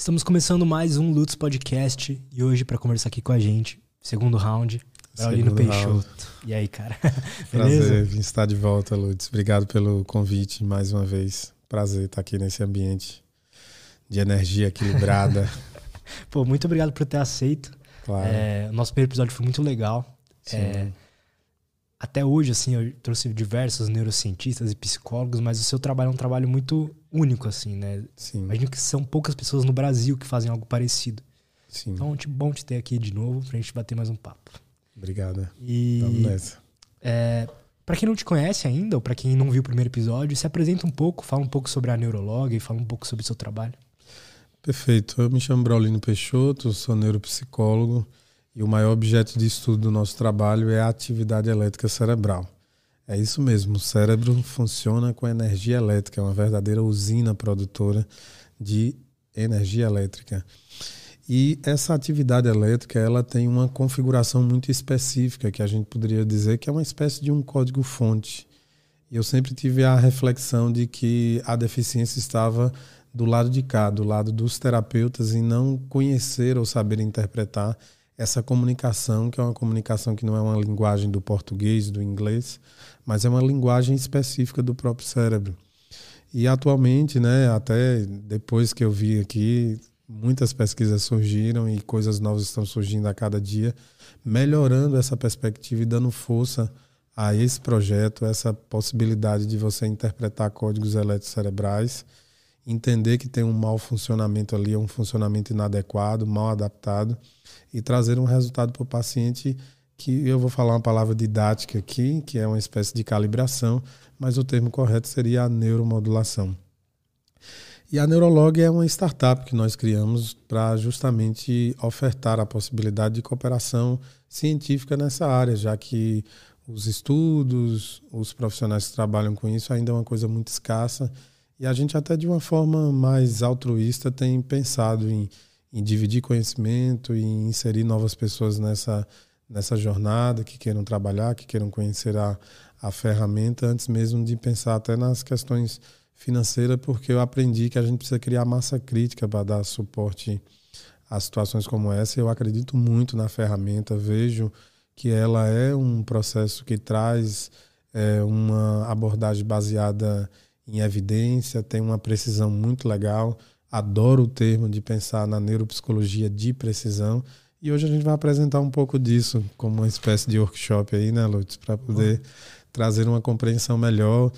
Estamos começando mais um Lutz Podcast e hoje para conversar aqui com a gente, segundo round, Braulino Peixoto. Round. E aí, cara? Prazer em estar de volta, Lutz. Obrigado pelo convite mais uma vez. Prazer estar aqui nesse ambiente de energia equilibrada. Pô, muito obrigado por ter aceito. Claro. É, o nosso primeiro episódio foi muito legal. É, até hoje, assim, eu trouxe diversos neurocientistas e psicólogos, mas o seu trabalho é um trabalho muito único, assim, né? Sim. Imagino que são poucas pessoas no Brasil que fazem algo parecido. Sim. Então, tipo, bom te ter aqui de novo pra gente bater mais um papo. Obrigada. E. Vamos nessa. É, para quem não te conhece ainda, ou para quem não viu o primeiro episódio, se apresenta um pouco, fala um pouco sobre a Neurolog e fala um pouco sobre o seu trabalho. Perfeito. Eu me chamo Braulino Peixoto, sou neuropsicólogo e o maior objeto de estudo do nosso trabalho é a atividade elétrica cerebral. É isso mesmo, o cérebro funciona com energia elétrica, é uma verdadeira usina produtora de energia elétrica. E essa atividade elétrica ela tem uma configuração muito específica, que a gente poderia dizer que é uma espécie de um código-fonte. E eu sempre tive a reflexão de que a deficiência estava do lado de cá, do lado dos terapeutas, e não conhecer ou saber interpretar essa comunicação, que é uma comunicação que não é uma linguagem do português, do inglês, mas é uma linguagem específica do próprio cérebro. E atualmente, né, até depois que eu vi aqui, muitas pesquisas surgiram e coisas novas estão surgindo a cada dia, melhorando essa perspectiva e dando força a esse projeto, essa possibilidade de você interpretar códigos eletrocerebrais cerebrais entender que tem um mau funcionamento ali, um funcionamento inadequado, mal adaptado, e trazer um resultado para o paciente que eu vou falar uma palavra didática aqui, que é uma espécie de calibração, mas o termo correto seria a neuromodulação. E a Neurolog é uma startup que nós criamos para justamente ofertar a possibilidade de cooperação científica nessa área, já que os estudos, os profissionais que trabalham com isso ainda é uma coisa muito escassa e a gente até de uma forma mais altruísta tem pensado em, em dividir conhecimento e inserir novas pessoas nessa, nessa jornada, que queiram trabalhar, que queiram conhecer a, a ferramenta, antes mesmo de pensar até nas questões financeiras, porque eu aprendi que a gente precisa criar massa crítica para dar suporte a situações como essa. Eu acredito muito na ferramenta, vejo que ela é um processo que traz é, uma abordagem baseada em evidência, tem uma precisão muito legal. Adoro o termo de pensar na neuropsicologia de precisão. E hoje a gente vai apresentar um pouco disso como uma espécie de workshop aí, né, Lutz, para poder uhum. trazer uma compreensão melhor,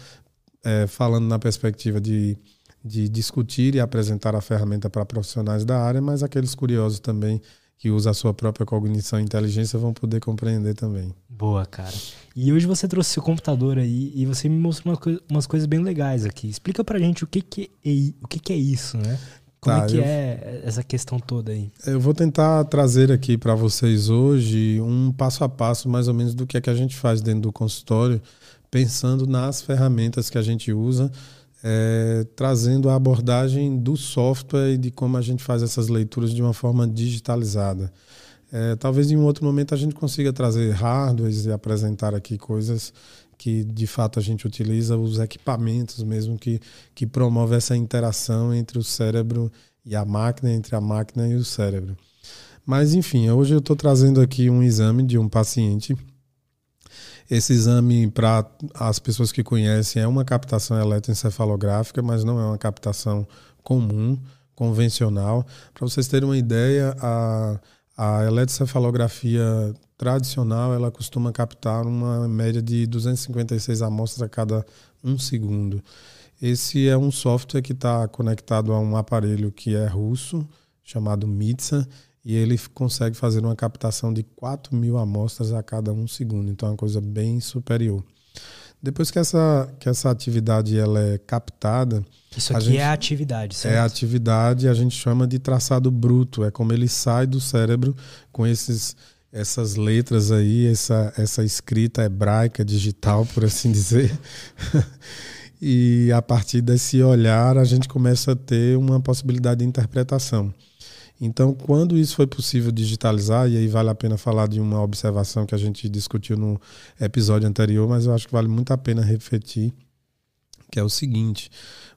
é, falando na perspectiva de, de discutir e apresentar a ferramenta para profissionais da área, mas aqueles curiosos também que usam a sua própria cognição e inteligência vão poder compreender também. Boa, cara. E hoje você trouxe seu computador aí e você me mostrou umas coisas bem legais aqui. Explica pra gente o que, que, é, o que, que é isso, né? Como tá, é que eu, é essa questão toda aí? Eu vou tentar trazer aqui para vocês hoje um passo a passo, mais ou menos, do que é que a gente faz dentro do consultório, pensando nas ferramentas que a gente usa, é, trazendo a abordagem do software e de como a gente faz essas leituras de uma forma digitalizada. É, talvez em um outro momento a gente consiga trazer hardwares e apresentar aqui coisas que de fato a gente utiliza, os equipamentos mesmo que, que promove essa interação entre o cérebro e a máquina, entre a máquina e o cérebro. Mas enfim, hoje eu estou trazendo aqui um exame de um paciente. Esse exame, para as pessoas que conhecem, é uma captação eletroencefalográfica, mas não é uma captação comum, convencional. Para vocês terem uma ideia, a a eletrocefalografia tradicional ela costuma captar uma média de 256 amostras a cada um segundo. Esse é um software que está conectado a um aparelho que é russo, chamado Mitsa, e ele consegue fazer uma captação de 4 mil amostras a cada um segundo. Então é uma coisa bem superior. Depois que essa, que essa atividade ela é captada. Isso aqui gente, é a atividade, certo? É a atividade, a gente chama de traçado bruto. É como ele sai do cérebro com esses, essas letras aí, essa, essa escrita hebraica, digital, por assim dizer. e a partir desse olhar, a gente começa a ter uma possibilidade de interpretação. Então, quando isso foi possível digitalizar, e aí vale a pena falar de uma observação que a gente discutiu no episódio anterior, mas eu acho que vale muito a pena refletir. Que é o seguinte: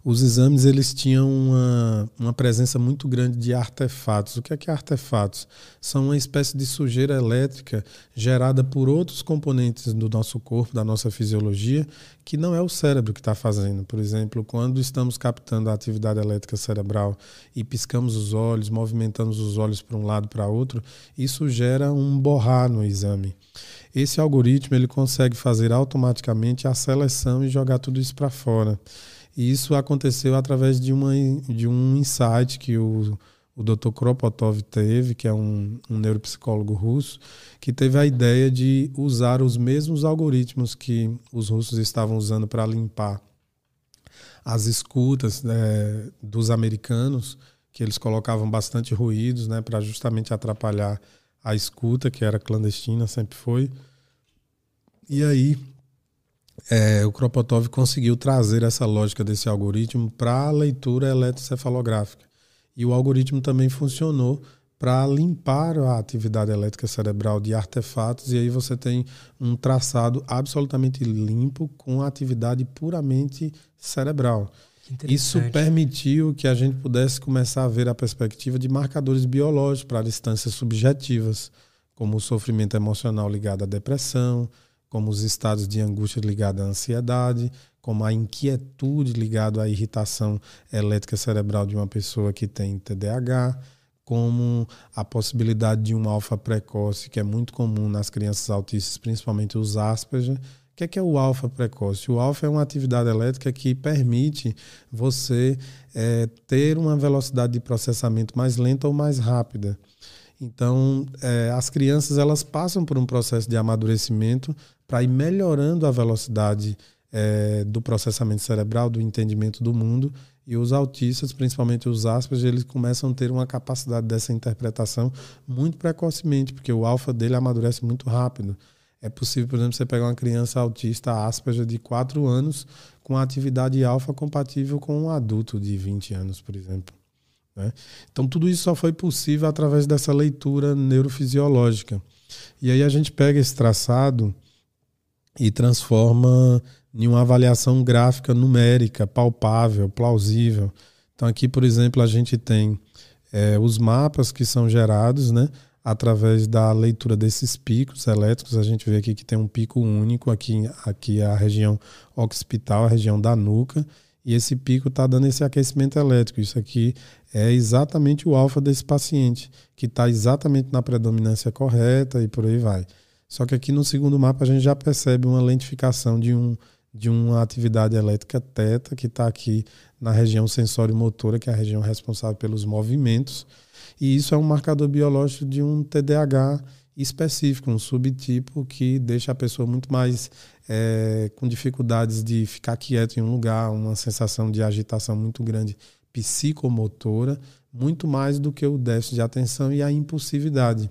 os exames eles tinham uma, uma presença muito grande de artefatos. O que é que é artefatos? São uma espécie de sujeira elétrica gerada por outros componentes do nosso corpo, da nossa fisiologia, que não é o cérebro que está fazendo. Por exemplo, quando estamos captando a atividade elétrica cerebral e piscamos os olhos, movimentamos os olhos para um lado para outro, isso gera um borrar no exame. Esse algoritmo ele consegue fazer automaticamente a seleção e jogar tudo isso para fora. E isso aconteceu através de, uma, de um insight que o, o Dr. Kropotov teve, que é um, um neuropsicólogo russo, que teve a ideia de usar os mesmos algoritmos que os russos estavam usando para limpar as escutas né, dos americanos, que eles colocavam bastante ruídos né, para justamente atrapalhar a escuta, que era clandestina, sempre foi. E aí, é, o Kropotov conseguiu trazer essa lógica desse algoritmo para a leitura eletrocefalográfica. E o algoritmo também funcionou para limpar a atividade elétrica cerebral de artefatos, e aí você tem um traçado absolutamente limpo com atividade puramente cerebral. Isso permitiu que a gente pudesse começar a ver a perspectiva de marcadores biológicos para distâncias subjetivas, como o sofrimento emocional ligado à depressão, como os estados de angústia ligados à ansiedade, como a inquietude ligada à irritação elétrica cerebral de uma pessoa que tem TDAH, como a possibilidade de um alfa precoce, que é muito comum nas crianças autistas, principalmente os Asperger, o que é, que é o alfa precoce? O alfa é uma atividade elétrica que permite você é, ter uma velocidade de processamento mais lenta ou mais rápida. Então, é, as crianças elas passam por um processo de amadurecimento para ir melhorando a velocidade é, do processamento cerebral, do entendimento do mundo. E os autistas, principalmente os Asperger, eles começam a ter uma capacidade dessa interpretação muito precocemente, porque o alfa dele amadurece muito rápido. É possível, por exemplo, você pegar uma criança autista Asperger de 4 anos com atividade alfa compatível com um adulto de 20 anos, por exemplo. Né? Então, tudo isso só foi possível através dessa leitura neurofisiológica. E aí a gente pega esse traçado e transforma em uma avaliação gráfica numérica, palpável, plausível. Então, aqui, por exemplo, a gente tem é, os mapas que são gerados, né? Através da leitura desses picos elétricos. A gente vê aqui que tem um pico único, aqui, aqui é a região occipital, a região da nuca, e esse pico está dando esse aquecimento elétrico. Isso aqui é exatamente o alfa desse paciente, que está exatamente na predominância correta e por aí vai. Só que aqui no segundo mapa a gente já percebe uma lentificação de, um, de uma atividade elétrica teta, que está aqui na região sensório-motora, que é a região responsável pelos movimentos e isso é um marcador biológico de um TDAH específico, um subtipo que deixa a pessoa muito mais é, com dificuldades de ficar quieto em um lugar, uma sensação de agitação muito grande psicomotora, muito mais do que o déficit de atenção e a impulsividade.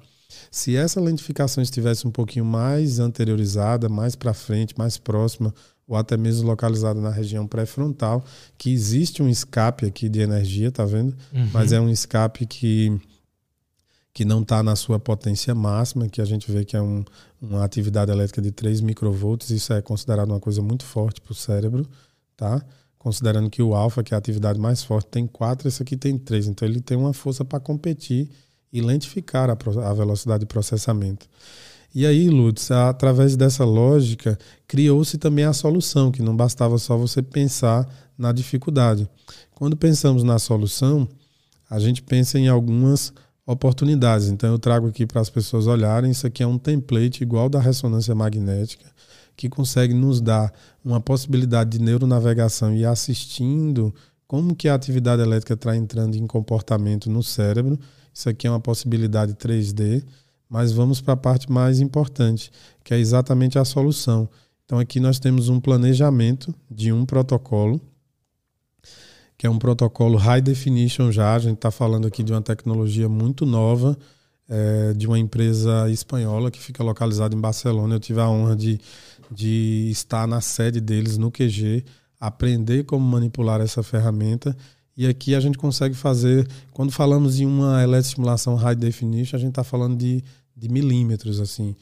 Se essa lentificação estivesse um pouquinho mais anteriorizada, mais para frente, mais próxima ou até mesmo localizado na região pré-frontal, que existe um escape aqui de energia, tá vendo? Uhum. Mas é um escape que que não está na sua potência máxima, que a gente vê que é um, uma atividade elétrica de 3 microvolts, isso é considerado uma coisa muito forte para o cérebro, tá? Considerando que o alfa, que é a atividade mais forte, tem 4, esse aqui tem 3. Então ele tem uma força para competir e lentificar a, a velocidade de processamento. E aí, Lutz, através dessa lógica, criou-se também a solução, que não bastava só você pensar na dificuldade. Quando pensamos na solução, a gente pensa em algumas oportunidades. Então, eu trago aqui para as pessoas olharem: isso aqui é um template igual da ressonância magnética, que consegue nos dar uma possibilidade de neuronavegação e assistindo como que a atividade elétrica está entrando em comportamento no cérebro. Isso aqui é uma possibilidade 3D mas vamos para a parte mais importante, que é exatamente a solução. Então aqui nós temos um planejamento de um protocolo, que é um protocolo high definition já. A gente está falando aqui de uma tecnologia muito nova, é, de uma empresa espanhola que fica localizada em Barcelona. Eu tive a honra de, de estar na sede deles, no QG, aprender como manipular essa ferramenta e aqui a gente consegue fazer, quando falamos em uma eletroestimulação high definition, a gente está falando de de milímetros, assim.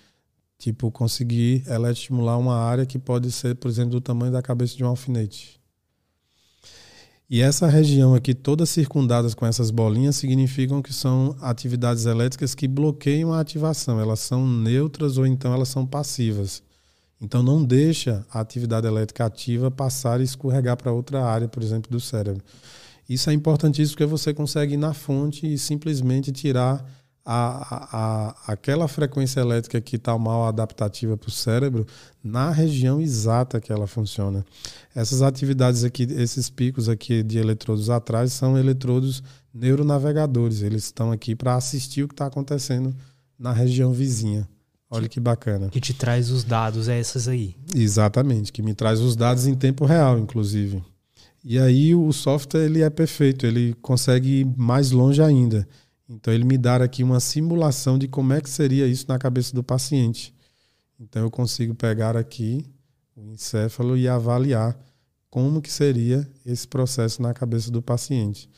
Tipo, conseguir eletroestimular uma área que pode ser, por exemplo, do tamanho da cabeça de um alfinete. E essa região aqui, todas circundadas com essas bolinhas, significam que são atividades elétricas que bloqueiam a ativação. Elas são neutras ou então elas são passivas. Então não deixa a atividade elétrica ativa passar e escorregar para outra área, por exemplo, do cérebro. Isso é importantíssimo porque você consegue ir na fonte e simplesmente tirar a, a, aquela frequência elétrica que está mal adaptativa para o cérebro na região exata que ela funciona. Essas atividades aqui, esses picos aqui de eletrodos atrás são eletrodos neuronavegadores. Eles estão aqui para assistir o que está acontecendo na região vizinha. Olha que bacana. Que te traz os dados, é essas aí. Exatamente, que me traz os dados em tempo real, inclusive. E aí o software ele é perfeito, ele consegue ir mais longe ainda. Então ele me dá aqui uma simulação de como é que seria isso na cabeça do paciente. Então eu consigo pegar aqui o encéfalo e avaliar como que seria esse processo na cabeça do paciente.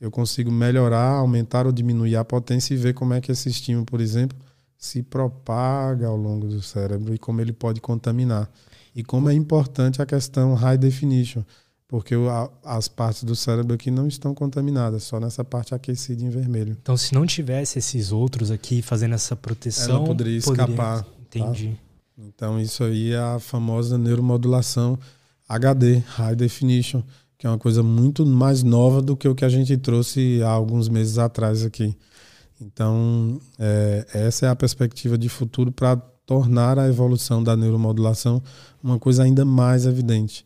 Eu consigo melhorar, aumentar ou diminuir a potência e ver como é que esse estímulo, por exemplo, se propaga ao longo do cérebro e como ele pode contaminar. E como é importante a questão high definition porque as partes do cérebro aqui não estão contaminadas, só nessa parte aquecida em vermelho. Então, se não tivesse esses outros aqui fazendo essa proteção, ela poderia escapar. Poderia... Entendi. Tá? Então, isso aí é a famosa neuromodulação HD, High Definition, que é uma coisa muito mais nova do que o que a gente trouxe há alguns meses atrás aqui. Então, é, essa é a perspectiva de futuro para tornar a evolução da neuromodulação uma coisa ainda mais evidente.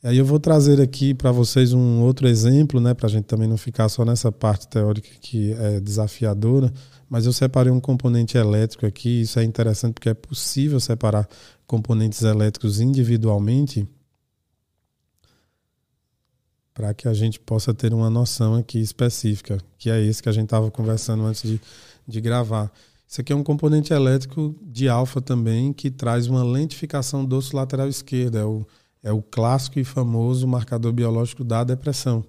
Aí eu vou trazer aqui para vocês um outro exemplo, né, para a gente também não ficar só nessa parte teórica que é desafiadora, mas eu separei um componente elétrico aqui, isso é interessante porque é possível separar componentes elétricos individualmente para que a gente possa ter uma noção aqui específica, que é esse que a gente estava conversando antes de, de gravar. Isso aqui é um componente elétrico de alfa também, que traz uma lentificação do osso lateral esquerdo, é o é o clássico e famoso marcador biológico da depressão.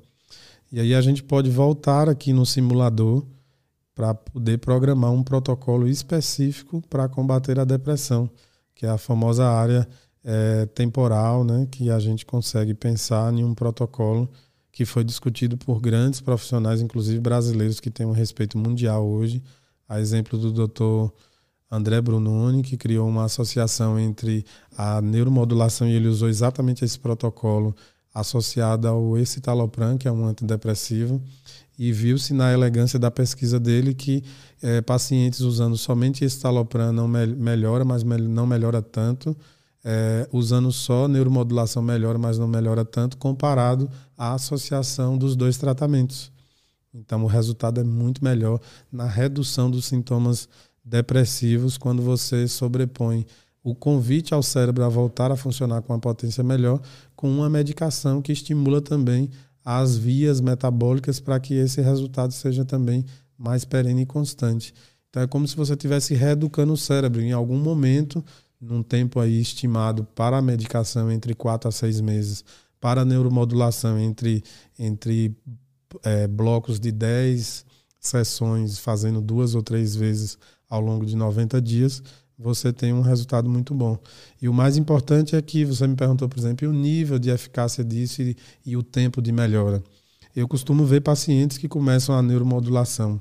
E aí a gente pode voltar aqui no simulador para poder programar um protocolo específico para combater a depressão, que é a famosa área é, temporal, né, que a gente consegue pensar em um protocolo que foi discutido por grandes profissionais, inclusive brasileiros, que têm um respeito mundial hoje. A exemplo do doutor André Brunoni, que criou uma associação entre a neuromodulação e ele usou exatamente esse protocolo associado ao escitalopram, que é um antidepressivo, e viu-se na elegância da pesquisa dele que é, pacientes usando somente escitalopram não me melhora, mas me não melhora tanto, é, usando só neuromodulação melhora, mas não melhora tanto, comparado à associação dos dois tratamentos. Então, o resultado é muito melhor na redução dos sintomas depressivos quando você sobrepõe o convite ao cérebro a voltar a funcionar com uma potência melhor com uma medicação que estimula também as vias metabólicas para que esse resultado seja também mais perene e constante. Então é como se você estivesse reeducando o cérebro em algum momento, num tempo aí estimado para a medicação entre 4 a 6 meses, para a neuromodulação entre, entre é, blocos de 10 sessões, fazendo duas ou três vezes ao longo de 90 dias, você tem um resultado muito bom. E o mais importante é que você me perguntou, por exemplo, o nível de eficácia disso e, e o tempo de melhora. Eu costumo ver pacientes que começam a neuromodulação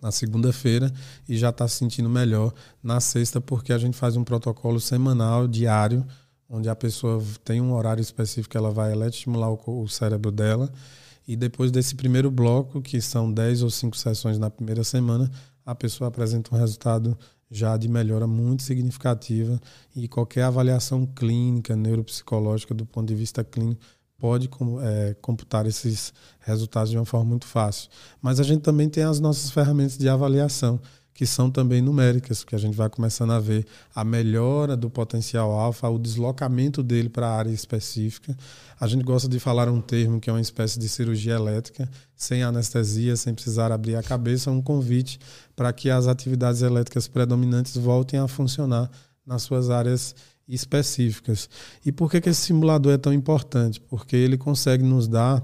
na segunda-feira e já está se sentindo melhor na sexta, porque a gente faz um protocolo semanal, diário, onde a pessoa tem um horário específico que ela vai eletroestimular o, o cérebro dela. E depois desse primeiro bloco, que são 10 ou 5 sessões na primeira semana, a pessoa apresenta um resultado já de melhora muito significativa e qualquer avaliação clínica, neuropsicológica do ponto de vista clínico pode é, computar esses resultados de uma forma muito fácil. Mas a gente também tem as nossas ferramentas de avaliação que são também numéricas, que a gente vai começando a ver a melhora do potencial alfa, o deslocamento dele para a área específica. A gente gosta de falar um termo que é uma espécie de cirurgia elétrica, sem anestesia, sem precisar abrir a cabeça, um convite para que as atividades elétricas predominantes voltem a funcionar nas suas áreas específicas. E por que, que esse simulador é tão importante? Porque ele consegue nos dar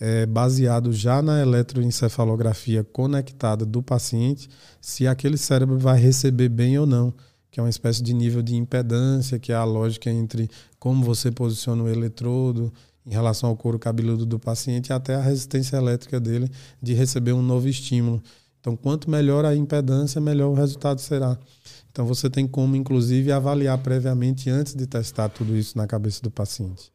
é, baseado já na eletroencefalografia conectada do paciente, se aquele cérebro vai receber bem ou não, que é uma espécie de nível de impedância, que é a lógica entre como você posiciona o eletrodo em relação ao couro cabeludo do paciente e até a resistência elétrica dele de receber um novo estímulo. Então, quanto melhor a impedância, melhor o resultado será. Então, você tem como, inclusive, avaliar previamente antes de testar tudo isso na cabeça do paciente.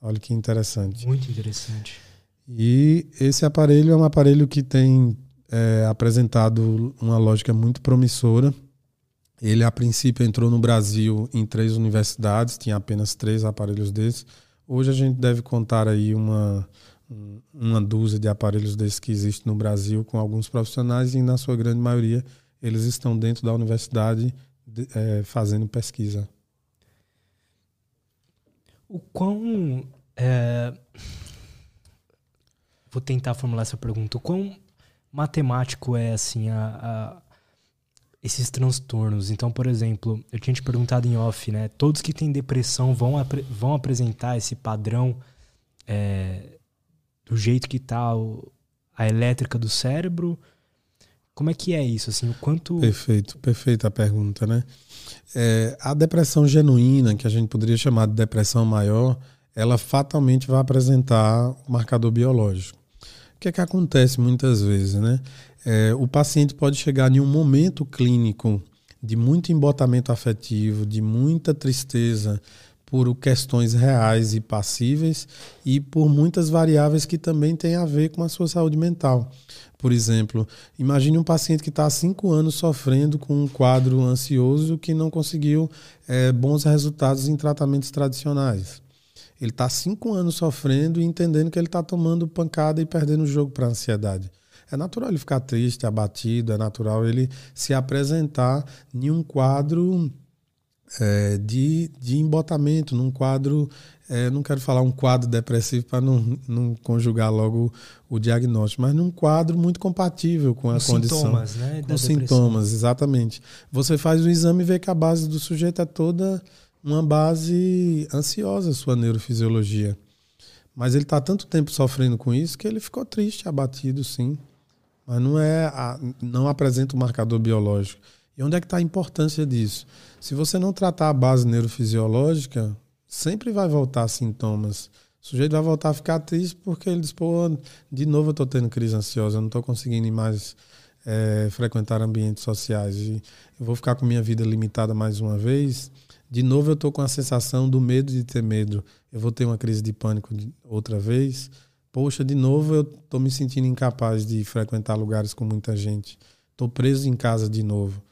Olha que interessante. Muito interessante. E esse aparelho é um aparelho que tem é, apresentado uma lógica muito promissora. Ele, a princípio, entrou no Brasil em três universidades, tinha apenas três aparelhos desses. Hoje a gente deve contar aí uma, uma dúzia de aparelhos desses que existem no Brasil com alguns profissionais e, na sua grande maioria, eles estão dentro da universidade de, é, fazendo pesquisa. O quão. É... Vou tentar formular essa pergunta. O quão matemático é assim a, a, esses transtornos? Então, por exemplo, eu tinha te perguntado em off, né? Todos que têm depressão vão, apre vão apresentar esse padrão é, do jeito que está a elétrica do cérebro? Como é que é isso? Assim, o quanto. Perfeito, perfeita a pergunta, né? É, a depressão genuína, que a gente poderia chamar de depressão maior, ela fatalmente vai apresentar o marcador biológico. Que é que acontece muitas vezes, né? É, o paciente pode chegar em um momento clínico de muito embotamento afetivo, de muita tristeza, por questões reais e passíveis e por muitas variáveis que também têm a ver com a sua saúde mental. Por exemplo, imagine um paciente que está há cinco anos sofrendo com um quadro ansioso que não conseguiu é, bons resultados em tratamentos tradicionais. Ele está cinco anos sofrendo e entendendo que ele está tomando pancada e perdendo o jogo para a ansiedade. É natural ele ficar triste, abatido, é natural ele se apresentar em um quadro é, de, de embotamento, num quadro, é, não quero falar um quadro depressivo para não, não conjugar logo o diagnóstico, mas num quadro muito compatível com a com condição. Sintomas, né? Com sintomas, exatamente. Você faz o exame e vê que a base do sujeito é toda uma base ansiosa, sua neurofisiologia. Mas ele está tanto tempo sofrendo com isso que ele ficou triste, abatido, sim. Mas não é, a, não apresenta o marcador biológico. E onde é que está a importância disso? Se você não tratar a base neurofisiológica, sempre vai voltar sintomas. O sujeito vai voltar a ficar triste porque ele diz, pô, de novo eu estou tendo crise ansiosa, eu não estou conseguindo mais é, frequentar ambientes sociais. E eu vou ficar com minha vida limitada mais uma vez. De novo eu estou com a sensação do medo de ter medo. Eu vou ter uma crise de pânico outra vez. Poxa, de novo eu estou me sentindo incapaz de frequentar lugares com muita gente. Estou preso em casa de novo.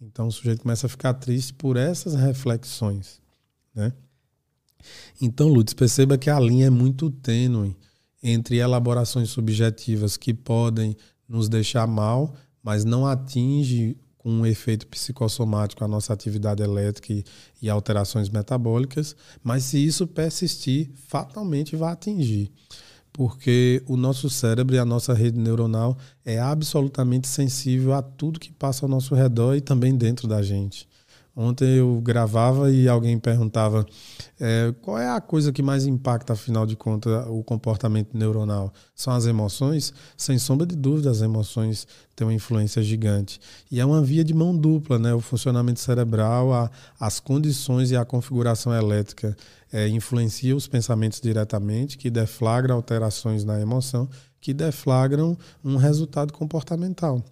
Então o sujeito começa a ficar triste por essas reflexões, né? Então, Lutz, perceba que a linha é muito tênue entre elaborações subjetivas que podem nos deixar mal, mas não atinge um efeito psicossomático a nossa atividade elétrica e alterações metabólicas, mas se isso persistir, fatalmente vai atingir porque o nosso cérebro e a nossa rede neuronal é absolutamente sensível a tudo que passa ao nosso redor e também dentro da gente. Ontem eu gravava e alguém perguntava é, qual é a coisa que mais impacta, afinal de contas, o comportamento neuronal? São as emoções? Sem sombra de dúvida, as emoções têm uma influência gigante. E é uma via de mão dupla, né? O funcionamento cerebral, a, as condições e a configuração elétrica é, influencia os pensamentos diretamente, que deflagram alterações na emoção, que deflagram um resultado comportamental.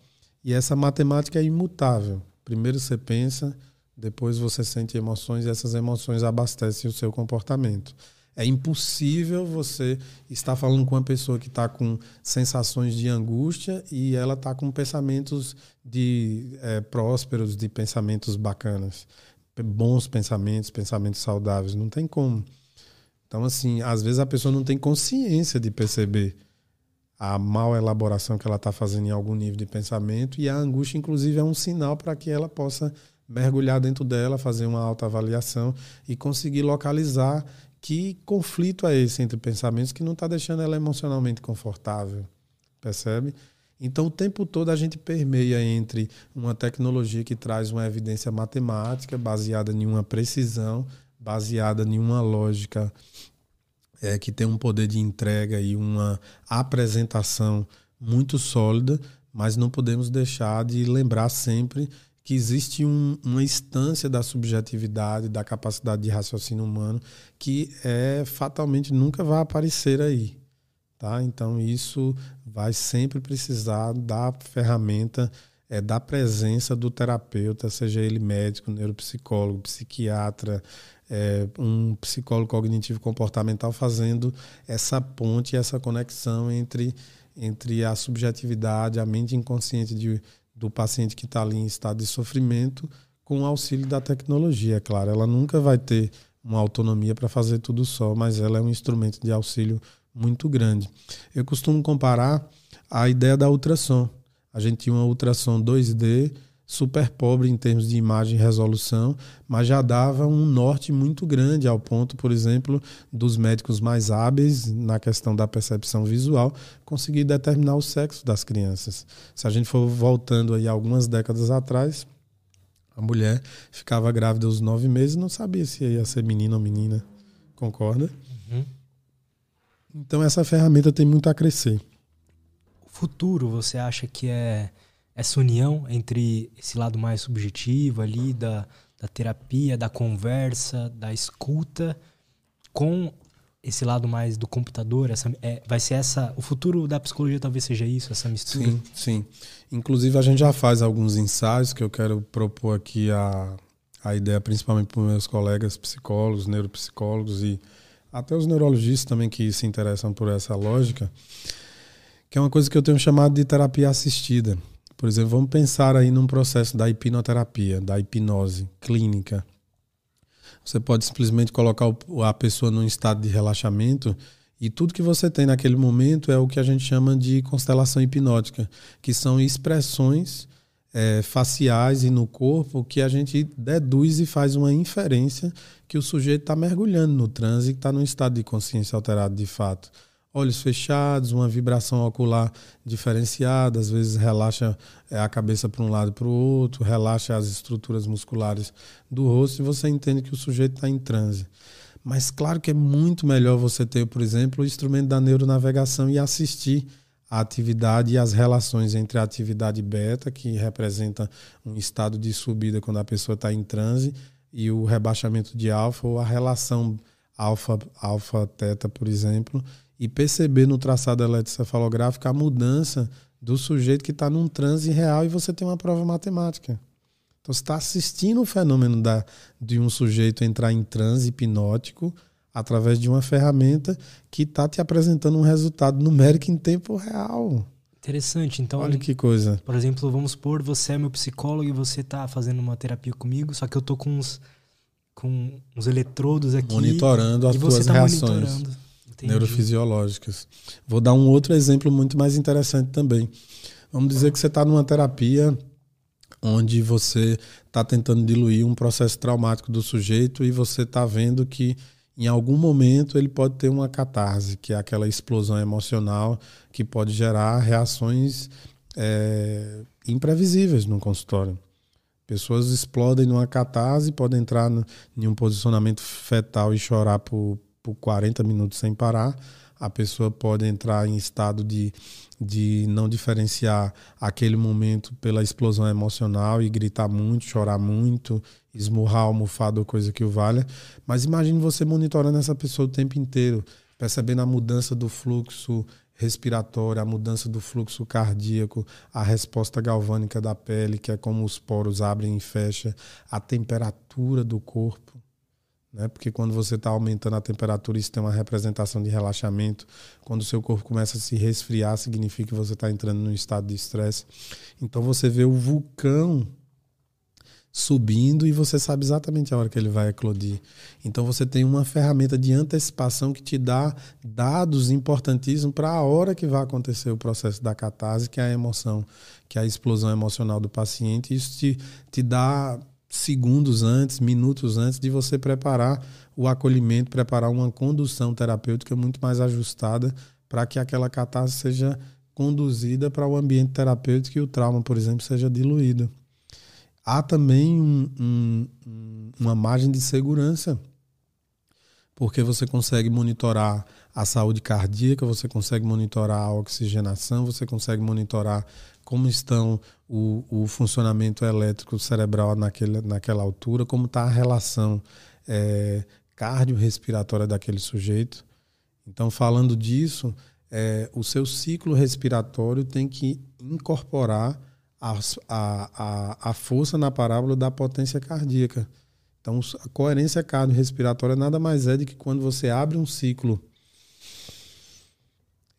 E essa matemática é imutável. Primeiro você pensa, depois você sente emoções e essas emoções abastecem o seu comportamento. É impossível você estar falando com uma pessoa que está com sensações de angústia e ela está com pensamentos de é, prósperos, de pensamentos bacanas, bons pensamentos, pensamentos saudáveis. Não tem como. Então, assim, às vezes a pessoa não tem consciência de perceber a mal elaboração que ela está fazendo em algum nível de pensamento e a angústia, inclusive, é um sinal para que ela possa mergulhar dentro dela, fazer uma autoavaliação e conseguir localizar que conflito é esse entre pensamentos que não está deixando ela emocionalmente confortável, percebe? Então, o tempo todo a gente permeia entre uma tecnologia que traz uma evidência matemática baseada em uma precisão, baseada em uma lógica é, que tem um poder de entrega e uma apresentação muito sólida, mas não podemos deixar de lembrar sempre que existe um, uma instância da subjetividade, da capacidade de raciocínio humano que é fatalmente nunca vai aparecer aí. Tá? Então isso vai sempre precisar da ferramenta é, da presença do terapeuta, seja ele médico, neuropsicólogo, psiquiatra, é, um psicólogo cognitivo comportamental, fazendo essa ponte, essa conexão entre, entre a subjetividade, a mente inconsciente de, do paciente que está ali em estado de sofrimento, com o auxílio da tecnologia, é claro. Ela nunca vai ter uma autonomia para fazer tudo só, mas ela é um instrumento de auxílio muito grande. Eu costumo comparar a ideia da ultrassom. A gente tinha uma ultrassom 2D super pobre em termos de imagem e resolução, mas já dava um norte muito grande ao ponto, por exemplo, dos médicos mais hábeis na questão da percepção visual conseguir determinar o sexo das crianças. Se a gente for voltando aí algumas décadas atrás, a mulher ficava grávida aos nove meses e não sabia se ia ser menino ou menina. Concorda? Uhum. Então essa ferramenta tem muito a crescer futuro você acha que é essa união entre esse lado mais subjetivo ali da, da terapia, da conversa, da escuta, com esse lado mais do computador, essa, é, vai ser essa. O futuro da psicologia talvez seja isso, essa mistura. Sim, sim. Inclusive a gente já faz alguns ensaios que eu quero propor aqui a, a ideia, principalmente para meus colegas psicólogos, neuropsicólogos e até os neurologistas também que se interessam por essa lógica que é uma coisa que eu tenho chamado de terapia assistida. Por exemplo, vamos pensar aí num processo da hipnoterapia, da hipnose clínica. Você pode simplesmente colocar a pessoa num estado de relaxamento e tudo que você tem naquele momento é o que a gente chama de constelação hipnótica, que são expressões é, faciais e no corpo que a gente deduz e faz uma inferência que o sujeito está mergulhando no transe e está num estado de consciência alterado de fato olhos fechados, uma vibração ocular diferenciada, às vezes relaxa é, a cabeça para um lado e para o outro, relaxa as estruturas musculares do rosto e você entende que o sujeito está em transe. Mas claro que é muito melhor você ter, por exemplo, o instrumento da neuronavegação e assistir a atividade e as relações entre a atividade beta, que representa um estado de subida quando a pessoa está em transe, e o rebaixamento de alfa, ou a relação alfa-teta, por exemplo, e perceber no traçado eletrocefalográfico a mudança do sujeito que está num transe real e você tem uma prova matemática. Então você está assistindo o fenômeno da, de um sujeito entrar em transe hipnótico através de uma ferramenta que está te apresentando um resultado numérico em tempo real. Interessante. Então, olha que coisa. Por exemplo, vamos supor, você é meu psicólogo e você está fazendo uma terapia comigo, só que eu tô com uns com uns eletrodos aqui monitorando as tuas tá reações. Monitorando. Entendi. neurofisiológicas. Vou dar um outro exemplo muito mais interessante também. Vamos dizer que você está numa terapia onde você está tentando diluir um processo traumático do sujeito e você está vendo que em algum momento ele pode ter uma catarse, que é aquela explosão emocional que pode gerar reações é, imprevisíveis no consultório. Pessoas explodem numa catarse, podem entrar no, em um posicionamento fetal e chorar por, por 40 minutos sem parar. A pessoa pode entrar em estado de, de não diferenciar aquele momento pela explosão emocional e gritar muito, chorar muito, esmurrar almofada ou coisa que o valha. Mas imagine você monitorando essa pessoa o tempo inteiro, percebendo a mudança do fluxo respiratório, a mudança do fluxo cardíaco, a resposta galvânica da pele, que é como os poros abrem e fecham, a temperatura do corpo né? Porque quando você está aumentando a temperatura, isso tem uma representação de relaxamento. Quando o seu corpo começa a se resfriar, significa que você está entrando num estado de estresse. Então você vê o vulcão subindo e você sabe exatamente a hora que ele vai eclodir. Então você tem uma ferramenta de antecipação que te dá dados importantíssimos para a hora que vai acontecer o processo da catarse, que é a emoção, que é a explosão emocional do paciente. Isso te, te dá segundos antes, minutos antes de você preparar o acolhimento, preparar uma condução terapêutica muito mais ajustada para que aquela catástrofe seja conduzida para o ambiente terapêutico e o trauma, por exemplo, seja diluído. Há também um, um, uma margem de segurança, porque você consegue monitorar a saúde cardíaca, você consegue monitorar a oxigenação, você consegue monitorar como estão o, o funcionamento elétrico cerebral naquele, naquela altura, como está a relação é, cardiorrespiratória daquele sujeito. Então, falando disso, é, o seu ciclo respiratório tem que incorporar a, a, a, força na parábola da potência cardíaca. Então, a coerência cardiorrespiratória nada mais é do que quando você abre um ciclo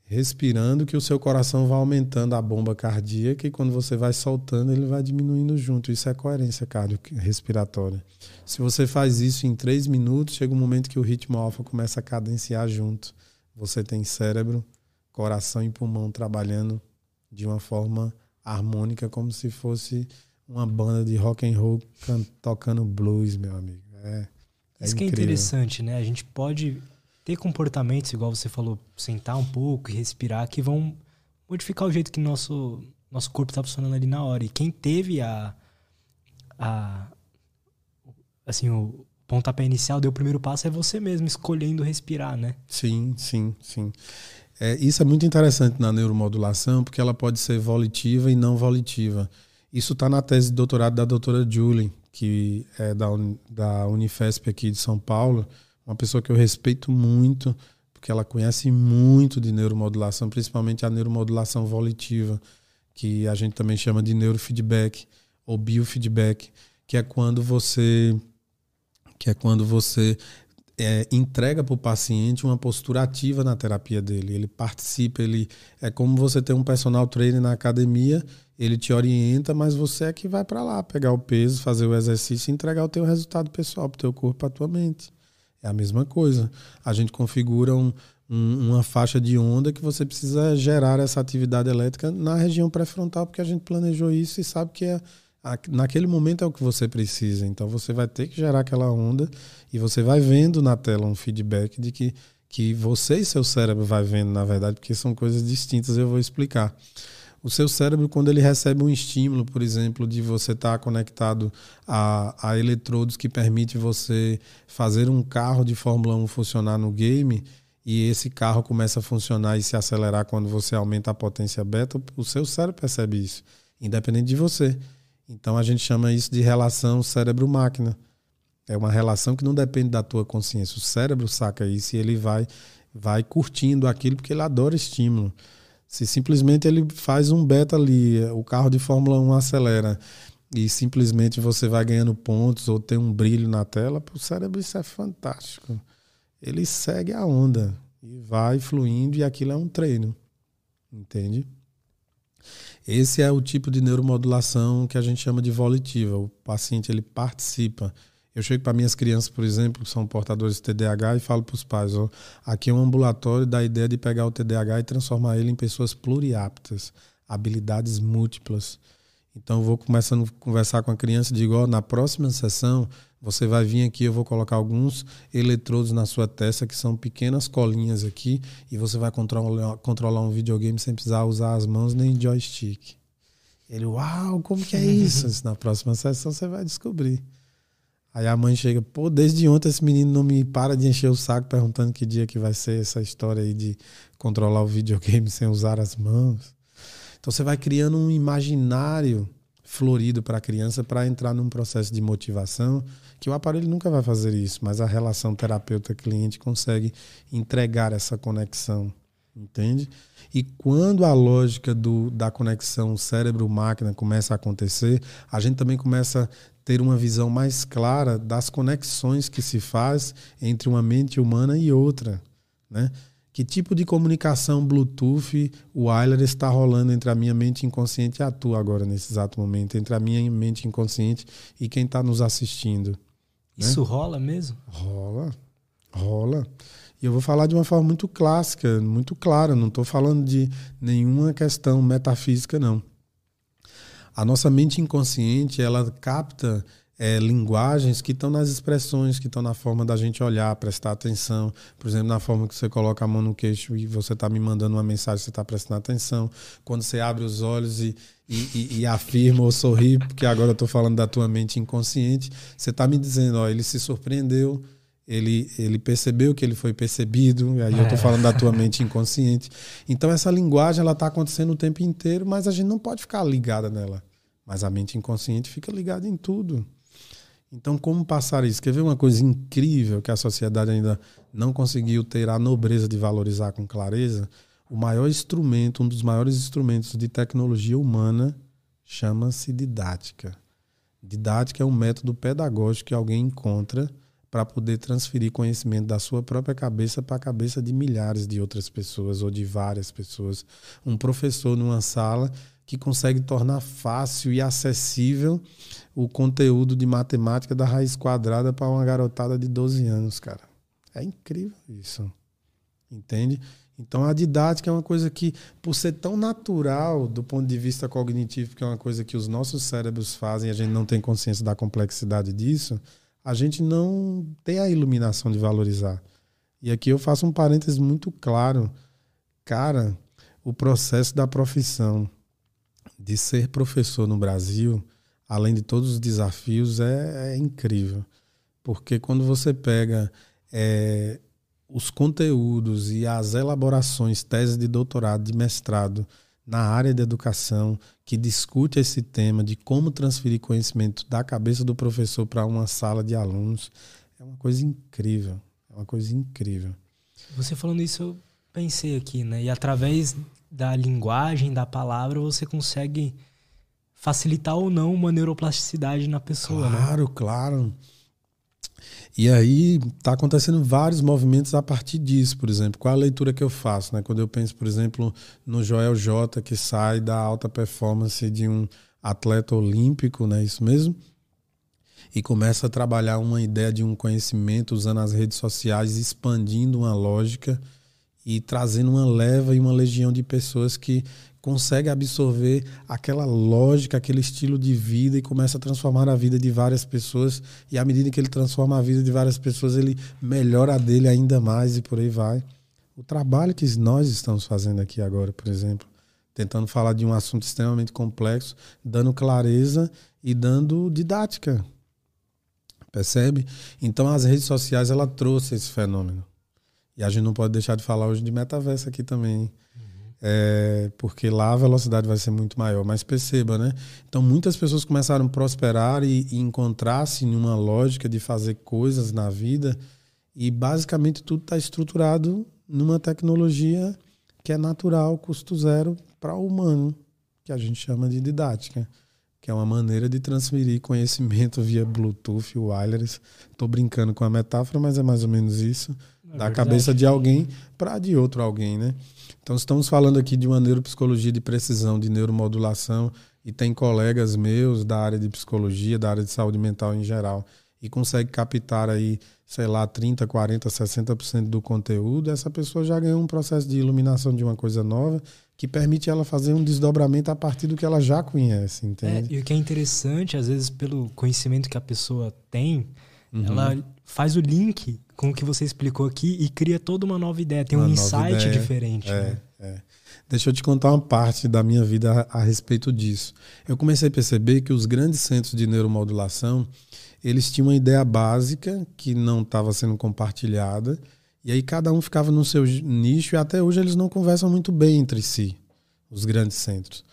respirando, que o seu coração vai aumentando a bomba cardíaca e quando você vai soltando, ele vai diminuindo junto. Isso é coerência cardiorrespiratória. Se você faz isso em três minutos, chega um momento que o ritmo alfa começa a cadenciar junto. Você tem cérebro, coração e pulmão trabalhando de uma forma harmônica, como se fosse uma banda de rock and roll tocando blues, meu amigo. É, é Isso incrível. que é interessante, né? A gente pode ter comportamentos, igual você falou, sentar um pouco e respirar, que vão modificar o jeito que nosso nosso corpo está funcionando ali na hora. E quem teve a, a assim, o pontapé inicial, deu o primeiro passo, é você mesmo escolhendo respirar, né? Sim, sim, sim. É, isso é muito interessante na neuromodulação, porque ela pode ser volitiva e não volitiva. Isso está na tese de doutorado da doutora Julie, que é da, da Unifesp aqui de São Paulo, uma pessoa que eu respeito muito, porque ela conhece muito de neuromodulação, principalmente a neuromodulação volitiva, que a gente também chama de neurofeedback ou biofeedback, que é quando você que é quando você é, entrega para o paciente uma postura ativa na terapia dele. Ele participa, ele é como você ter um personal trainer na academia, ele te orienta, mas você é que vai para lá pegar o peso, fazer o exercício e entregar o teu resultado pessoal para o teu corpo, para a tua mente. É a mesma coisa. A gente configura um, um, uma faixa de onda que você precisa gerar essa atividade elétrica na região pré-frontal, porque a gente planejou isso e sabe que é naquele momento é o que você precisa. Então você vai ter que gerar aquela onda e você vai vendo na tela um feedback de que, que você e seu cérebro vai vendo, na verdade, porque são coisas distintas, eu vou explicar. O seu cérebro, quando ele recebe um estímulo, por exemplo, de você estar tá conectado a, a eletrodos que permite você fazer um carro de Fórmula 1 funcionar no game, e esse carro começa a funcionar e se acelerar quando você aumenta a potência beta, o seu cérebro percebe isso, independente de você. Então a gente chama isso de relação cérebro-máquina. É uma relação que não depende da tua consciência. O cérebro saca isso e ele vai vai curtindo aquilo porque ele adora estímulo. Se simplesmente ele faz um beta ali, o carro de Fórmula 1 acelera e simplesmente você vai ganhando pontos ou tem um brilho na tela, para o cérebro isso é fantástico. Ele segue a onda e vai fluindo e aquilo é um treino. Entende? Esse é o tipo de neuromodulação que a gente chama de volitiva. O paciente ele participa. Eu chego para minhas crianças, por exemplo, que são portadores de TDAH, e falo para os pais: ó, aqui é um ambulatório da ideia de pegar o TDAH e transformar ele em pessoas pluriaptas, habilidades múltiplas. Então, eu vou começando a conversar com a criança e digo: ó, na próxima sessão, você vai vir aqui, eu vou colocar alguns eletrodos na sua testa, que são pequenas colinhas aqui, e você vai controlar, controlar um videogame sem precisar usar as mãos nem joystick. Ele, uau, como que é isso? na próxima sessão você vai descobrir. Aí a mãe chega, pô, desde ontem esse menino não me para de encher o saco perguntando que dia que vai ser essa história aí de controlar o videogame sem usar as mãos. Então você vai criando um imaginário florido para a criança para entrar num processo de motivação que o aparelho nunca vai fazer isso, mas a relação terapeuta-cliente consegue entregar essa conexão, entende? E quando a lógica do, da conexão cérebro-máquina começa a acontecer, a gente também começa a ter uma visão mais clara das conexões que se faz entre uma mente humana e outra, né? Que tipo de comunicação Bluetooth o wireless está rolando entre a minha mente inconsciente e a tua agora, nesse exato momento, entre a minha mente inconsciente e quem está nos assistindo? Isso né? rola mesmo? Rola, rola. E eu vou falar de uma forma muito clássica, muito clara. Não estou falando de nenhuma questão metafísica, não. A nossa mente inconsciente, ela capta é, linguagens que estão nas expressões, que estão na forma da gente olhar, prestar atenção. Por exemplo, na forma que você coloca a mão no queixo e você está me mandando uma mensagem, você está prestando atenção. Quando você abre os olhos e, e, e, e afirma ou sorri, porque agora eu estou falando da tua mente inconsciente, você está me dizendo, ó, ele se surpreendeu, ele, ele percebeu que ele foi percebido, e aí é. eu estou falando da tua mente inconsciente. Então essa linguagem ela está acontecendo o tempo inteiro, mas a gente não pode ficar ligada nela. Mas a mente inconsciente fica ligada em tudo. Então, como passar isso? Quer ver uma coisa incrível que a sociedade ainda não conseguiu ter a nobreza de valorizar com clareza? O maior instrumento, um dos maiores instrumentos de tecnologia humana, chama-se didática. Didática é um método pedagógico que alguém encontra para poder transferir conhecimento da sua própria cabeça para a cabeça de milhares de outras pessoas ou de várias pessoas. Um professor numa sala que consegue tornar fácil e acessível o conteúdo de matemática da raiz quadrada para uma garotada de 12 anos, cara. É incrível isso. Entende? Então a didática é uma coisa que, por ser tão natural do ponto de vista cognitivo, que é uma coisa que os nossos cérebros fazem e a gente não tem consciência da complexidade disso, a gente não tem a iluminação de valorizar. E aqui eu faço um parênteses muito claro. Cara, o processo da profissão de ser professor no Brasil, além de todos os desafios, é, é incrível. Porque quando você pega é, os conteúdos e as elaborações, tese de doutorado, de mestrado na área de educação, que discute esse tema de como transferir conhecimento da cabeça do professor para uma sala de alunos, é uma coisa incrível. É uma coisa incrível. Você falando isso, eu pensei aqui, né? E através da linguagem, da palavra, você consegue facilitar ou não uma neuroplasticidade na pessoa, claro, né? Claro, claro. E aí está acontecendo vários movimentos a partir disso, por exemplo. Qual a leitura que eu faço? Né? Quando eu penso, por exemplo, no Joel J, que sai da alta performance de um atleta olímpico, né? isso mesmo? E começa a trabalhar uma ideia de um conhecimento usando as redes sociais, expandindo uma lógica e trazendo uma leva e uma legião de pessoas que consegue absorver aquela lógica, aquele estilo de vida e começa a transformar a vida de várias pessoas. E à medida que ele transforma a vida de várias pessoas, ele melhora a dele ainda mais e por aí vai. O trabalho que nós estamos fazendo aqui agora, por exemplo, tentando falar de um assunto extremamente complexo, dando clareza e dando didática. Percebe? Então as redes sociais ela trouxe esse fenômeno. E a gente não pode deixar de falar hoje de metaverso aqui também é, porque lá a velocidade vai ser muito maior. Mas perceba, né? Então muitas pessoas começaram a prosperar e, e encontrar-se em uma lógica de fazer coisas na vida e basicamente tudo está estruturado numa tecnologia que é natural, custo zero para o humano, que a gente chama de didática, que é uma maneira de transferir conhecimento via Bluetooth, wireless. Estou brincando com a metáfora, mas é mais ou menos isso, é da verdade. cabeça de alguém para de outro alguém, né? Então, estamos falando aqui de uma neuropsicologia de precisão, de neuromodulação, e tem colegas meus da área de psicologia, da área de saúde mental em geral, e consegue captar aí, sei lá, 30, 40, 60% do conteúdo, essa pessoa já ganhou um processo de iluminação de uma coisa nova que permite ela fazer um desdobramento a partir do que ela já conhece, entende? É, e o que é interessante, às vezes, pelo conhecimento que a pessoa tem, uhum. ela faz o link com o que você explicou aqui e cria toda uma nova ideia, tem uma um insight diferente. É, né? é. Deixa eu te contar uma parte da minha vida a, a, respeito disso. Eu comecei a perceber que os grandes centros de neuromodulação, eles tinham uma ideia básica que não estava sendo compartilhada, e aí cada um ficava no seu nicho e até hoje eles não conversam muito bem entre si, os grandes centros.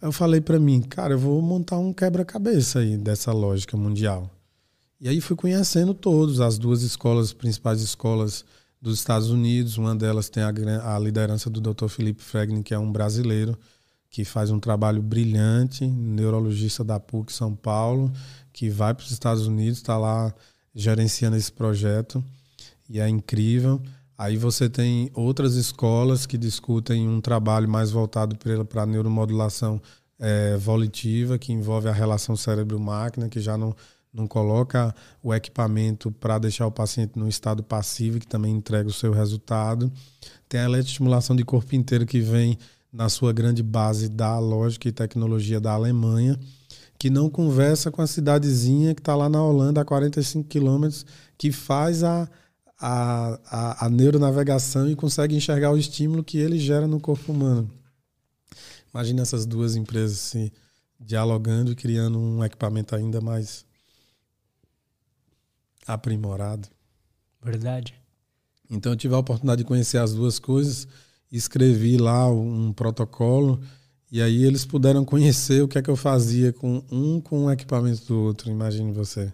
Eu falei para mim, cara, eu vou montar um quebra-cabeça aí dessa lógica mundial. E aí fui conhecendo todos, as duas escolas, as principais escolas dos Estados Unidos. Uma delas tem a, a liderança do Dr. Felipe Fregnin, que é um brasileiro que faz um trabalho brilhante, neurologista da PUC São Paulo, que vai para os Estados Unidos, está lá gerenciando esse projeto e é incrível. Aí você tem outras escolas que discutem um trabalho mais voltado para a neuromodulação é, volitiva, que envolve a relação cérebro-máquina, que já não não coloca o equipamento para deixar o paciente no estado passivo, que também entrega o seu resultado. Tem a eletroestimulação de corpo inteiro, que vem na sua grande base da lógica e tecnologia da Alemanha, que não conversa com a cidadezinha que está lá na Holanda, a 45 quilômetros, que faz a, a, a, a neuronavegação e consegue enxergar o estímulo que ele gera no corpo humano. Imagina essas duas empresas se dialogando e criando um equipamento ainda mais aprimorado. Verdade. Então eu tive a oportunidade de conhecer as duas coisas, escrevi lá um protocolo e aí eles puderam conhecer o que é que eu fazia com um com o equipamento do outro, imagine você.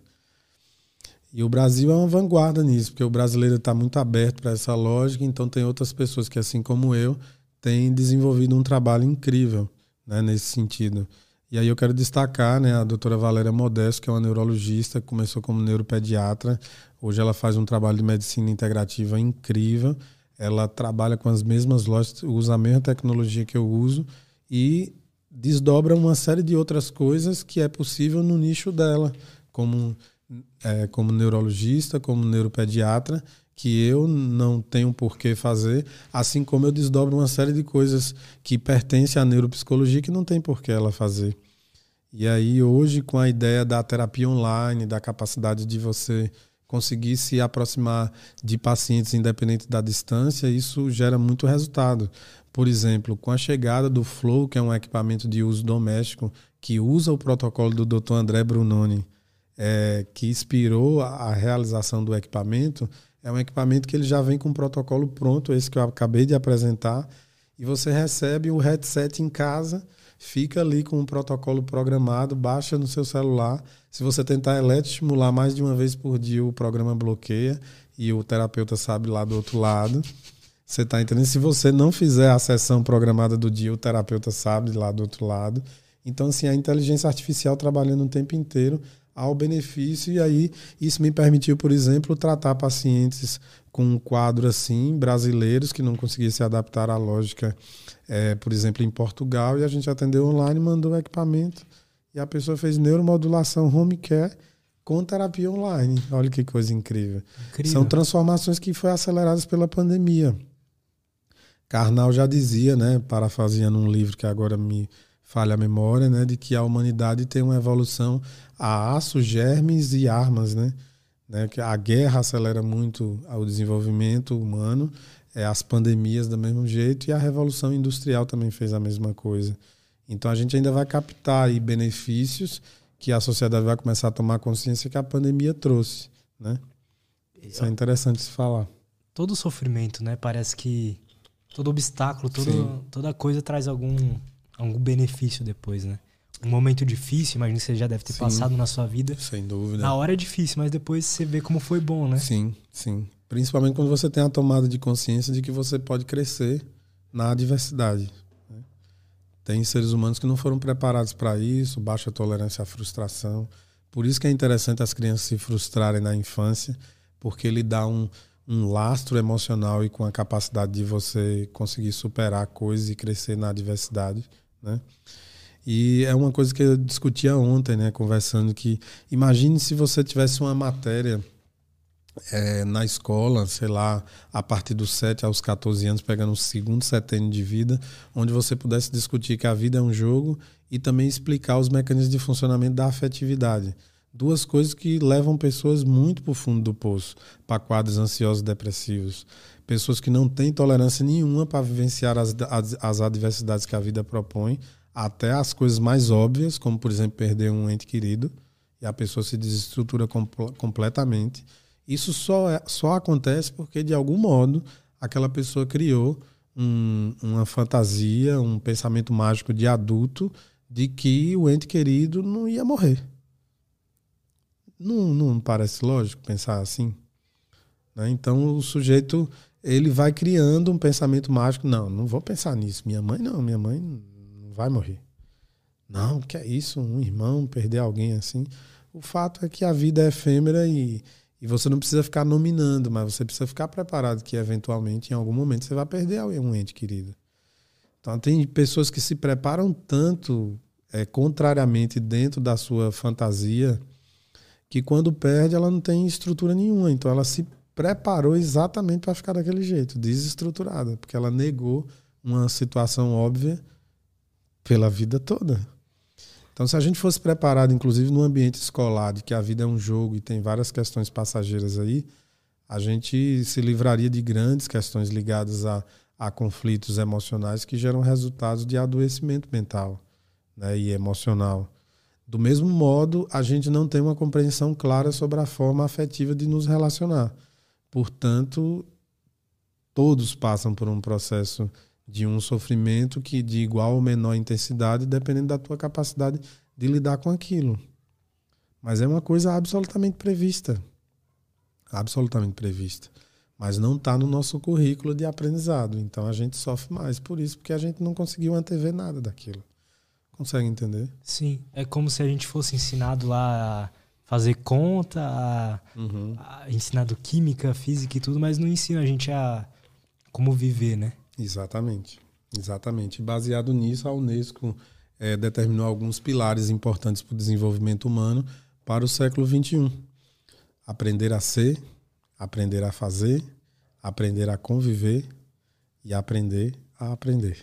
E o Brasil é uma vanguarda nisso, porque o brasileiro está muito aberto para essa lógica, então tem outras pessoas que, assim como eu, têm desenvolvido um trabalho incrível né, nesse sentido. E aí eu quero destacar né, a doutora Valéria Modesto, que é uma neurologista, começou como neuropediatra, hoje ela faz um trabalho de medicina integrativa incrível, ela trabalha com as mesmas lojas, usa a mesma tecnologia que eu uso e desdobra uma série de outras coisas que é possível no nicho dela, como é, como neurologista, como neuropediatra, que eu não tenho por que fazer, assim como eu desdobro uma série de coisas que pertencem à neuropsicologia que não tem por que ela fazer. E aí, hoje, com a ideia da terapia online, da capacidade de você conseguir se aproximar de pacientes independente da distância, isso gera muito resultado. Por exemplo, com a chegada do Flow, que é um equipamento de uso doméstico que usa o protocolo do Dr. André Brunoni, é, que inspirou a, realização do equipamento é um equipamento que ele já vem com um protocolo pronto, esse que eu acabei de apresentar, e você recebe o headset em casa, fica ali com um protocolo programado, baixa no seu celular. Se você tentar eletroestimular mais de uma vez por dia, o programa bloqueia e o terapeuta sabe lá do outro lado. Você está entendendo? Se você não fizer a sessão programada do dia, o terapeuta sabe lá do outro lado. Então, assim, a inteligência artificial trabalhando o tempo inteiro ao benefício, e aí isso me permitiu, por exemplo, tratar pacientes com um quadro assim, brasileiros que não conseguiam se adaptar à lógica, é, por exemplo, em Portugal, e a gente atendeu online, mandou o equipamento, e a pessoa fez neuromodulação home care com terapia online. Olha que coisa incrível. incrível. São transformações que foram aceleradas pela pandemia. Karnal já dizia, né, parafraseando um livro que agora me falha a memória, né, de que a humanidade tem uma evolução a aço, germes e armas, né? né? Que a guerra acelera muito o desenvolvimento humano, é, as pandemias do mesmo jeito e a revolução industrial também fez a mesma coisa. Então a gente ainda vai captar aí benefícios que a sociedade vai começar a tomar consciência que a pandemia trouxe, né? Isso é interessante se falar. Todo sofrimento, né? Parece que todo obstáculo, todo, toda coisa traz algum algum benefício depois, né? Um momento difícil, imagino que você já deve ter sim, passado na sua vida. Sem dúvida. Na hora é difícil, mas depois você vê como foi bom, né? Sim, sim. Principalmente quando você tem a tomada de consciência de que você pode crescer na adversidade. Né? Tem seres humanos que não foram preparados para isso, baixa tolerância à frustração. Por isso que é interessante as crianças se frustrarem na infância, porque ele dá um, um lastro emocional e com a capacidade de você conseguir superar coisas e crescer na adversidade né? E é uma coisa que eu discutia ontem, né, conversando que imagine se você tivesse uma matéria é, na escola, sei lá, a partir dos 7 aos 14 anos, pegando o segundo setênio de vida, onde você pudesse discutir que a vida é um jogo e também explicar os mecanismos de funcionamento da afetividade. Duas coisas que levam pessoas muito para o fundo do poço, para quadros ansiosos depressivos pessoas que não têm tolerância nenhuma para vivenciar as, as, as, adversidades que a vida propõe, até as coisas mais óbvias, como por exemplo perder um ente querido, e a pessoa se desestrutura compl completamente. Isso só, é, só acontece porque, de algum modo, aquela pessoa criou um, uma fantasia, um pensamento mágico de adulto de que o ente querido não ia morrer. Não, não parece lógico pensar assim? Né? Então o sujeito ele vai criando um pensamento mágico. Não, não vou pensar nisso. Minha mãe não, minha mãe não vai morrer. Não, que é isso, um irmão perder alguém assim. O fato é que a vida é efêmera e, e você não precisa ficar nominando, mas você precisa ficar preparado que eventualmente, em algum momento, você vai perder um ente querido. Então, tem pessoas que se preparam tanto é, contrariamente dentro da sua fantasia que quando perde ela não tem estrutura nenhuma. Então, ela se preparou exatamente para ficar daquele jeito, desestruturada, porque ela negou uma situação óbvia pela vida toda. Então, se a gente fosse preparado, inclusive no ambiente escolar, de que a vida é um jogo e tem várias questões passageiras aí, a gente se livraria de grandes questões ligadas a, a conflitos emocionais que geram resultados de adoecimento mental né, e emocional. Do mesmo modo, a gente não tem uma compreensão clara sobre a forma afetiva de nos relacionar. Portanto, todos passam por um processo de um sofrimento que de igual ou menor intensidade, dependendo da tua capacidade de lidar com aquilo. Mas é uma coisa absolutamente prevista. Absolutamente prevista. Mas não está no nosso currículo de aprendizado. Então a gente sofre mais por isso, porque a gente não conseguiu antever nada daquilo. Consegue entender? Sim. É como se a gente fosse ensinado lá fazer conta, a, uhum. a ensinado química, física e tudo, mas não ensina a gente a como viver, né? Exatamente. Exatamente. Baseado nisso, a Unesco é, determinou alguns pilares importantes para o desenvolvimento humano para o século XXI. Aprender a ser, aprender a fazer, aprender a conviver e aprender a aprender.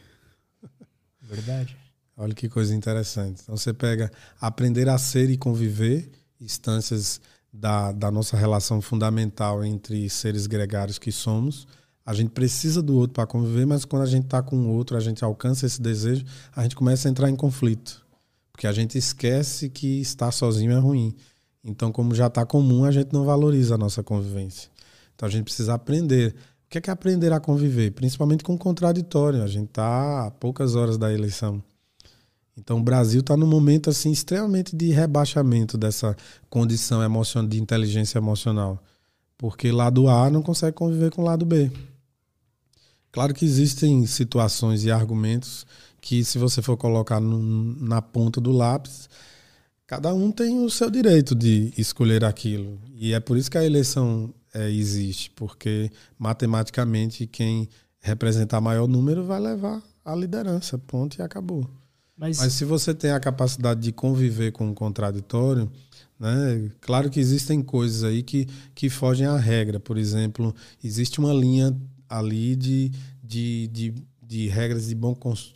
Verdade. Olha que coisa interessante. Então você pega aprender a ser e conviver, instâncias da, da nossa relação fundamental entre seres gregários que somos, a gente precisa do outro para conviver, mas quando a gente está com o outro, a gente alcança esse desejo, a gente começa a entrar em conflito. Porque a gente esquece que estar sozinho é ruim. Então, como já está comum, a gente não valoriza a nossa convivência. Então, a gente precisa aprender. O que é, que é aprender a conviver? Principalmente com o contraditório. A gente está a poucas horas da eleição. Então, o Brasil está num momento assim extremamente de rebaixamento dessa condição emocional, de inteligência emocional. Porque lado A não consegue conviver com lado B. Claro que existem situações e argumentos que, se você for colocar no, na ponta do lápis, cada um tem o seu direito de escolher aquilo. E é por isso que a eleição é, existe, porque matematicamente quem representar maior número vai levar a liderança. Ponto e acabou. Mas... Mas se você tem a capacidade de conviver com o contraditório, né? Claro que existem coisas aí que, que fogem à regra. Por exemplo, existe uma linha ali de, de, de, de regras de bom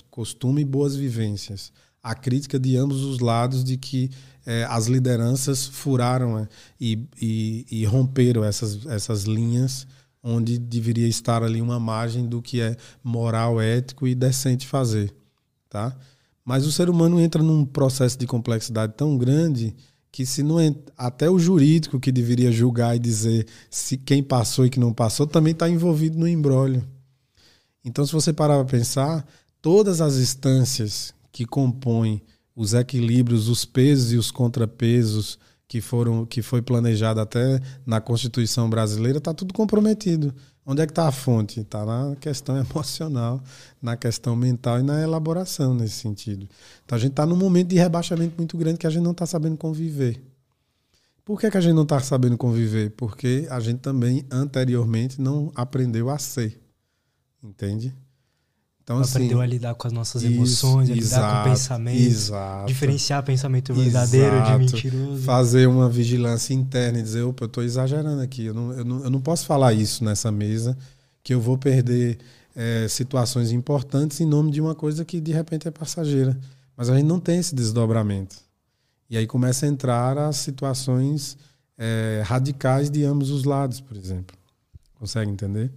costume e boas vivências. A crítica de ambos os lados de que é, as lideranças furaram é, e, e, e, romperam essas, essas linhas onde deveria estar ali uma margem do que é moral, ético e decente fazer. Tá? Mas o ser humano entra num processo de complexidade tão grande que se não até o jurídico que deveria julgar e dizer se quem passou e que não passou também está envolvido no embrólio. Então, se você parar para pensar, todas as instâncias que compõem os equilíbrios, os pesos e os contrapesos que foram que foi planejado até na Constituição brasileira, está tudo comprometido. Onde é que está a fonte? Está na questão emocional, na questão mental e na elaboração nesse sentido. Então a gente está num momento de rebaixamento muito grande que a gente não está sabendo conviver. Por que, que a gente não está sabendo conviver? Porque a gente também anteriormente não aprendeu a ser. Entende? Então, assim, aprendeu a lidar com as nossas emoções, isso, a lidar exato, com pensamentos, exato, diferenciar pensamento verdadeiro exato, de mentiroso. Fazer uma vigilância interna e dizer, opa, eu estou exagerando aqui, eu não, eu, não, eu não posso falar isso nessa mesa, que eu vou perder é, situações importantes em nome de uma coisa que de repente é passageira. Mas a gente não tem esse desdobramento. E aí começa a entrar as situações é, radicais de ambos os lados, por exemplo. Consegue entender?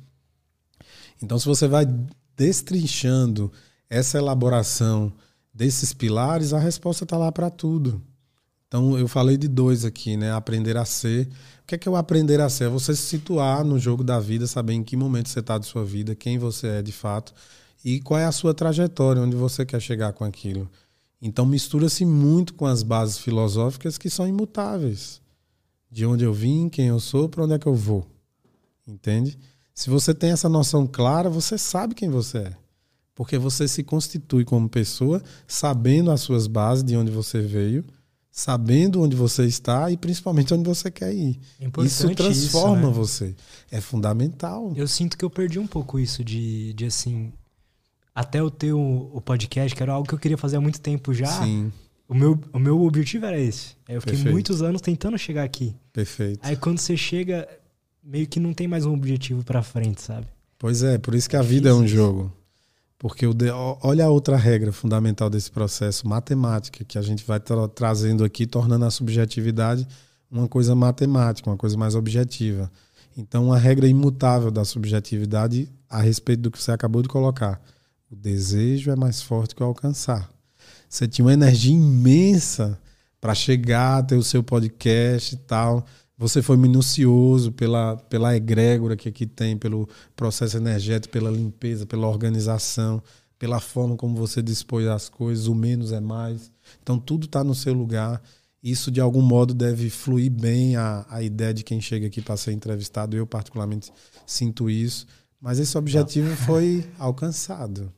Então, se você vai destrinchando essa elaboração desses pilares, a resposta está lá para tudo. Então, eu falei de dois aqui, né? Aprender a ser. O que é que eu aprender a ser? É você se situar no jogo da vida, saber em que momento você está de sua vida, quem você é de fato e qual é a sua trajetória, onde você quer chegar com aquilo. Então, mistura-se muito com as bases filosóficas que são imutáveis. De onde eu vim, quem eu sou, para onde é que eu vou. Entende? Se você tem essa noção clara, você sabe quem você é. Porque você se constitui como pessoa, sabendo as suas bases, de onde você veio, sabendo onde você está e principalmente onde você quer ir. É isso transforma isso, né? você. É fundamental. Eu sinto que eu perdi um pouco isso de, de assim. Até eu ter o, o podcast, que era algo que eu queria fazer há muito tempo já. Sim. O meu, o meu objetivo era esse. Eu fiquei Perfeito. muitos anos tentando chegar aqui. Perfeito. Aí quando você chega, meio que não tem mais um objetivo para frente, sabe? Pois é, por isso que a vida é um jogo. Porque o de... olha a outra regra fundamental desse processo, matemática, que a gente vai tra trazendo aqui, tornando a subjetividade uma coisa matemática, uma coisa mais objetiva. Então, uma regra imutável da subjetividade a respeito do que você acabou de colocar. O desejo é mais forte que o alcançar. Você tinha uma energia imensa para chegar até o seu podcast e tal você foi minucioso pela, pela egrégora que aqui tem, pelo processo energético, pela limpeza, pela organização, pela forma como você dispôs as coisas, o menos é mais. Então tudo está no seu lugar. Isso de algum modo deve fluir bem a, a ideia de quem chega aqui para ser entrevistado. Eu particularmente sinto isso. Mas esse objetivo foi alcançado.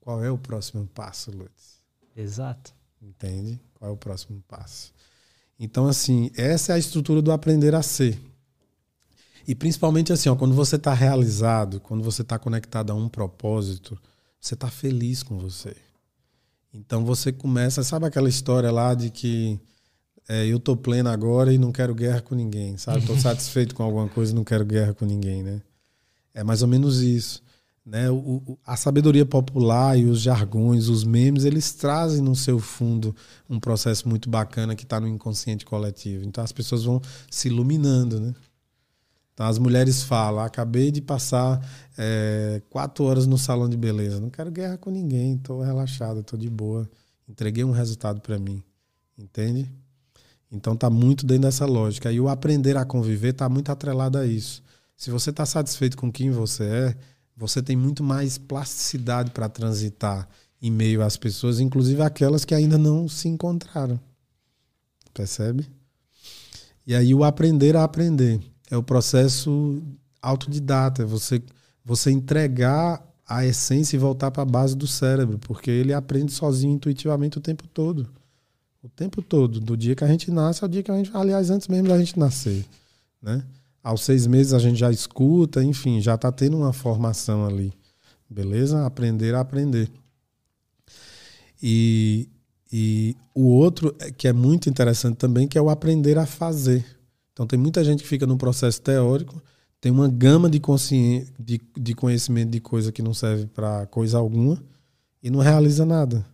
Qual é o próximo passo, Lutz? Exato. Entende? Qual é o próximo passo? Então, assim, essa é a estrutura do aprender a ser. E principalmente assim, ó, quando você está realizado, quando você está conectado a um propósito, você está feliz com você. Então você começa, sabe aquela história lá de que é, eu tô pleno agora e não quero guerra com ninguém, sabe? Estou satisfeito com alguma coisa e não quero guerra com ninguém, né? É mais ou menos isso. Né? O, o, a sabedoria popular e os jargões, os memes, eles trazem no seu fundo um processo muito bacana que está no inconsciente coletivo. Então as pessoas vão se iluminando, né? Então as mulheres falam: acabei de passar é, quatro horas no salão de beleza, não quero guerra com ninguém, estou relaxado, estou de boa, entreguei um resultado para mim, entende? Então tá muito dentro dessa lógica. E o aprender a conviver está muito atrelado a isso. Se você está satisfeito com quem você é, você tem muito mais plasticidade para transitar em meio às pessoas, inclusive aquelas que ainda não se encontraram. Percebe? E aí o aprender a aprender é o processo autodidata, é você você entregar a essência e voltar para a base do cérebro, porque ele aprende sozinho intuitivamente o tempo todo. O tempo todo, do dia que a gente nasce ao dia que a gente, aliás, antes mesmo da gente nascer, né? Aos seis meses a gente já escuta, enfim, já está tendo uma formação ali. Beleza? Aprender a aprender. E, e o outro é que é muito interessante também, que é o aprender a fazer. Então tem muita gente que fica no processo teórico, tem uma gama de, de, de conhecimento de coisa que não serve para coisa alguma e não realiza nada.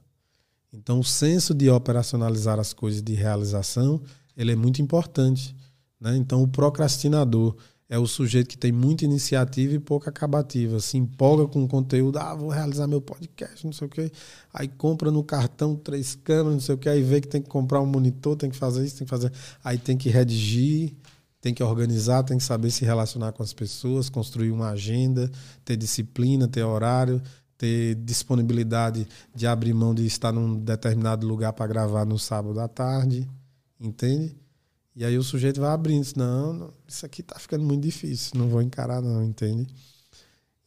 Então o senso de operacionalizar as coisas de realização, ele é muito importante. Né? Então, o procrastinador é o sujeito que tem muita iniciativa e pouca acabativa. Se empolga com o conteúdo, ah, vou realizar meu podcast, não sei o quê. Aí compra no cartão três câmeras, não sei o quê. Aí vê que tem que comprar um monitor, tem que fazer isso, tem que fazer. Aí tem que redigir, tem que organizar, tem que saber se relacionar com as pessoas, construir uma agenda, ter disciplina, ter horário, ter disponibilidade de abrir mão de estar num determinado lugar para gravar no sábado à tarde. Entende? E aí o sujeito vai abrindo, não, não, isso aqui tá ficando muito difícil, não vou encarar não, entende?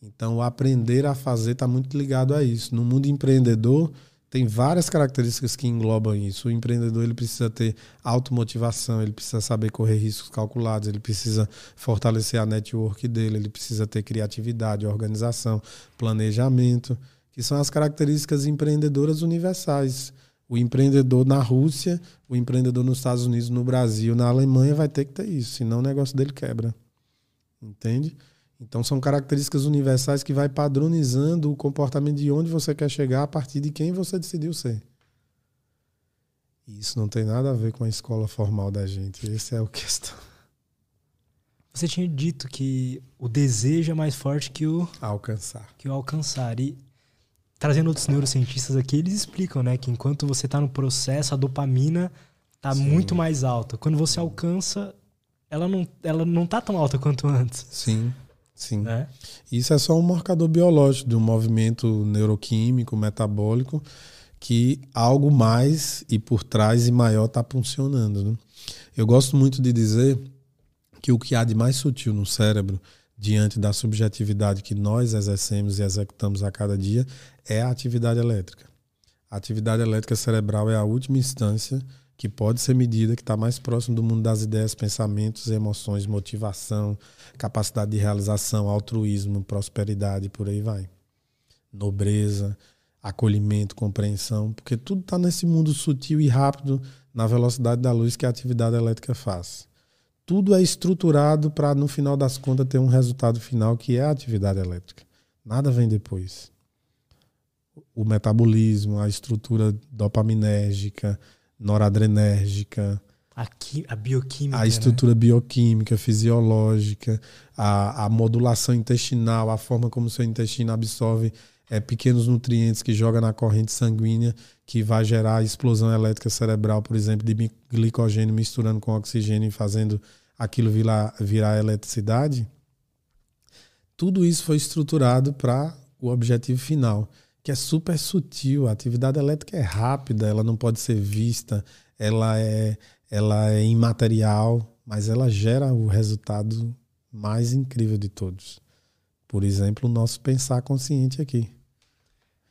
Então, o aprender a fazer está muito ligado a isso. No mundo empreendedor, tem várias características que englobam isso. O empreendedor ele precisa ter automotivação, ele precisa saber correr riscos calculados, ele precisa fortalecer a network dele, ele precisa ter criatividade, organização, planejamento, que são as características empreendedoras universais. O empreendedor na Rússia, o empreendedor nos Estados Unidos, no Brasil, na Alemanha vai ter que ter isso, senão o negócio dele quebra. Entende? Então são características universais que vai padronizando o comportamento de onde você quer chegar a partir de quem você decidiu ser. E isso não tem nada a ver com a escola formal da gente. Esse é o questão. Você tinha dito que o desejo é mais forte que o alcançar. Que o alcançar. E trazendo outros neurocientistas aqui, eles explicam, né, que enquanto você está no processo, a dopamina está muito mais alta. Quando você alcança, ela não, ela não tá tão alta quanto antes. Sim. Sim. É? Isso é só um marcador biológico de um movimento neuroquímico, metabólico, que algo mais e por trás e maior está funcionando. Né? Eu gosto muito de dizer que o que há de mais sutil no cérebro diante da subjetividade que nós exercemos e executamos a cada dia, é a atividade elétrica. A atividade elétrica cerebral é a última instância que pode ser medida, que está mais próximo do mundo das ideias, pensamentos, emoções, motivação, capacidade de realização, altruísmo, prosperidade, por aí vai. Nobreza, acolhimento, compreensão, porque tudo está nesse mundo sutil e rápido, na velocidade da luz que a atividade elétrica faz tudo é estruturado para, no final das contas, ter um resultado final que é a atividade elétrica. Nada vem depois. O metabolismo, a estrutura dopaminérgica, noradrenérgica, a, a bioquímica. A estrutura né? bioquímica, fisiológica, a, a modulação intestinal, a forma como o seu intestino absorve é, pequenos nutrientes que joga na corrente sanguínea, que vai gerar explosão elétrica cerebral, por exemplo, de glicogênio misturando com oxigênio e fazendo aquilo virar, virar eletricidade, tudo isso foi estruturado para o objetivo final, que é super sutil. A atividade elétrica é rápida, ela não pode ser vista, ela é, ela é imaterial, mas ela gera o resultado mais incrível de todos. Por exemplo, o nosso pensar consciente aqui.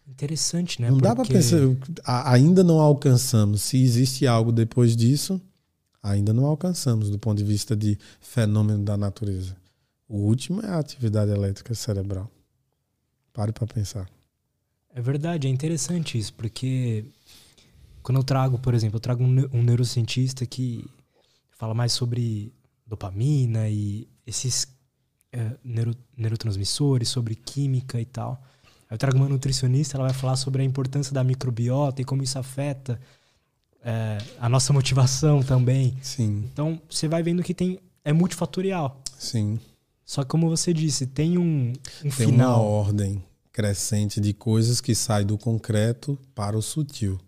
Interessante, né? Não Porque... dá para pensar, ainda não alcançamos. Se existe algo depois disso, ainda não alcançamos do ponto de vista de fenômeno da natureza. O último é a atividade elétrica cerebral. Pare para pensar. É verdade, é interessante isso, porque quando eu trago, por exemplo, eu trago um, um neurocientista que fala mais sobre dopamina e esses é, neuro, neurotransmissores, sobre química e tal. Eu trago uma nutricionista, ela vai falar sobre a importância da microbiota e como isso afeta é, a nossa motivação também. Sim. Então, você vai vendo que tem é multifatorial. Sim. Só que, como você disse, tem um, um tem final. uma ordem crescente de coisas que sai do concreto para o sutil.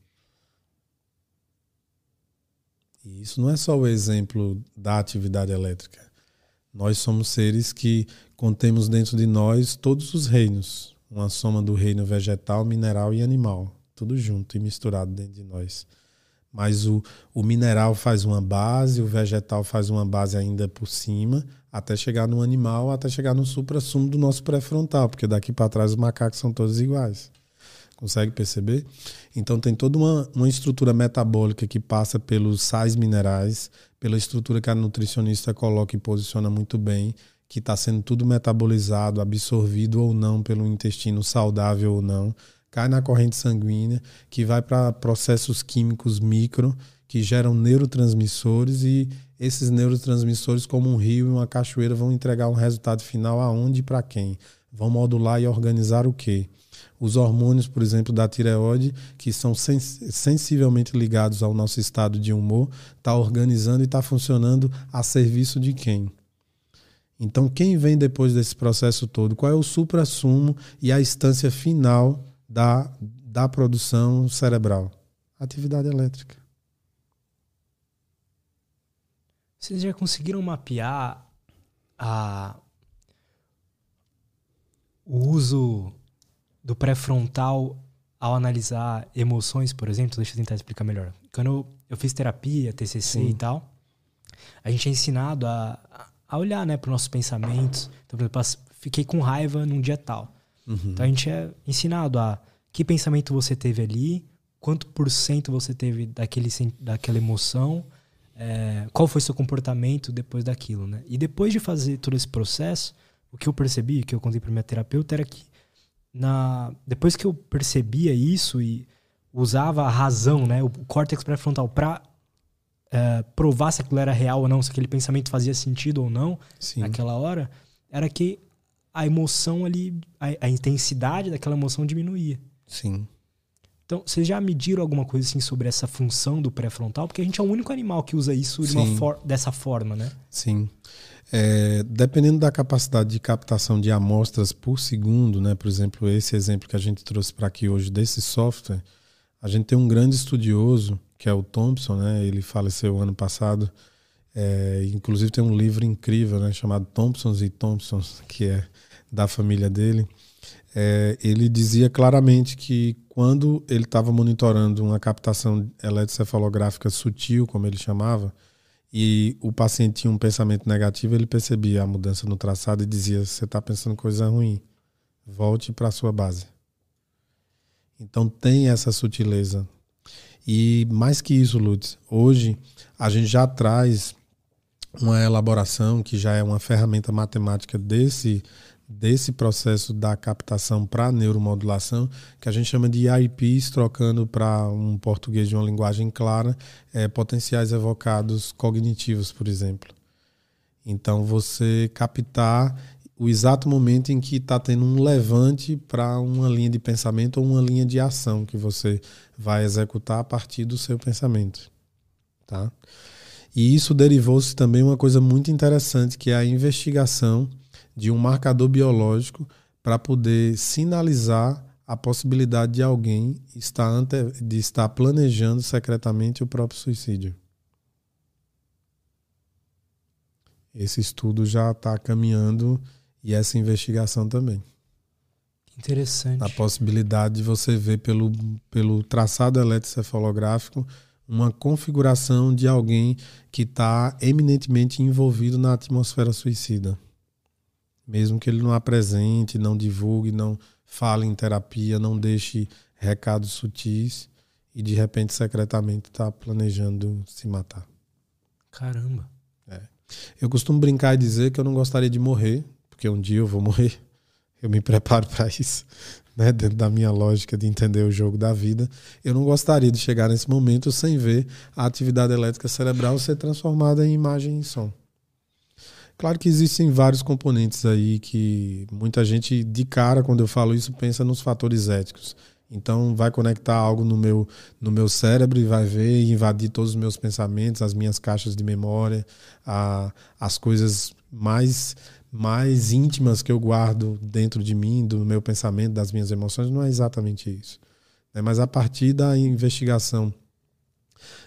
E isso não é só o exemplo da atividade elétrica. Nós somos seres que contemos dentro de nós todos os reinos uma soma do reino vegetal, mineral e animal, tudo junto e misturado dentro de nós. Mas o, o mineral faz uma base, o vegetal faz uma base ainda por cima, até chegar no animal, até chegar no supra-sumo do nosso pré-frontal, porque daqui para trás os macacos são todos iguais. Consegue perceber? Então tem toda uma, uma estrutura metabólica que passa pelos sais minerais, pela estrutura que a nutricionista coloca e posiciona muito bem, que está sendo tudo metabolizado, absorvido ou não pelo intestino saudável ou não, cai na corrente sanguínea, que vai para processos químicos micro que geram neurotransmissores e esses neurotransmissores, como um rio e uma cachoeira, vão entregar um resultado final aonde e para quem? Vão modular e organizar o quê? Os hormônios, por exemplo, da tireoide, que são sens sensivelmente ligados ao nosso estado de humor, está organizando e está funcionando a serviço de quem? Então, quem vem depois desse processo todo? Qual é o supra-sumo e a instância final da, da produção cerebral? Atividade elétrica. Vocês já conseguiram mapear a, o uso do pré-frontal ao analisar emoções, por exemplo? Deixa eu tentar explicar melhor. Quando eu, eu fiz terapia, TCC Sim. e tal, a gente é ensinado a, a olhar né, para os nossos pensamentos. Então, por exemplo, fiquei com raiva num dia tal. Uhum. Então a gente é ensinado a que pensamento você teve ali, quanto por cento você teve daquele, daquela emoção, é, qual foi seu comportamento depois daquilo, né? E depois de fazer todo esse processo, o que eu percebi, que eu contei para minha terapeuta, era que na, depois que eu percebia isso e usava a razão, né, o córtex pré-frontal para uh, provar se aquilo era real ou não, se aquele pensamento fazia sentido ou não Sim. naquela hora, era que a emoção ali, a, a, intensidade daquela emoção diminuía. Sim. Então, vocês já mediram alguma coisa assim sobre essa função do pré-frontal? Porque a gente é o único animal que usa isso de for dessa forma, né? Sim. É, dependendo da capacidade de captação de amostras por segundo, né? Por exemplo, esse exemplo que a gente trouxe para aqui hoje desse software, a gente tem um grande estudioso que é o Thompson, né? Ele faleceu ano passado. É, inclusive tem um livro incrível, né? Chamado Thompsons e Thompsons, que é da família dele. É, ele dizia claramente que quando ele estava monitorando uma captação eletrocefalográfica sutil, como ele chamava, e o paciente tinha um pensamento negativo, ele percebia a mudança no traçado e dizia: Você está pensando coisa ruim, volte para a sua base. Então tem essa sutileza e mais que isso, Lutz, hoje a gente já traz uma elaboração que já é uma ferramenta matemática desse desse processo da captação para neuromodulação, que a gente chama de IPs, trocando para um português de uma linguagem clara, é, potenciais evocados cognitivos, por exemplo. Então, você captar o exato momento em que está tendo um levante para uma linha de pensamento ou uma linha de ação que você vai executar a partir do seu pensamento. Tá? E isso derivou-se também uma coisa muito interessante, que é a investigação de um marcador biológico para poder sinalizar a possibilidade de alguém estar ante, de estar planejando secretamente o próprio suicídio. Esse estudo já está caminhando e essa investigação também. Interessante. A possibilidade de você ver pelo, pelo traçado eletrocefalográfico uma configuração de alguém que está eminentemente envolvido na atmosfera suicida. Mesmo que ele não apresente, não divulgue, não fale em terapia, não deixe recados sutis e de repente secretamente está planejando se matar. Caramba. É. Eu costumo brincar e dizer que eu não gostaria de morrer, porque um dia eu vou morrer. Eu me preparo para isso, né? dentro da minha lógica de entender o jogo da vida. Eu não gostaria de chegar nesse momento sem ver a atividade elétrica cerebral ser transformada em imagem e som. Claro que existem vários componentes aí que muita gente, de cara, quando eu falo isso, pensa nos fatores éticos. Então vai conectar algo no meu, no meu cérebro e vai ver e invadir todos os meus pensamentos, as minhas caixas de memória, a, as coisas mais mais íntimas que eu guardo dentro de mim, do meu pensamento, das minhas emoções, não é exatamente isso. Né? Mas a partir da investigação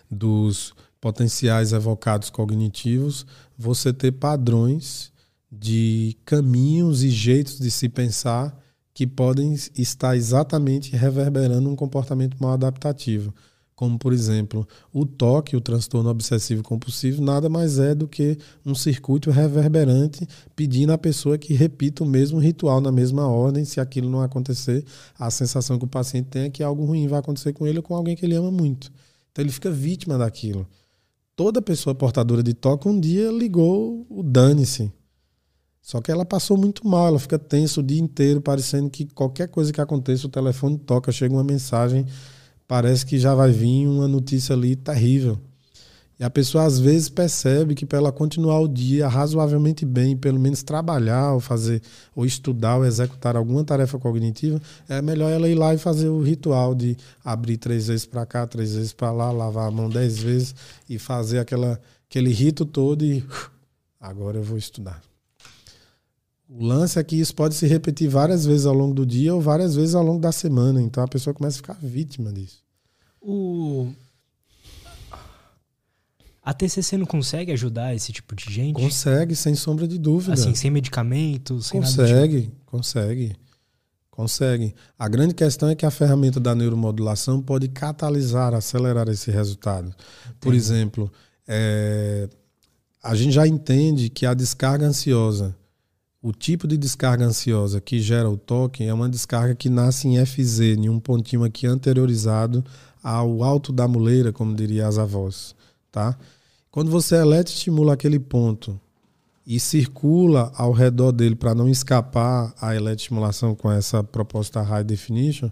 dos potenciais evocados cognitivos, você ter padrões de caminhos e jeitos de se pensar que podem estar exatamente reverberando um comportamento mal adaptativo como por exemplo o toque, o transtorno obsessivo compulsivo, nada mais é do que um circuito reverberante pedindo à pessoa que repita o mesmo ritual na mesma ordem. Se aquilo não acontecer, a sensação que o paciente tem é que algo ruim vai acontecer com ele ou com alguém que ele ama muito. Então ele fica vítima daquilo. Toda pessoa portadora de toque um dia ligou o dane-se. Só que ela passou muito mal, ela fica tensa o dia inteiro, parecendo que qualquer coisa que aconteça, o telefone toca, chega uma mensagem parece que já vai vir uma notícia ali terrível. E a pessoa às vezes percebe que para ela continuar o dia razoavelmente bem, pelo menos trabalhar ou fazer ou estudar ou executar alguma tarefa cognitiva, é melhor ela ir lá e fazer o ritual de abrir três vezes para cá, três vezes para lá, lavar a mão dez vezes e fazer aquela, aquele rito todo e agora eu vou estudar. O lance é que isso pode se repetir várias vezes ao longo do dia ou várias vezes ao longo da semana. Então a pessoa começa a ficar vítima disso. O... A TCC não consegue ajudar esse tipo de gente? Consegue, sem sombra de dúvida. Assim, sem medicamentos, sem consegue, tipo. Consegue, consegue. A grande questão é que a ferramenta da neuromodulação pode catalisar, acelerar esse resultado. Entendi. Por exemplo, é... a gente já entende que a descarga ansiosa o tipo de descarga ansiosa que gera o toque é uma descarga que nasce em FZ, em um pontinho aqui anteriorizado ao alto da muleira, como diria as avós, tá? Quando você eletroestimula aquele ponto e circula ao redor dele para não escapar a eletroestimulação com essa proposta high definition,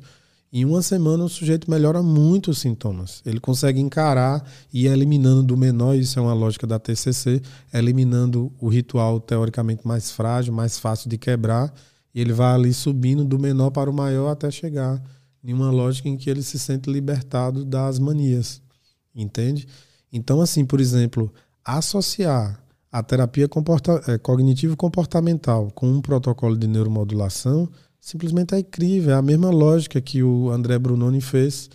em uma semana o sujeito melhora muito os sintomas. Ele consegue encarar e ir eliminando do menor, isso é uma lógica da TCC, eliminando o ritual teoricamente mais frágil, mais fácil de quebrar, e ele vai ali subindo do menor para o maior até chegar em uma lógica em que ele se sente libertado das manias. Entende? Então, assim, por exemplo, associar a terapia comporta eh, cognitivo-comportamental com um protocolo de neuromodulação simplesmente é incrível. É a mesma lógica que o André Brunoni fez.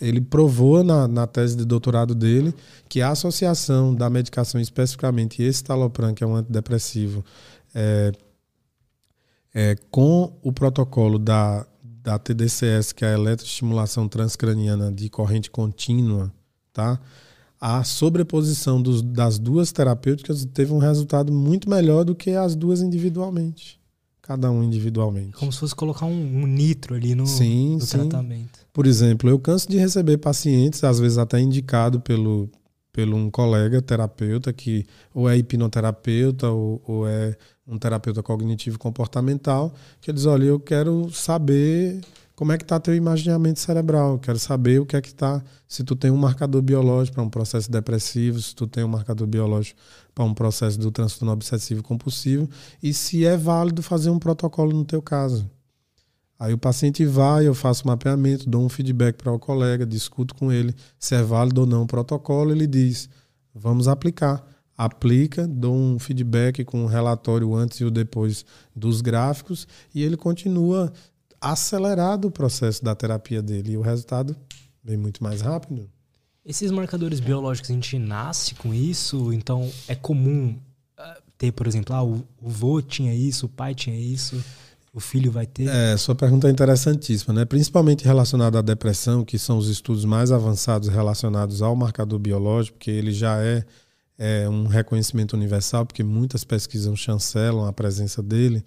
Ele provou na, na tese de doutorado dele que a associação da medicação, especificamente esse talopram, que é um antidepressivo, é, é, com o protocolo da, da TDCS, que é a eletroestimulação transcraniana de corrente contínua, tá? A sobreposição dos, das duas terapêuticas teve um resultado muito melhor do que as duas individualmente cada um individualmente. Como se fosse colocar um, um nitro ali no, sim, no sim. tratamento. Por exemplo, eu canso de receber pacientes, às vezes até indicado pelo, pelo um colega terapeuta, que ou é hipnoterapeuta ou, ou é um terapeuta cognitivo comportamental, que eles, olha, eu quero saber como é que está teu imaginamento cerebral. Quero saber o que é que está. Se tu tem um marcador biológico para um processo depressivo, se tu tem um marcador biológico para um processo do transtorno obsessivo compulsivo e se é válido fazer um protocolo no teu caso. Aí o paciente vai, eu faço mapeamento, dou um feedback para o colega, discuto com ele se é válido ou não o protocolo, ele diz: "Vamos aplicar" aplica, dou um feedback com um relatório antes e o depois dos gráficos e ele continua acelerado o processo da terapia dele e o resultado vem muito mais rápido. Esses marcadores biológicos, a gente nasce com isso? Então, é comum uh, ter, por exemplo, ah, o, o vô tinha isso, o pai tinha isso, o filho vai ter? É, sua pergunta é interessantíssima, né? Principalmente relacionada à depressão, que são os estudos mais avançados relacionados ao marcador biológico, porque ele já é, é um reconhecimento universal, porque muitas pesquisas chancelam a presença dele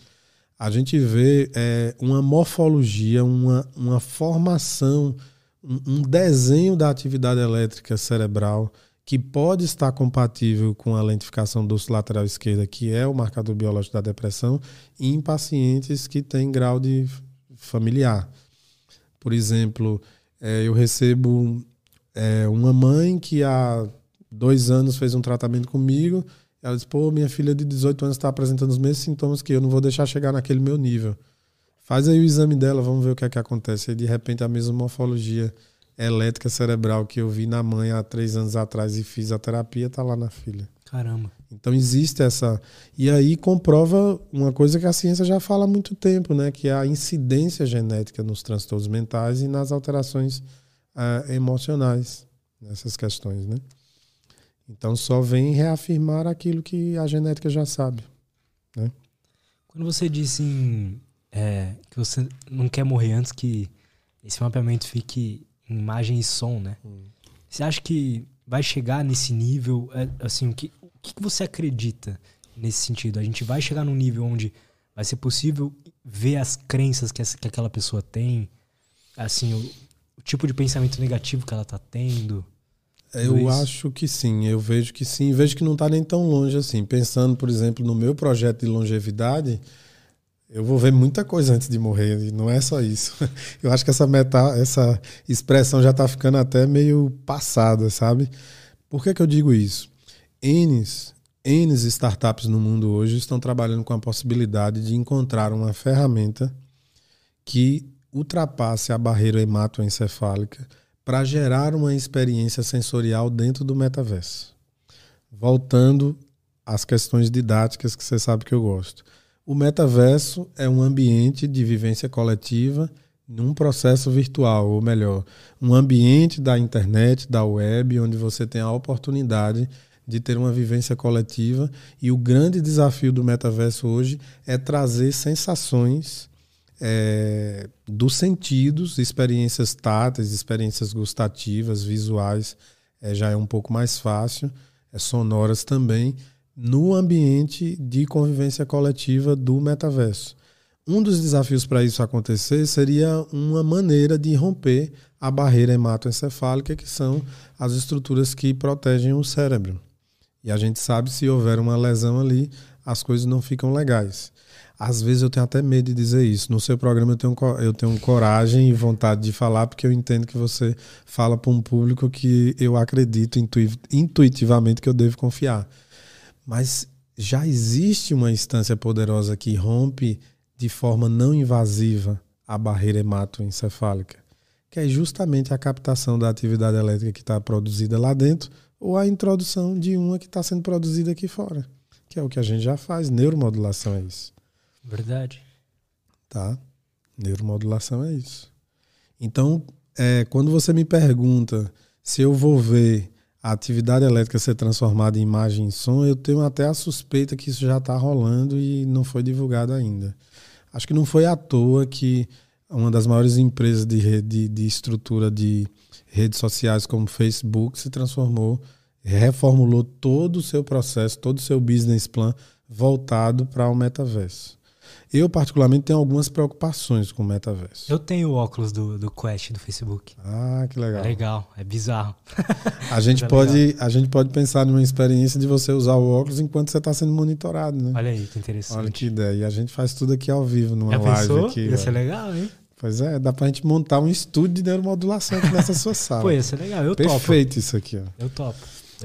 a gente vê é, uma morfologia, uma, uma formação, um, um desenho da atividade elétrica cerebral que pode estar compatível com a lentificação do lateral esquerda, que é o marcador biológico da depressão, em pacientes que têm grau de familiar. Por exemplo, é, eu recebo é, uma mãe que há dois anos fez um tratamento comigo ela disse, pô, minha filha de 18 anos está apresentando os mesmos sintomas que eu, não vou deixar chegar naquele meu nível. Faz aí o exame dela, vamos ver o que é que acontece. E de repente a mesma morfologia elétrica cerebral que eu vi na mãe há três anos atrás e fiz a terapia está lá na filha. Caramba. Então existe essa. E aí comprova uma coisa que a ciência já fala há muito tempo, né? Que é a incidência genética nos transtornos mentais e nas alterações uh, emocionais, nessas questões, né? Então só vem reafirmar aquilo que a genética já sabe. Né? Quando você disse em, é, que você não quer morrer antes que esse mapeamento fique em imagem e som, né? Hum. Você acha que vai chegar nesse nível? É, assim, o que, o que você acredita nesse sentido? A gente vai chegar num nível onde vai ser possível ver as crenças que, essa, que aquela pessoa tem, assim, o, o tipo de pensamento negativo que ela está tendo? Eu acho que sim, eu vejo que sim, vejo que não está nem tão longe assim. Pensando, por exemplo, no meu projeto de longevidade, eu vou ver muita coisa antes de morrer, e não é só isso. Eu acho que essa meta, essa expressão já está ficando até meio passada, sabe? Por que, que eu digo isso? N's, N's startups no mundo hoje estão trabalhando com a possibilidade de encontrar uma ferramenta que ultrapasse a barreira hematoencefálica para gerar uma experiência sensorial dentro do metaverso. Voltando às questões didáticas que você sabe que eu gosto. O metaverso é um ambiente de vivência coletiva num processo virtual, ou melhor, um ambiente da internet, da web, onde você tem a oportunidade de ter uma vivência coletiva. E o grande desafio do metaverso hoje é trazer sensações é, dos sentidos, experiências táteis, experiências gustativas, visuais, é, já é um pouco mais fácil, é, sonoras também, no ambiente de convivência coletiva do metaverso. Um dos desafios para isso acontecer seria uma maneira de romper a barreira hematoencefálica, que são as estruturas que protegem o cérebro. E a gente sabe se houver uma lesão ali, as coisas não ficam legais. Às vezes eu tenho até medo de dizer isso. No seu programa eu tenho, eu tenho coragem e vontade de falar, porque eu entendo que você fala para um público que eu acredito intuitivamente que eu devo confiar. Mas já existe uma instância poderosa que rompe de forma não invasiva a barreira hematoencefálica, que é justamente a captação da atividade elétrica que está produzida lá dentro ou a introdução de uma que está sendo produzida aqui fora, que é o que a gente já faz. Neuromodulação é isso. Verdade. Tá? Neuromodulação é isso. Então, é, quando você me pergunta se eu vou ver a atividade elétrica ser transformada em imagem e som, eu tenho até a suspeita que isso já está rolando e não foi divulgado ainda. Acho que não foi à toa que uma das maiores empresas de, rede, de estrutura de redes sociais como Facebook se transformou, reformulou todo o seu processo, todo o seu business plan voltado para o metaverso. Eu, particularmente, tenho algumas preocupações com o metaverso. Eu tenho o óculos do, do Quest do Facebook. Ah, que legal. É legal, é bizarro. A gente, é pode, a gente pode pensar numa experiência de você usar o óculos enquanto você está sendo monitorado, né? Olha aí, que interessante. Olha que ideia. E a gente faz tudo aqui ao vivo, numa Já live pensou? aqui. Ia ser legal, hein? Pois é, dá pra gente montar um estúdio de neuromodulação aqui nessa sua sala. Pô, ia ser legal, eu Perfeito topo. Perfeito isso aqui, ó. Eu topo.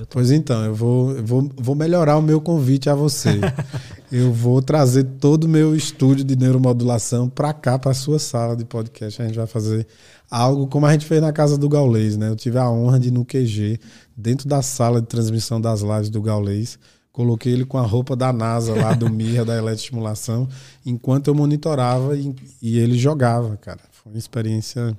Pois então, eu vou, eu vou, vou melhorar o meu convite a você. eu vou trazer todo o meu estúdio de neuromodulação para cá, para a sua sala de podcast. A gente vai fazer algo como a gente fez na casa do Gaulês, né? Eu tive a honra de ir no QG, dentro da sala de transmissão das lives do Gaulês, coloquei ele com a roupa da NASA lá do Mirra da eletroestimulação, enquanto eu monitorava e, e ele jogava, cara. Foi uma experiência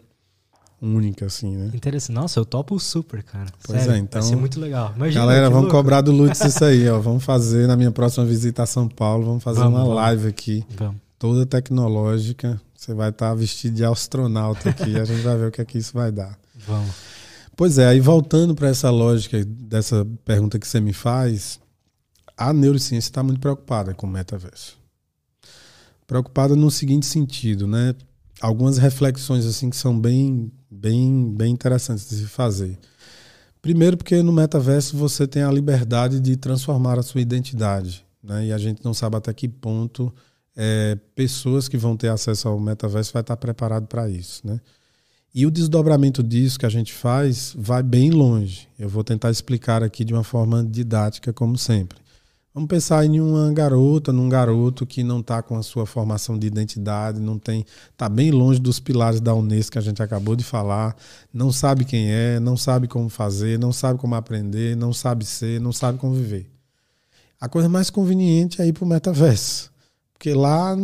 única, assim, né? Interessante. Nossa, eu topo super, cara. Pois Sério, é, então. Vai ser muito legal. Imagina, Galera, vamos louco. cobrar do Lutz isso aí, ó. Vamos fazer na minha próxima visita a São Paulo, vamos fazer Vamos, uma vamos. live aqui, Vamos. toda tecnológica. Você vai estar vestido de astronauta aqui, a gente vai ver o que é que isso vai dar. Vamos. Pois é, aí voltando para essa lógica dessa pergunta que você me faz, a neurociência está muito preocupada com o metaverso. Preocupada no seguinte sentido, né? Algumas reflexões assim que são bem, bem, bem interessantes de se fazer. Primeiro, porque no metaverso você tem a liberdade de transformar a sua identidade, né? E a gente não sabe até que ponto é, pessoas que vão ter acesso ao metaverso vai estar preparado para isso, né? E o desdobramento disso que a gente faz vai bem longe. Eu vou tentar explicar aqui de uma forma didática, como sempre. Vamos pensar em uma garota, num garoto que não está com a sua formação de identidade, não tem, está bem longe dos pilares da Unesco que a gente acabou de falar, não sabe quem é, não sabe como fazer, não sabe como aprender, não sabe ser, não sabe como viver. A coisa mais conveniente é ir para o metaverso, porque lá,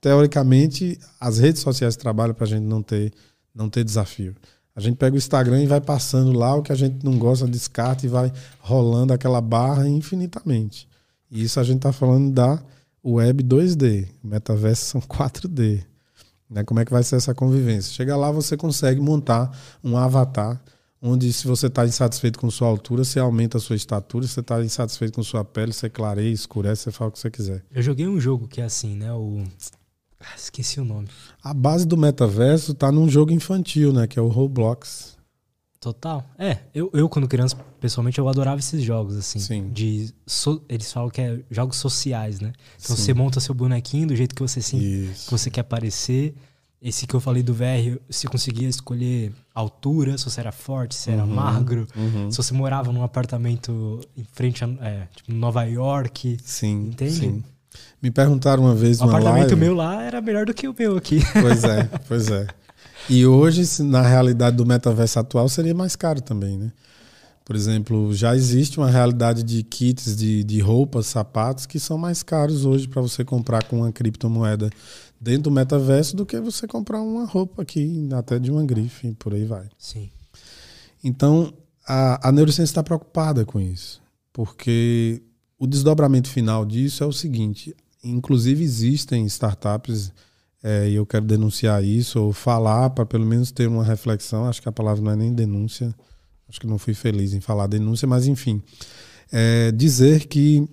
teoricamente, as redes sociais trabalham para a gente não ter não ter desafio. A gente pega o Instagram e vai passando lá o que a gente não gosta, descarta e vai rolando aquela barra infinitamente. E isso a gente está falando da web 2D, metaverso são 4D. Né? Como é que vai ser essa convivência? Chega lá, você consegue montar um avatar onde se você está insatisfeito com sua altura, você aumenta a sua estatura, se você está insatisfeito com sua pele, você clareia, escurece, você fala o que você quiser. Eu joguei um jogo que é assim, né? O. Ah, esqueci o nome. A base do metaverso está num jogo infantil, né? Que é o Roblox. Total. É, eu, eu quando criança, pessoalmente, eu adorava esses jogos, assim. Sim. De so- eles falam que é jogos sociais, né? Então Sim. você monta seu bonequinho do jeito que você, sim, que você quer parecer. Esse que eu falei do VR, você conseguia escolher altura, se você era forte, se era Uhum. magro. Uhum. Se você morava num apartamento em frente a é, tipo, Nova York. Sim, Entende? sim. Me perguntaram uma vez O apartamento live. meu lá era melhor do que o meu aqui. Pois é, pois é. E hoje, na realidade do metaverso atual, seria mais caro também, né? Por exemplo, já existe uma realidade de kits de, de roupas, sapatos, que são mais caros hoje para você comprar com uma criptomoeda dentro do metaverso do que você comprar uma roupa aqui, até de uma grife, por aí vai. Sim. Então, a, a neurociência está preocupada com isso, porque o desdobramento final disso é o seguinte: inclusive existem startups, é, e eu quero denunciar isso, ou falar para pelo menos ter uma reflexão. Acho que a palavra não é nem denúncia, acho que não fui feliz em falar denúncia, mas enfim, é, dizer que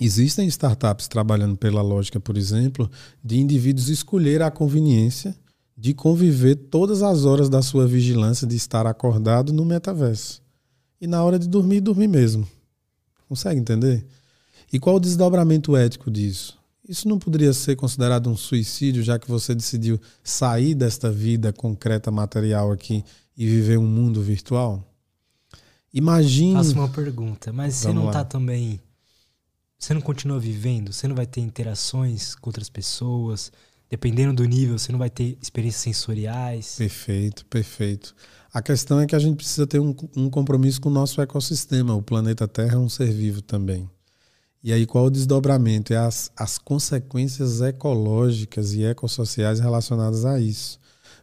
existem startups trabalhando pela lógica, por exemplo, de indivíduos escolher a conveniência de conviver todas as horas da sua vigilância de estar acordado no metaverso. E na hora de dormir, dormir mesmo. Consegue entender? E qual o desdobramento ético disso? Isso não poderia ser considerado um suicídio, já que você decidiu sair desta vida concreta material aqui e viver um mundo virtual? Imagine. Faço uma pergunta, mas você Vamos não lá. tá também. Você não continua vivendo? Você não vai ter interações com outras pessoas? Dependendo do nível, você não vai ter experiências sensoriais? Perfeito, perfeito. A questão é que a gente precisa ter um, um compromisso com o nosso ecossistema. O planeta Terra é um ser vivo também. E aí, qual o desdobramento? É as, as consequências ecológicas e ecossociais relacionadas a isso.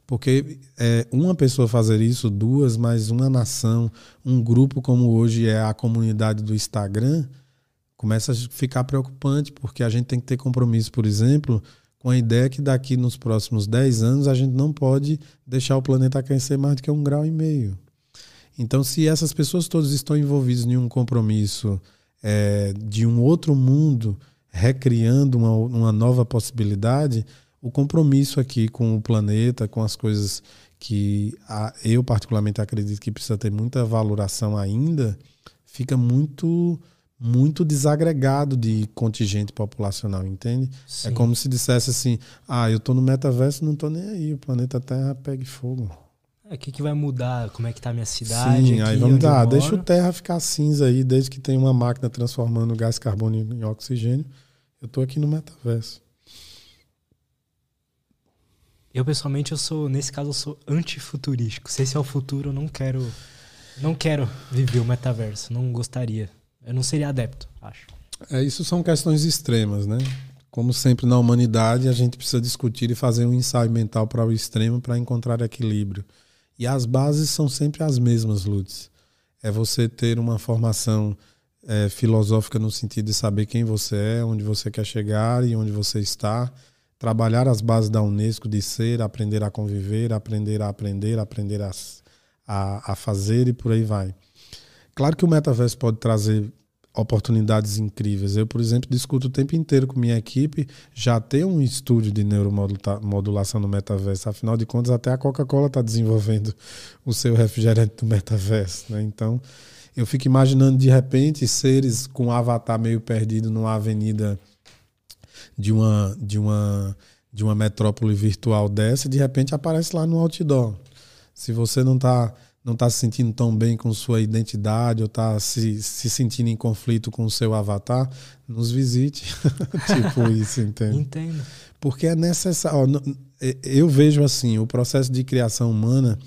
Porque é, uma pessoa fazer isso, duas, mais uma nação, um grupo como hoje é a comunidade do Instagram, começa a ficar preocupante, porque a gente tem que ter compromisso, por exemplo, com a ideia que daqui nos próximos 10 anos a gente não pode deixar o planeta aquecer mais do que um grau e meio. Então, se essas pessoas todas estão envolvidas em um compromisso é, de um outro mundo, recriando uma, uma nova possibilidade, o compromisso aqui com o planeta, com as coisas que a, eu particularmente acredito que precisa ter muita valoração ainda, fica muito muito desagregado de contingente populacional, entende? Sim. É como se dissesse assim: ah, eu tô no metaverso, não tô nem aí, o planeta Terra pegue fogo. É, O que, que vai mudar? Como é que tá a minha cidade? Sim, aí vamos dar, deixa o? Terra ficar cinza aí, desde que tem uma máquina transformando gás carbônico em oxigênio. Eu tô aqui no metaverso. Eu, pessoalmente, eu sou, nesse caso, eu sou antifuturístico. Se esse é o futuro, eu não quero. Não quero viver o metaverso. Não gostaria. Eu não seria adepto, acho. É, isso são questões extremas, né? Como sempre na humanidade, a gente precisa discutir e fazer um ensaio mental para o extremo para encontrar equilíbrio. E as bases são sempre as mesmas, Lutz. É você ter uma formação é, filosófica no sentido de saber quem você é, onde você quer chegar e onde você está. Trabalhar as bases da Unesco de ser, aprender a conviver, aprender a aprender, aprender a, a, a fazer e por aí vai. Claro que o metaverso pode trazer oportunidades incríveis. Eu, por exemplo, discuto o tempo inteiro com minha equipe já ter um estúdio de neuromodulação no metaverso. Afinal de contas, até a Coca-Cola está desenvolvendo o seu refrigerante do metaverso. Né? Então, eu fico imaginando de repente seres com um avatar meio perdido numa avenida de uma, de uma, de uma metrópole virtual dessa, de repente aparece lá no outdoor. Se você não está não está se sentindo tão bem com sua identidade ou está se, se sentindo em conflito com o seu avatar, nos visite. tipo isso, entende? Entendo. Porque é necessário. Eu vejo assim, o processo de criação humana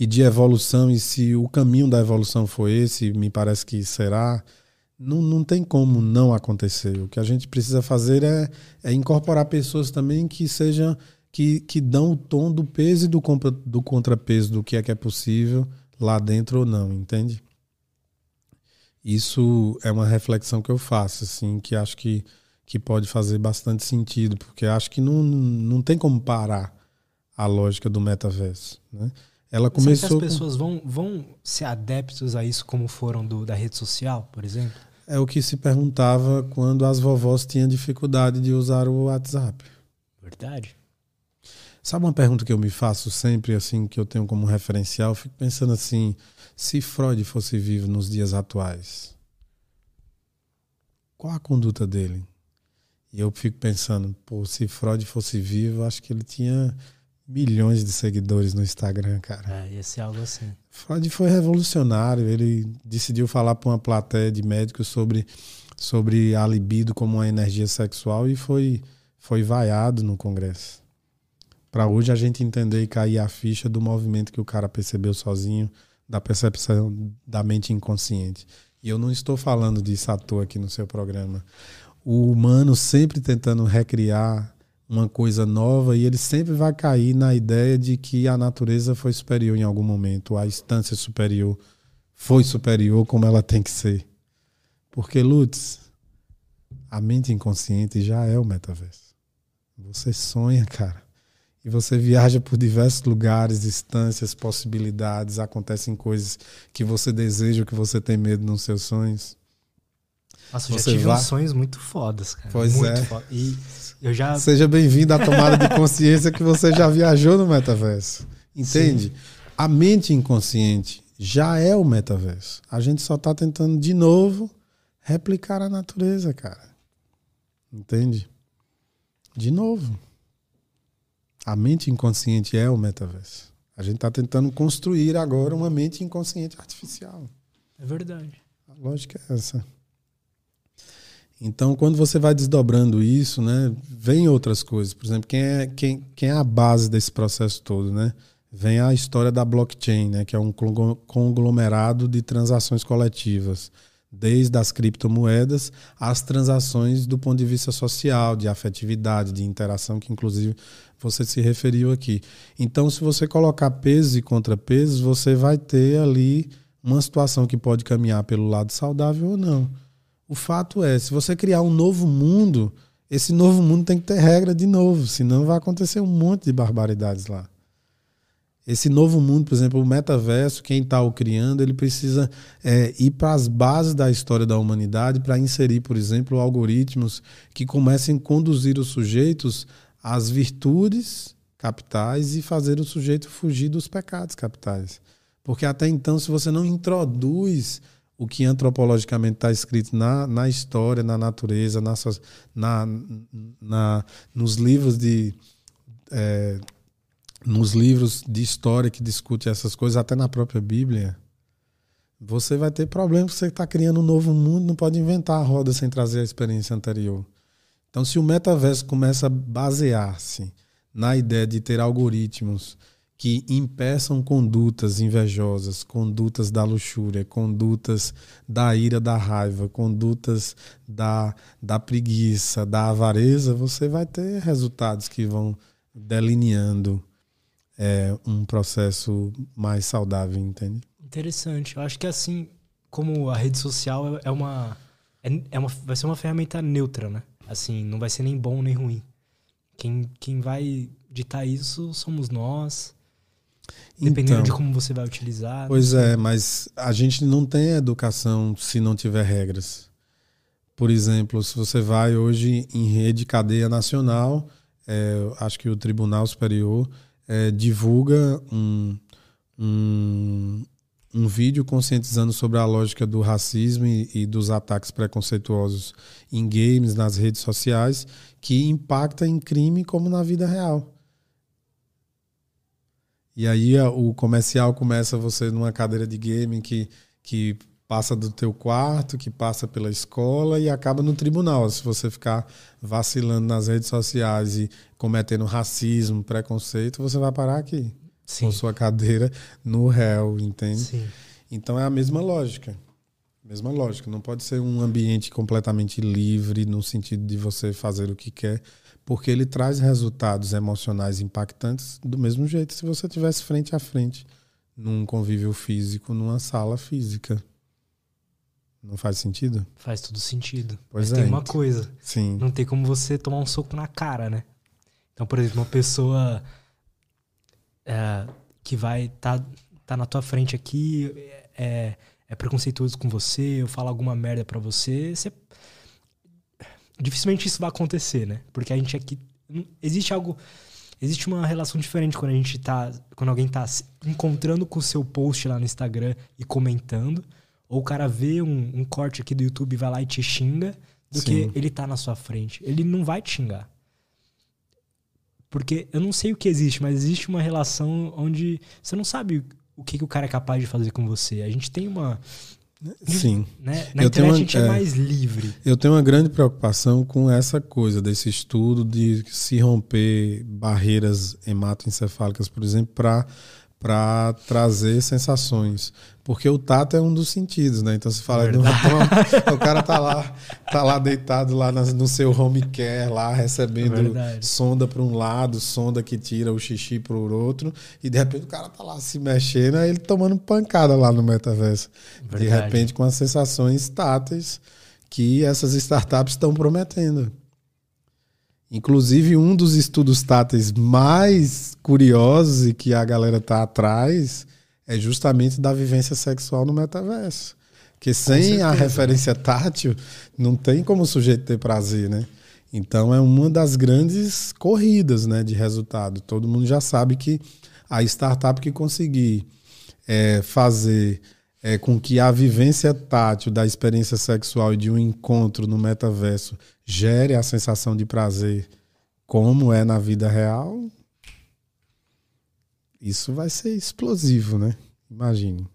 e de evolução, e se o caminho da evolução foi esse, me parece que será, não, não tem como não acontecer. O que a gente precisa fazer é, é incorporar pessoas também que sejam que, que dão o tom do peso e do, do contrapeso do que é que é possível lá dentro ou não, entende? Isso é uma reflexão que eu faço, assim, que acho que, que pode fazer bastante sentido, porque acho que não, não tem como parar a lógica do metaverso, né? Ela começou. Será que as pessoas com... vão, vão ser adeptos a isso como foram do, da rede social, por exemplo? É o que se perguntava quando as vovós tinham dificuldade de usar o WhatsApp. Verdade. Sabe uma pergunta que eu me faço sempre, assim, que eu tenho como referencial? Eu fico pensando assim: se Freud fosse vivo nos dias atuais, qual a conduta dele? E eu fico pensando, pô, se Freud fosse vivo, acho que ele tinha milhões de seguidores no Instagram, cara. É, ia ser algo assim. Freud foi revolucionário, ele decidiu falar para uma plateia de médicos sobre, sobre a libido como uma energia sexual e foi, foi vaiado no Congresso para hoje a gente entender e cair a ficha do movimento que o cara percebeu sozinho, da percepção da mente inconsciente. E eu não estou falando disso à toa aqui no seu programa. O humano sempre tentando recriar uma coisa nova e ele sempre vai cair na ideia de que a natureza foi superior em algum momento, a instância superior foi superior como ela tem que ser. Porque, Lutz, a mente inconsciente já é o metaverso. Você sonha, cara e você viaja por diversos lugares, distâncias, possibilidades, acontecem coisas que você deseja, que você tem medo nos seus sonhos. Nossa, eu você já tive vai... sonhos muito fodas, cara. Pois muito é. Foda. E eu já... Seja bem-vindo à tomada de consciência que você já viajou no metaverso. Entende? Sim. A mente inconsciente já é o metaverso. A gente só está tentando de novo replicar a natureza, cara. Entende? De novo. A mente inconsciente é o metaverso. A gente está tentando construir agora uma mente inconsciente artificial. É verdade. A lógica é essa. Então, quando você vai desdobrando isso, né, vem outras coisas. Por exemplo, quem é, quem, quem é a base desse processo todo, né? Vem a história da blockchain, né, que é um conglomerado de transações coletivas, desde as criptomoedas às transações do ponto de vista social, de afetividade, de interação, que inclusive você se referiu aqui. Então, se você colocar pesos e contrapesos, você vai ter ali uma situação que pode caminhar pelo lado saudável ou não. O fato é, se você criar um novo mundo, esse novo mundo tem que ter regra de novo, senão vai acontecer um monte de barbaridades lá. Esse novo mundo, por exemplo, o metaverso, quem está o criando, ele precisa é, ir para as bases da história da humanidade para inserir, por exemplo, algoritmos que comecem a conduzir os sujeitos as virtudes capitais e fazer o sujeito fugir dos pecados capitais. Porque até então, se você não introduz o que antropologicamente está escrito na, na história, na natureza, na, na, na, nos livros de. É, nos livros de história que discute essas coisas, até na própria Bíblia, você vai ter problemas. Você está criando um novo mundo, não pode inventar a roda sem trazer a experiência anterior. Então, se o metaverso começa a basear-se na ideia de ter algoritmos que impeçam condutas invejosas, condutas da luxúria, condutas da ira, da raiva, condutas da, da preguiça, da avareza, você vai ter resultados que vão delineando é, um processo mais saudável, entende? Interessante. Eu acho que assim, como a rede social é uma, é, é uma vai ser uma ferramenta neutra, né? Assim, não vai ser nem bom nem ruim. Quem, quem vai ditar isso somos nós. Dependendo então, de como você vai utilizar. Pois é, mas a gente não tem educação se não tiver regras. Por exemplo, se você vai hoje em rede cadeia nacional, é, acho que o Tribunal Superior é, divulga um, um, um vídeo conscientizando sobre a lógica do racismo e, e, dos ataques preconceituosos em games, nas redes sociais, que impacta em crime como na vida real. E aí o comercial começa você numa cadeira de game que, que passa do teu quarto, que passa pela escola e acaba no tribunal. Se você ficar vacilando nas redes sociais e cometendo racismo, preconceito, você vai parar aqui. Sim. Com sua cadeira no réu, entende? Sim. Então é a mesma lógica. Mesma lógica. Não pode ser um ambiente completamente livre no sentido de você fazer o que quer, porque ele traz resultados emocionais impactantes do mesmo jeito se você tivesse frente a frente num convívio físico, numa sala física. Não faz sentido? Faz todo sentido. Pois Mas é. tem uma coisa. Sim. Não tem como você tomar um soco na cara, né? Então, por exemplo, uma pessoa é, que vai tá, tá na tua frente aqui é, é preconceituoso com você, ou fala alguma merda pra você, você dificilmente isso vai acontecer, né? Porque a gente aqui existe algo existe uma relação diferente quando a gente tá quando alguém tá encontrando com o seu post lá no Instagram e comentando ou o cara vê um, um corte aqui do YouTube e vai lá e te xinga, do Sim. que ele tá na sua frente. Ele não vai te xingar. Porque eu não sei o que existe, mas existe uma relação onde você não sabe o que, que o cara é capaz de fazer com você. A gente tem uma. Sim. Né? Na eu internet uma, a gente é, é, mais livre. Eu tenho uma grande preocupação com essa coisa, desse estudo de se romper barreiras hematoencefálicas, por exemplo, para para trazer sensações. Porque o tato é um dos sentidos, né? Então você fala, o cara tá lá, tá lá deitado lá no seu home care, lá recebendo sonda para um lado, sonda que tira o xixi para o outro, e de repente o cara tá lá se mexendo, aí ele tomando pancada lá no metaverso. Verdade. De repente com as sensações táteis que essas startups estão prometendo. Inclusive, um dos estudos táteis mais curiosos e que a galera tá atrás é justamente da vivência sexual no metaverso. Porque sem a né? referência tátil, não tem como o sujeito ter prazer, né? Então é uma das grandes corridas né, de resultado. Todo mundo já sabe que a startup que conseguir é, fazer é, com que a vivência tátil da experiência sexual e de um encontro no metaverso gere a sensação de prazer como é na vida real, isso vai ser explosivo, né? Imagine.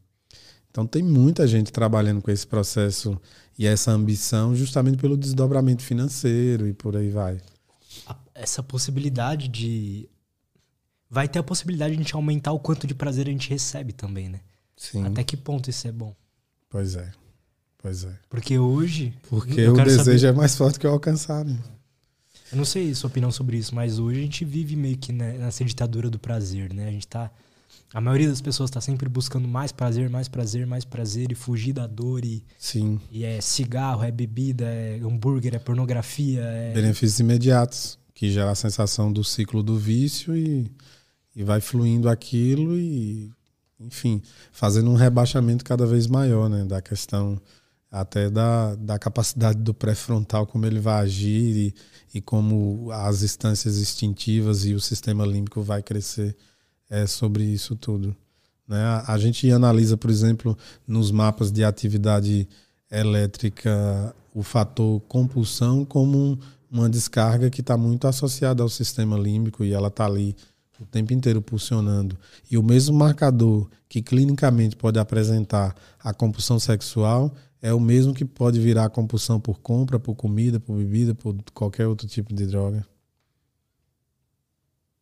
Então tem muita gente trabalhando com esse processo e essa ambição justamente pelo desdobramento financeiro e por aí vai. Essa possibilidade de vai ter a possibilidade de a gente aumentar o quanto de prazer a gente recebe também, né? Sim. Até que ponto isso é bom? Pois é. Pois é. Porque hoje. Porque o desejo saber... é mais forte que o alcançar, né? Eu não sei sua opinião sobre isso, mas hoje a gente vive meio que né, nessa ditadura do prazer, né? A gente tá. A maioria das pessoas está sempre buscando mais prazer, mais prazer, mais prazer e fugir da dor. E, Sim. E é cigarro, é bebida, é hambúrguer, é pornografia. É... Benefícios imediatos, que gera a sensação do ciclo do vício e, e vai fluindo aquilo e enfim, fazendo um rebaixamento cada vez maior, né, da questão até da, da capacidade do pré-frontal, como ele vai agir e, e como as instâncias instintivas e o sistema límbico vai crescer é, sobre isso tudo. Né? A, a gente analisa, por exemplo, nos mapas de atividade elétrica o fator compulsão como um, uma descarga que está muito associada ao sistema límbico e ela está ali o tempo inteiro pulsionando, e o mesmo marcador que clinicamente pode apresentar a compulsão sexual é o mesmo que pode virar compulsão por compra, por comida, por bebida, por qualquer outro tipo de droga.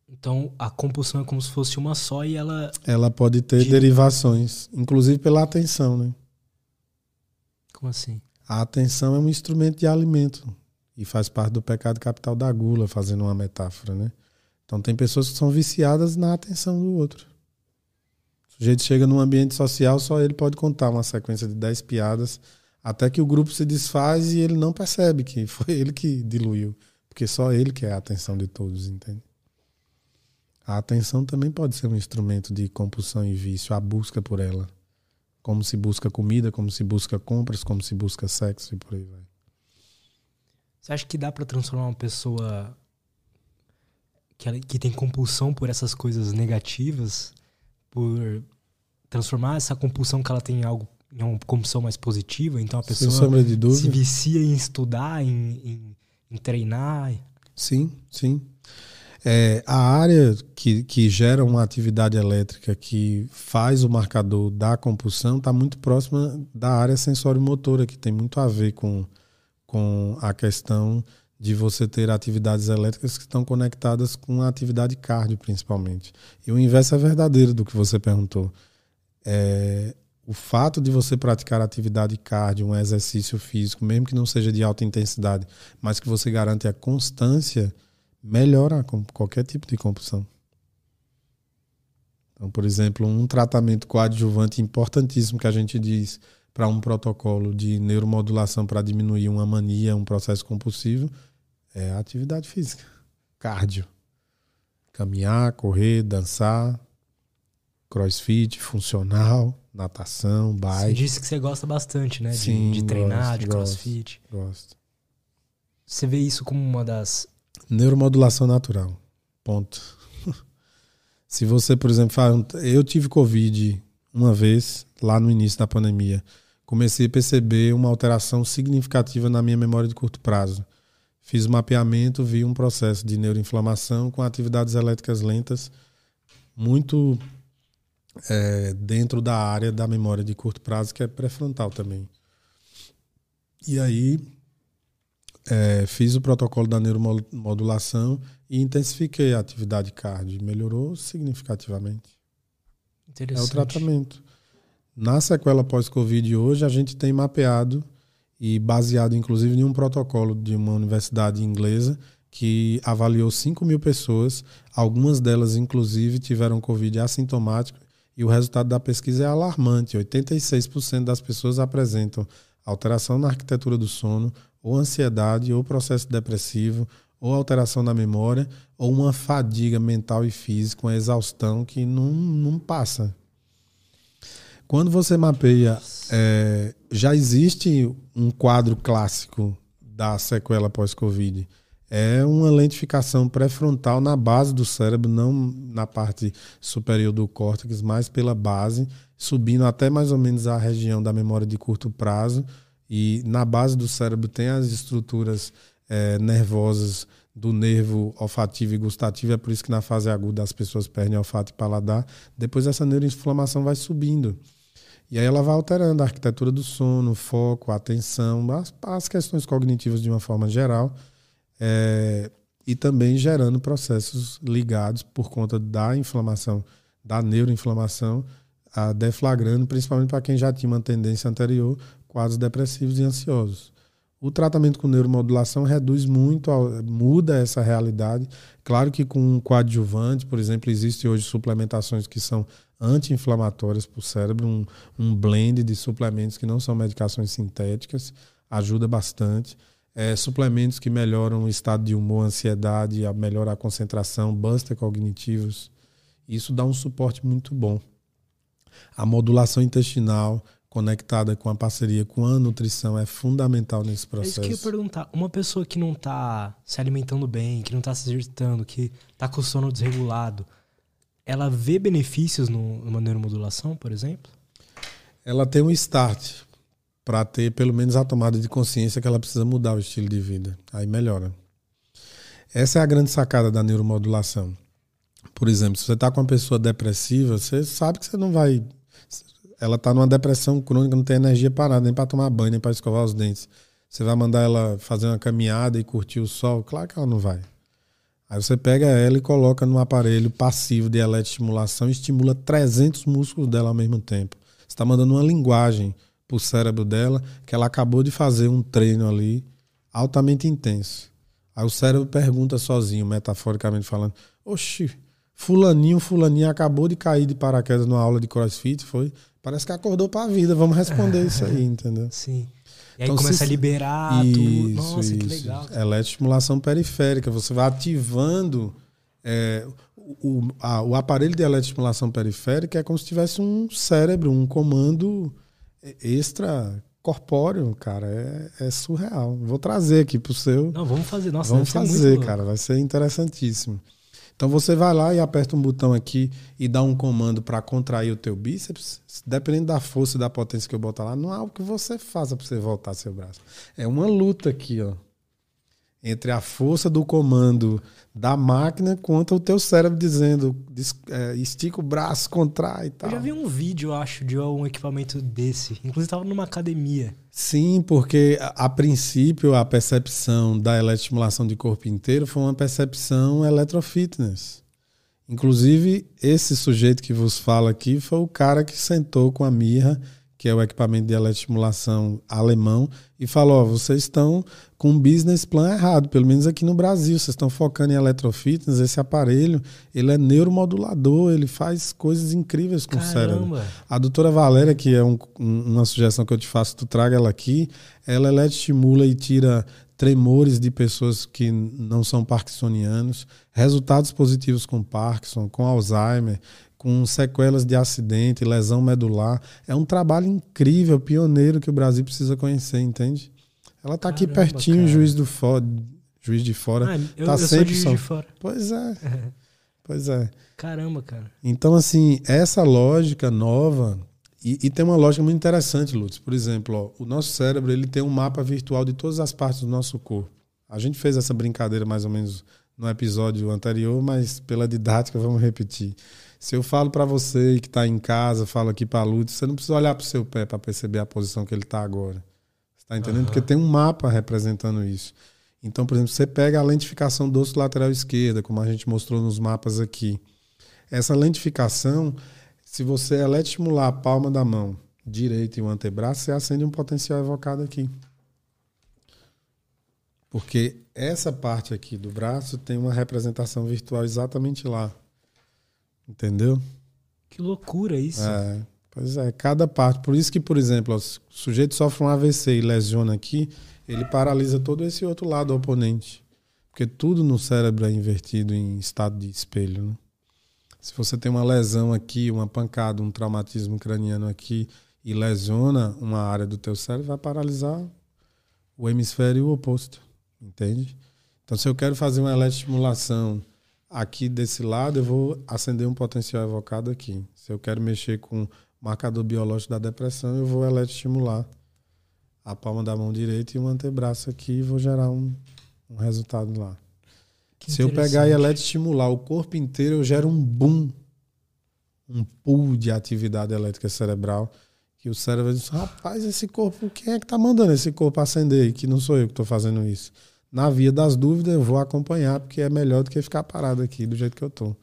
Então a compulsão é como se fosse uma só e ela. Ela pode ter de... derivações, inclusive pela atenção, né? Como assim? A atenção é um instrumento de alimento e faz parte do pecado capital da gula, fazendo uma metáfora, né? Então tem pessoas que são viciadas na atenção do outro. O sujeito chega num ambiente social, só ele pode contar uma sequência de 10 piadas, até que o grupo se desfaz e ele não percebe que foi ele que diluiu. Porque só ele quer a atenção de todos, entende? A atenção também pode ser um instrumento de compulsão e vício, a busca por ela. Como se busca comida, como se busca compras, como se busca sexo e por aí vai. Você acha que dá para transformar uma pessoa que, ela, que tem compulsão por essas coisas negativas, por transformar essa compulsão que ela tem em algo em uma compulsão mais positiva? Então a pessoa se vicia em estudar, em, em, em treinar? Sim, sim. É, a área que, que gera uma atividade elétrica que faz o marcador da compulsão está muito próxima da área sensório-motora, que tem muito a ver com, com a questão de você ter atividades elétricas que estão conectadas com a atividade cardio, principalmente. E o inverso é verdadeiro do que você perguntou. É, o fato de você praticar atividade cardio, um exercício físico, mesmo que não seja de alta intensidade, mas que você garante a constância melhora qualquer tipo de compulsão. Então, por exemplo, um tratamento coadjuvante importantíssimo que a gente diz para um protocolo de neuromodulação para diminuir uma mania, um processo compulsivo, é a atividade física, cardio. Caminhar, correr, dançar, crossfit, funcional, natação, bike. Você disse que você gosta bastante, né? Sim, de, de treinar, gosto, de crossfit. Gosto. Você vê isso como uma das Neuromodulação natural. Ponto. Se você, por exemplo, fala, eu tive Covid uma vez, lá no início da pandemia. Comecei a perceber uma alteração significativa na minha memória de curto prazo. Fiz o mapeamento, vi um processo de neuroinflamação com atividades elétricas lentas, muito é, dentro da área da memória de curto prazo, que é pré-frontal também. E aí é, fiz o protocolo da neuromodulação e intensifiquei a atividade cardio. Melhorou significativamente. Interessante. É o tratamento. Na sequela pós-Covid hoje, a gente tem mapeado e baseado, inclusive, em um protocolo de uma universidade inglesa que avaliou 5 mil pessoas. Algumas delas, inclusive, tiveram Covid assintomático e o resultado da pesquisa é alarmante. 86% das pessoas apresentam alteração na arquitetura do sono, ou ansiedade, ou processo depressivo, ou alteração na memória, ou uma fadiga mental e física, uma exaustão que não, não passa. Quando você mapeia, é, já existe um quadro clássico da sequela pós-Covid. É uma lentificação pré-frontal na base do cérebro, não na parte superior do córtex, mas pela base, subindo até mais ou menos a região da memória de curto prazo e na base do cérebro tem as estruturas é, nervosas do nervo olfativo e gustativo, é por isso que na fase aguda as pessoas perdem olfato e paladar. Depois essa neuroinflamação vai subindo. E aí ela vai alterando a arquitetura do sono, o foco, a atenção, as, as questões cognitivas de uma forma geral. É, e também gerando processos ligados por conta da inflamação, da neuroinflamação, a deflagrando, principalmente para quem já tinha uma tendência anterior, quadros depressivos e ansiosos. O tratamento com neuromodulação reduz muito, muda essa realidade. Claro que com um coadjuvante, por exemplo, existe hoje suplementações que são anti-inflamatórias para o cérebro, um, um blend de suplementos que não são medicações sintéticas, ajuda bastante. É, suplementos que melhoram o estado de humor, ansiedade, melhorar a concentração, buster cognitivos. Isso dá um suporte muito bom. A modulação intestinal, conectada com a parceria com a nutrição é fundamental nesse processo. É isso que eu ia perguntar. Uma pessoa que não está se alimentando bem, que não está se exercitando, que está com o sono desregulado, ela vê benefícios no, numa neuromodulação, por exemplo? Ela tem um start para ter pelo menos a tomada de consciência que ela precisa mudar o estilo de vida. Aí melhora. Essa é a grande sacada da neuromodulação. Por exemplo, se você está com uma pessoa depressiva, você sabe que você não vai ela tá numa depressão crônica, não tem energia parada, nem para tomar banho, nem para escovar os dentes. Você vai mandar ela fazer uma caminhada e curtir o sol? Claro que ela não vai. Aí você pega ela e coloca num aparelho passivo de eletroestimulação e estimula 300 músculos dela ao mesmo tempo. Você está mandando uma linguagem para o cérebro dela que ela acabou de fazer um treino ali altamente intenso. Aí o cérebro pergunta sozinho, metaforicamente falando, Oxi, fulaninho, fulaninho acabou de cair de paraquedas numa aula de crossfit, foi? Parece que acordou para a vida, vamos responder isso aí, entendeu? Sim. E aí então, começa se... a liberar isso, tudo. Nossa, isso. que legal. Eletroestimulação periférica. Você vai ativando é, o, a, o aparelho de eletroestimulação periférica é como se tivesse um cérebro, um comando extra corpóreo, cara. É, é surreal. Vou trazer aqui pro seu. Não, vamos fazer. Nossa, vamos fazer, cara. Vai ser interessantíssimo. Então você vai lá e aperta um botão aqui e dá um comando para contrair o teu bíceps. Dependendo da força e da potência que eu botar lá, não é algo que você faça para você voltar seu braço. É uma luta aqui, ó entre a força do comando da máquina contra o teu cérebro dizendo é, estica o braço, contrai e tal. Eu já vi um vídeo, acho, de um equipamento desse. Inclusive estava numa academia. Sim, porque a, a, princípio a percepção da eletroestimulação de corpo inteiro foi uma percepção eletrofitness. Inclusive, esse sujeito que vos fala aqui foi o cara que sentou com a mirra que é o equipamento de eletroestimulação alemão, e falou: ó, vocês estão com um business plan errado, pelo menos aqui no Brasil. Vocês estão focando em eletrofitness, esse aparelho, ele é neuromodulador, ele faz coisas incríveis com Caramba. o cérebro. A doutora Valéria, que é um, uma sugestão que eu te faço, tu traga ela aqui, ela eletroestimula e tira tremores de pessoas que não são parkinsonianos, resultados positivos com Parkinson, com Alzheimer, com sequelas de acidente, lesão medular. É um trabalho incrível, pioneiro que o Brasil precisa conhecer, entende? Ela está aqui pertinho, cara. juiz do fora, juiz de fora. Ah, eu, tá eu sempre sou de, fora. Pois é. pois é. Caramba, cara. Então, assim, essa lógica nova e, e, tem uma lógica muito interessante, Lutz. Por exemplo, ó, o nosso cérebro ele tem um mapa virtual de todas as partes do nosso corpo. A gente fez essa brincadeira mais ou menos no episódio anterior, mas pela didática vamos repetir. Se eu falo para você que está em casa, falo aqui para a Lutz, você não precisa olhar para o seu pé para perceber a posição que ele está agora. Você está entendendo? Uhum. Porque tem um mapa representando isso. Então, por exemplo, você pega a lentificação do osso lateral esquerda, como a gente mostrou nos mapas aqui. Essa lentificação, se você eletroestimular a palma da mão direita e o antebraço, você acende um potencial evocado aqui. Porque essa parte aqui do braço tem uma representação virtual exatamente lá. Entendeu? Que loucura isso. É, pois é, cada parte. Por isso que, por exemplo, o sujeito sofre um AVC e lesiona aqui, ele paralisa todo esse outro lado oponente. Porque tudo no cérebro é invertido em estado de espelho. Né? Se você tem uma lesão aqui, uma pancada, um traumatismo craniano aqui e lesiona uma área do teu cérebro, vai paralisar o hemisfério oposto. Entende? Então, se eu quero fazer uma eletroestimulação aqui desse lado, eu vou acender um potencial evocado aqui. Se eu quero mexer com o marcador biológico da depressão, eu vou eletroestimular a palma da mão direita e o antebraço aqui e vou gerar um, um resultado lá. Que Se eu pegar e eletroestimular o corpo inteiro, eu gero um boom, um pool de atividade elétrica cerebral que o cérebro diz, rapaz, esse corpo, quem é que está mandando esse corpo acender? Que não sou eu que estou fazendo isso na via das dúvidas, eu vou acompanhar, porque é melhor do que ficar parado aqui do jeito que eu tô.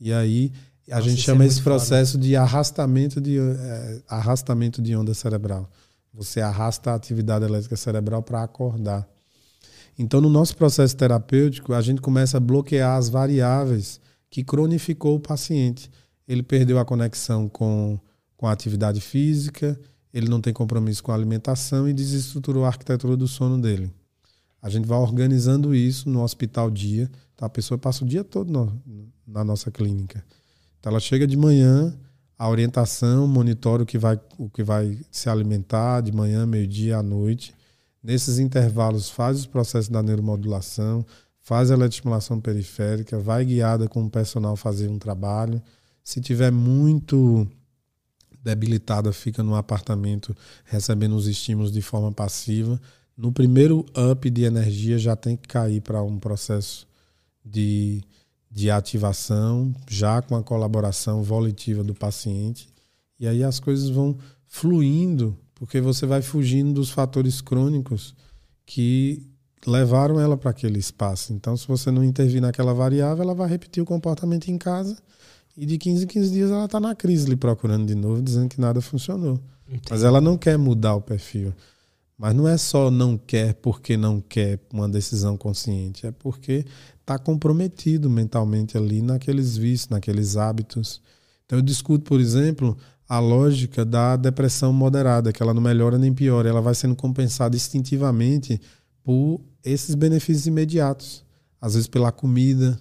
E aí a Nossa, gente é chama é esse processo foda. de arrastamento de é, arrastamento de onda cerebral. Você arrasta a atividade elétrica cerebral para acordar. Então, no nosso processo terapêutico, a gente começa a bloquear as variáveis que cronificou o paciente. Ele perdeu a conexão com, com a atividade física, ele não tem compromisso com a alimentação e desestruturou a arquitetura do sono dele. A gente vai organizando isso no hospital dia. Tá? A pessoa passa o dia todo no, na nossa clínica. Então ela chega de manhã, a orientação, monitora o que vai, o que vai se alimentar de manhã, meio-dia, à noite. Nesses intervalos faz os processos da neuromodulação, faz a eletroestimulação periférica, vai guiada com o personal fazer um trabalho. Se tiver muito debilitada, fica no apartamento recebendo os estímulos de forma passiva no primeiro up de energia já tem que cair para um processo de, de ativação, já com a colaboração volitiva do paciente. E aí as coisas vão fluindo, porque você vai fugindo dos fatores crônicos que levaram ela para aquele espaço. Então, se você não intervir naquela variável, ela vai repetir o comportamento em casa e de 15 em 15 dias ela está na crise lhe procurando de novo, dizendo que nada funcionou. Entendi. Mas ela não quer mudar o perfil. Mas não é só não quer porque não quer uma decisão consciente, é porque está comprometido mentalmente ali naqueles vícios, naqueles hábitos. Então eu discuto, por exemplo, a lógica da depressão moderada, que ela não melhora nem piora, ela vai sendo compensada instintivamente por esses benefícios imediatos. Às vezes pela comida.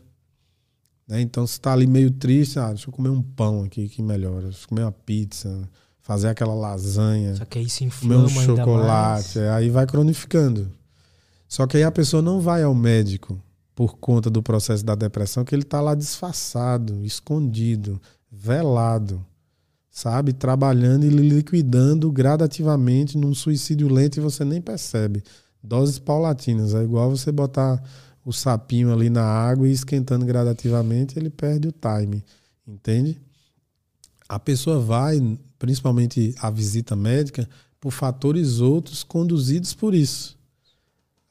Né? Então, se está ali meio triste, ah, deixa eu comer um pão aqui que melhora, deixa eu comer uma pizza, fazer aquela lasanha. Só que aí se inflama comer um chocolate, aí vai cronificando. Só que aí a pessoa não vai ao médico por conta do processo da depressão, que ele está lá disfarçado, escondido, velado sabe? Trabalhando e liquidando gradativamente num suicídio lento e você nem percebe. Doses paulatinas. É igual você botar o sapinho ali na água e esquentando gradativamente, ele perde o time. Entende? A pessoa vai, principalmente a visita médica, por fatores outros conduzidos por isso.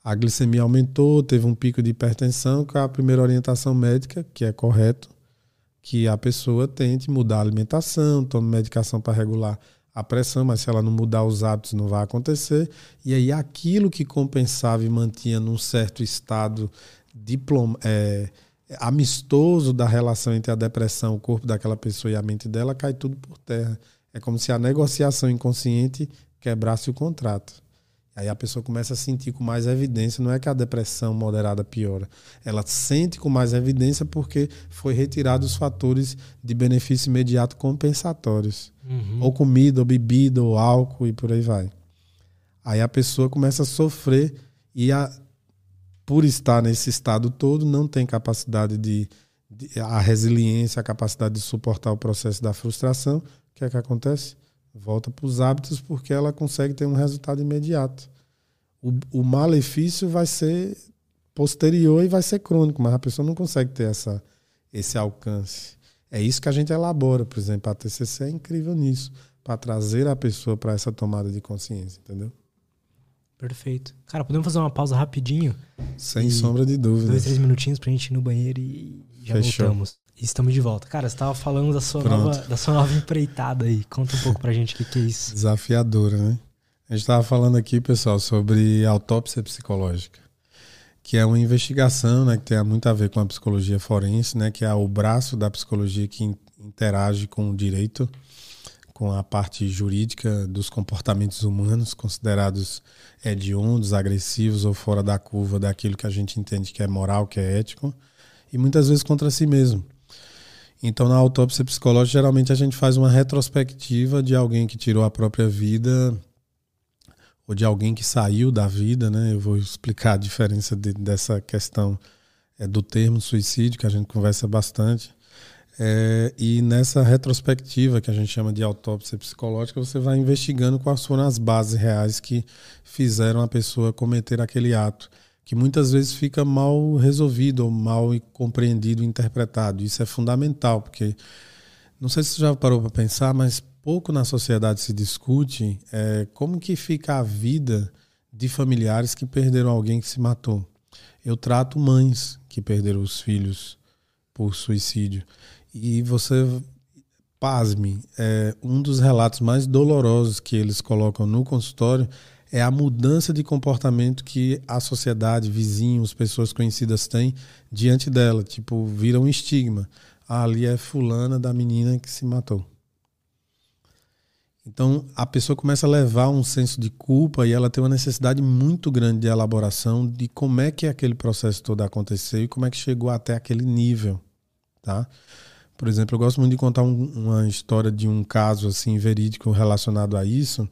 A glicemia aumentou, teve um pico de hipertensão, com a primeira orientação médica, que é correto, que a pessoa tente mudar a alimentação, tome medicação para regular a pressão, mas se ela não mudar os hábitos não vai acontecer. E aí aquilo que compensava e mantinha num certo estado diploma, é, amistoso da relação entre a depressão, o corpo daquela pessoa e a mente dela, cai tudo por terra. É como se a negociação inconsciente quebrasse o contrato. Aí a pessoa começa a sentir com mais evidência, não é que a depressão moderada piora. Ela sente com mais evidência porque foi retirado os fatores de benefício imediato compensatórios. Uhum. Ou comida, ou bebida, ou álcool e por aí vai. Aí a pessoa começa a sofrer e a, por estar nesse estado todo não tem capacidade de, de a resiliência, a capacidade de suportar o processo da frustração. O que é que acontece? volta para os hábitos porque ela consegue ter um resultado imediato. O, o malefício vai ser posterior e vai ser crônico, mas a pessoa não consegue ter essa, esse alcance. É isso que a gente elabora, por exemplo, a TCC é incrível nisso, para trazer a pessoa para essa tomada de consciência, entendeu? Perfeito. Cara, podemos fazer uma pausa rapidinho? Sem sombra de dúvida. Dois, três minutinhos para a gente ir no banheiro e já Fechou. voltamos. Estamos de volta. Cara, você estava falando da sua, nova, da sua nova empreitada aí. Conta um pouco pra gente o que, que é isso. Desafiadora, né? A gente estava falando aqui, pessoal, sobre autópsia psicológica, que é uma investigação né, que tem muito a ver com a psicologia forense, né, que é o braço da psicologia que interage com o direito, com a parte jurídica dos comportamentos humanos considerados hediondos, agressivos ou fora da curva daquilo que a gente entende que é moral, que é ético, e muitas vezes contra si mesmo. Então, na autópsia psicológica, geralmente a gente faz uma retrospectiva de alguém que tirou a própria vida ou de alguém que saiu da vida, né? Eu vou explicar a diferença de, dessa questão é, do termo suicídio, que a gente conversa bastante. É, e nessa retrospectiva, que a gente chama de autópsia psicológica, você vai investigando quais foram as bases reais que fizeram a pessoa cometer aquele ato que muitas vezes fica mal resolvido ou mal compreendido, interpretado. Isso é fundamental, porque não sei se você já parou para pensar, mas pouco na sociedade se discute é, como que fica a vida de familiares que perderam alguém que se matou. Eu trato mães que perderam os filhos por suicídio. E você, pasme, é, um dos relatos mais dolorosos que eles colocam no consultório é a mudança de comportamento que a sociedade, vizinhos, pessoas conhecidas têm diante dela. Tipo, vira um estigma. Ah, ali é fulana da menina que se matou. Então a pessoa começa a levar um senso de culpa e ela tem uma necessidade muito grande de elaboração de como é que aquele processo todo aconteceu e como é que chegou até aquele nível, tá? Por exemplo, eu gosto muito de contar um, uma história de um caso assim verídico relacionado a isso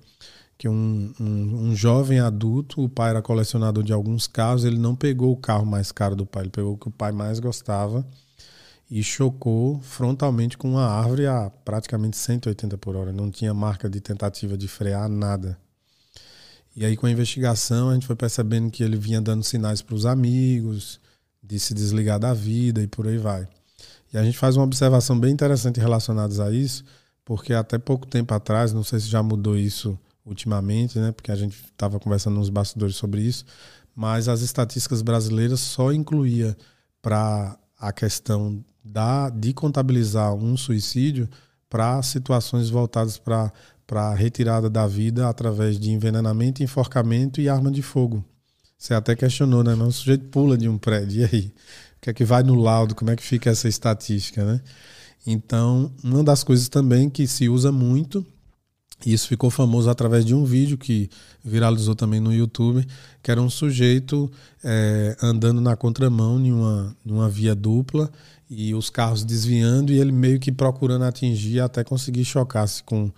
que um, um, um, jovem adulto, o pai era colecionador de alguns carros, ele não pegou o carro mais caro do pai, ele pegou o que o pai mais gostava e chocou frontalmente com uma árvore a praticamente 180 por hora. Não tinha marca de tentativa de frear, nada. E aí, com a investigação, a gente foi percebendo que ele vinha dando sinais para os amigos, de se desligar da vida e por aí vai. E a gente faz uma observação bem interessante relacionada a isso, porque até pouco tempo atrás, não sei se já mudou isso ultimamente, né? Porque a gente estava conversando nos bastidores sobre isso, mas as estatísticas brasileiras só incluía para a questão da de contabilizar um suicídio para situações voltadas para para retirada da vida através de envenenamento, enforcamento e arma de fogo. Você até questionou, né? Mas o sujeito pula de um prédio. E aí? O que é que vai no laudo? Como é que fica essa estatística, né? Então, uma das coisas também que se usa muito, e isso ficou famoso através de um vídeo que viralizou também no YouTube, que era um sujeito é, andando na contramão em uma, em uma via dupla e os carros desviando e ele meio que procurando atingir até conseguir chocar-se com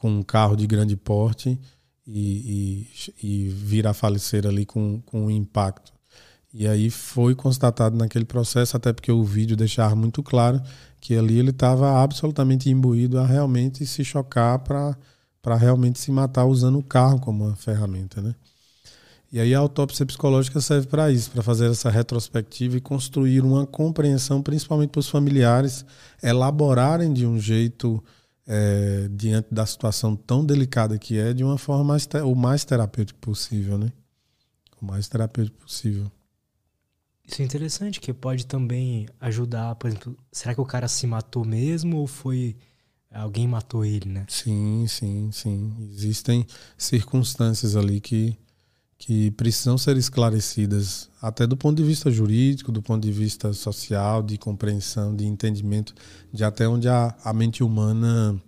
com um carro de grande porte e, e, e vir a falecer ali com, com um impacto. E aí foi constatado naquele processo, até porque o vídeo deixava muito claro que ali ele estava absolutamente imbuído a realmente se chocar para realmente se matar usando o carro como uma ferramenta, né? E aí a autópsia psicológica serve para isso, para fazer essa retrospectiva e construir uma compreensão, principalmente para os familiares, elaborarem de um jeito é, diante da situação tão delicada que é, de uma forma mais, o mais terapêutica possível, né? O mais terapêutico possível. Isso é interessante, que pode também ajudar, por exemplo, será que o cara se matou mesmo ou foi alguém matou ele, né? Sim, sim, sim. Existem circunstâncias ali que, que precisam ser esclarecidas, até do ponto de vista jurídico, do ponto de vista social, de compreensão, de entendimento, de até onde a, a mente humana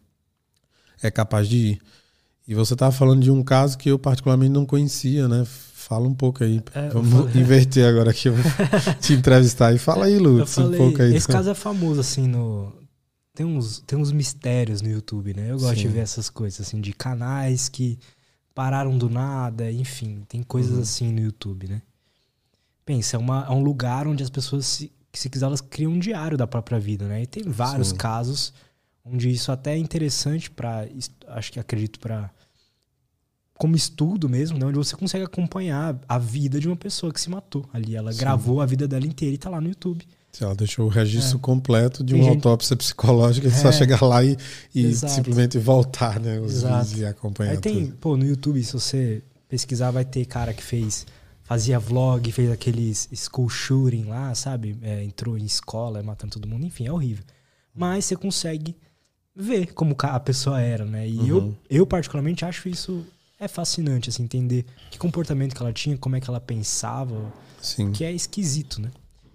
é capaz de ir. E você estava falando de um caso que eu particularmente não conhecia, né? Fala um pouco aí. É, Vamos inverter agora aqui, eu vou te entrevistar. E fala aí, Lutz, um pouco aí. Esse caso é famoso, assim, no... Tem uns, tem uns mistérios no YouTube, né? Eu gosto Sim. de ver essas coisas, assim, de canais que pararam do nada, enfim, tem coisas uhum. assim no YouTube, né? Pensa, é, uma, é um lugar onde as pessoas, se, se quiser, elas criam um diário da própria vida, né? E tem vários Sim. casos onde isso até é interessante para, acho que acredito para como estudo mesmo, né? onde você consegue acompanhar a vida de uma pessoa que se matou ali. Ela Sim. gravou a vida dela inteira e tá lá no YouTube. Ela deixou o registro é. completo de uma gente... autópsia psicológica, é. só chegar lá e, e simplesmente voltar, né? Os Exato. vídeos e acompanhar. Aí tem, tudo. pô, no YouTube, se você pesquisar, vai ter cara que fez, fazia vlog, fez aqueles school shooting lá, sabe? É, entrou em escola, matando todo mundo, enfim, é horrível. Mas você consegue ver como a pessoa era, né? E uhum. eu, eu particularmente acho isso é fascinante, assim, entender que comportamento que ela tinha, como é que ela pensava, Sim. que é esquisito, né?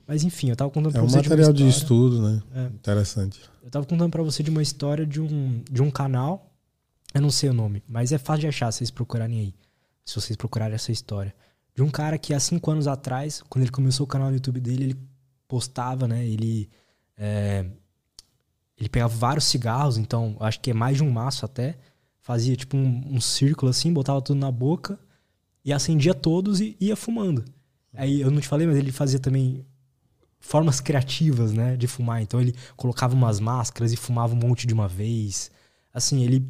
Mas enfim, eu tava contando é pra um você. É um material de, de estudo, né? É. Interessante. Eu tava contando para você de uma história de um, de um canal. Eu não sei o nome, mas é fácil de achar se vocês procurarem aí. Se vocês procurarem essa história. De um cara que há cinco anos atrás, quando ele começou o canal no YouTube dele, ele postava, né? Ele. É, ele pegava vários cigarros, então acho que é mais de um maço até. Fazia tipo um, um círculo assim, botava tudo na boca e acendia todos e ia fumando. Aí eu não te falei, mas ele fazia também formas criativas, né, de fumar. Então ele colocava umas máscaras e fumava um monte de uma vez. Assim, ele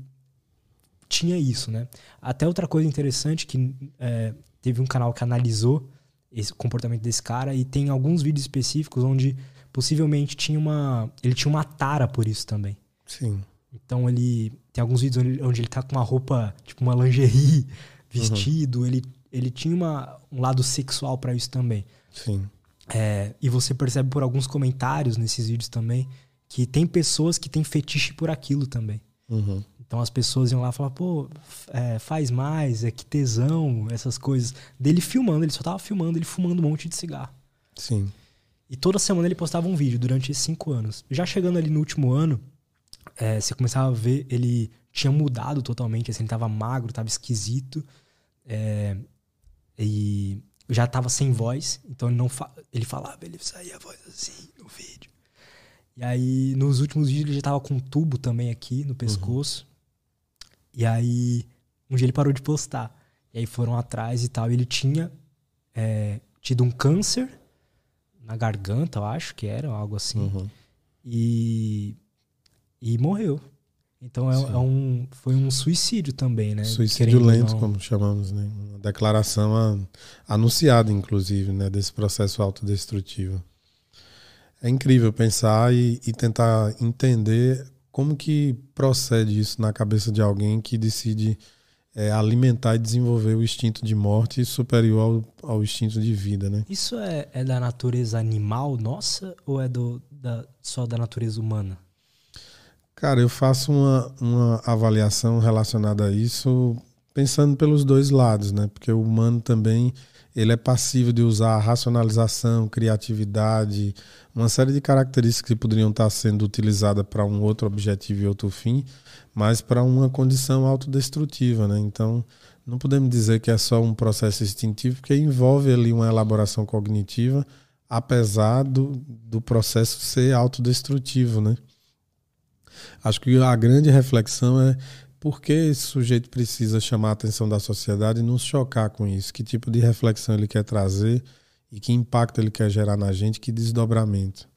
tinha isso, né? Até outra coisa interessante que é, teve um canal que analisou esse comportamento desse cara e tem alguns vídeos específicos onde possivelmente tinha uma ele tinha uma tara por isso também. Sim. Então ele tem alguns vídeos onde, onde ele tá com uma roupa, tipo uma lingerie, vestido, uhum. ele ele tinha uma, um lado sexual para isso também. Sim. É, e você percebe por alguns comentários nesses vídeos também que tem pessoas que têm fetiche por aquilo também. Uhum. Então as pessoas iam lá falar, pô, é, faz mais, é que tesão, essas coisas. Dele filmando, ele só tava filmando, ele fumando um monte de cigarro. Sim. E toda semana ele postava um vídeo durante esses cinco anos. Já chegando ali no último ano, é, você começava a ver, ele tinha mudado totalmente, assim, ele tava magro, tava esquisito. É, e já tava sem voz, então ele não fa ele falava, ele saía a voz assim no vídeo. E aí, nos últimos vídeos, ele já tava com um tubo também aqui no pescoço. Uhum. E aí, um dia ele parou de postar. E aí foram atrás e tal. Ele tinha é, tido um câncer na garganta, eu acho que era, algo assim. Uhum. E, e morreu. Então é, é, um, foi um suicídio também, né? Suicídio lento, como chamamos, né? Uma declaração a, anunciada, inclusive, né? Desse processo autodestrutivo. É incrível pensar e, e, tentar entender como que procede isso na cabeça de alguém que decide é, alimentar e desenvolver o instinto de morte superior ao, ao instinto de vida, né? Isso é, é da natureza animal nossa ou é do, da, só da natureza humana? Cara, eu faço uma, uma avaliação relacionada a isso pensando pelos dois lados, né? Porque o humano também ele é passivo de usar racionalização, criatividade, uma série de características que poderiam estar sendo utilizadas para um outro objetivo e outro fim, mas para uma condição autodestrutiva, né? Então, não podemos dizer que é só um processo instintivo, porque envolve ali uma elaboração cognitiva, apesar do, do processo ser autodestrutivo, né? Acho que a grande reflexão é por que esse sujeito precisa chamar a atenção da sociedade e nos chocar com isso? Que tipo de reflexão ele quer trazer e que impacto ele quer gerar na gente? Que desdobramento?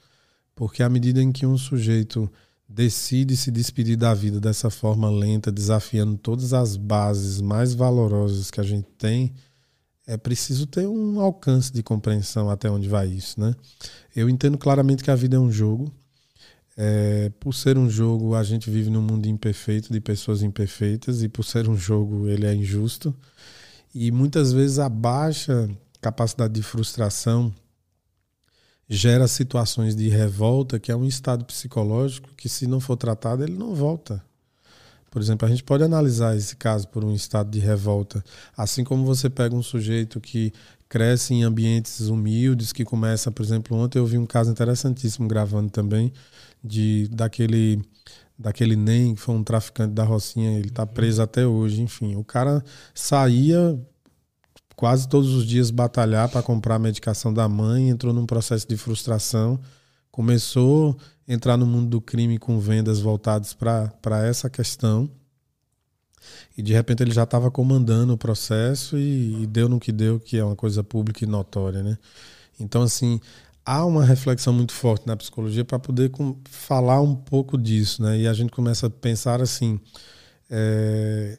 Porque à medida em que um sujeito decide se despedir da vida dessa forma lenta, desafiando todas as bases mais valorosas que a gente tem, é preciso ter um alcance de compreensão até onde vai isso, né? Eu entendo claramente que a vida é um jogo, é, por ser um jogo, a gente vive num mundo imperfeito, de pessoas imperfeitas, e por ser um jogo, ele é injusto. E muitas vezes a baixa capacidade de frustração gera situações de revolta, que é um estado psicológico que, se não for tratado, ele não volta. Por exemplo, a gente pode analisar esse caso por um estado de revolta. Assim como você pega um sujeito que cresce em ambientes humildes, que começa, por exemplo, ontem eu vi um caso interessantíssimo gravando também, de daquele daquele NEM, que foi um traficante da Rocinha, ele está preso até hoje, enfim. O cara saía quase todos os dias batalhar para comprar a medicação da mãe, entrou num processo de frustração, começou a entrar no mundo do crime com vendas voltadas para essa questão. E de repente ele já estava comandando o processo e, e deu no que deu, que é uma coisa pública e notória, né? Então, assim, há uma reflexão muito forte na psicologia para poder com, falar um pouco disso, né? E a gente começa a pensar assim. É,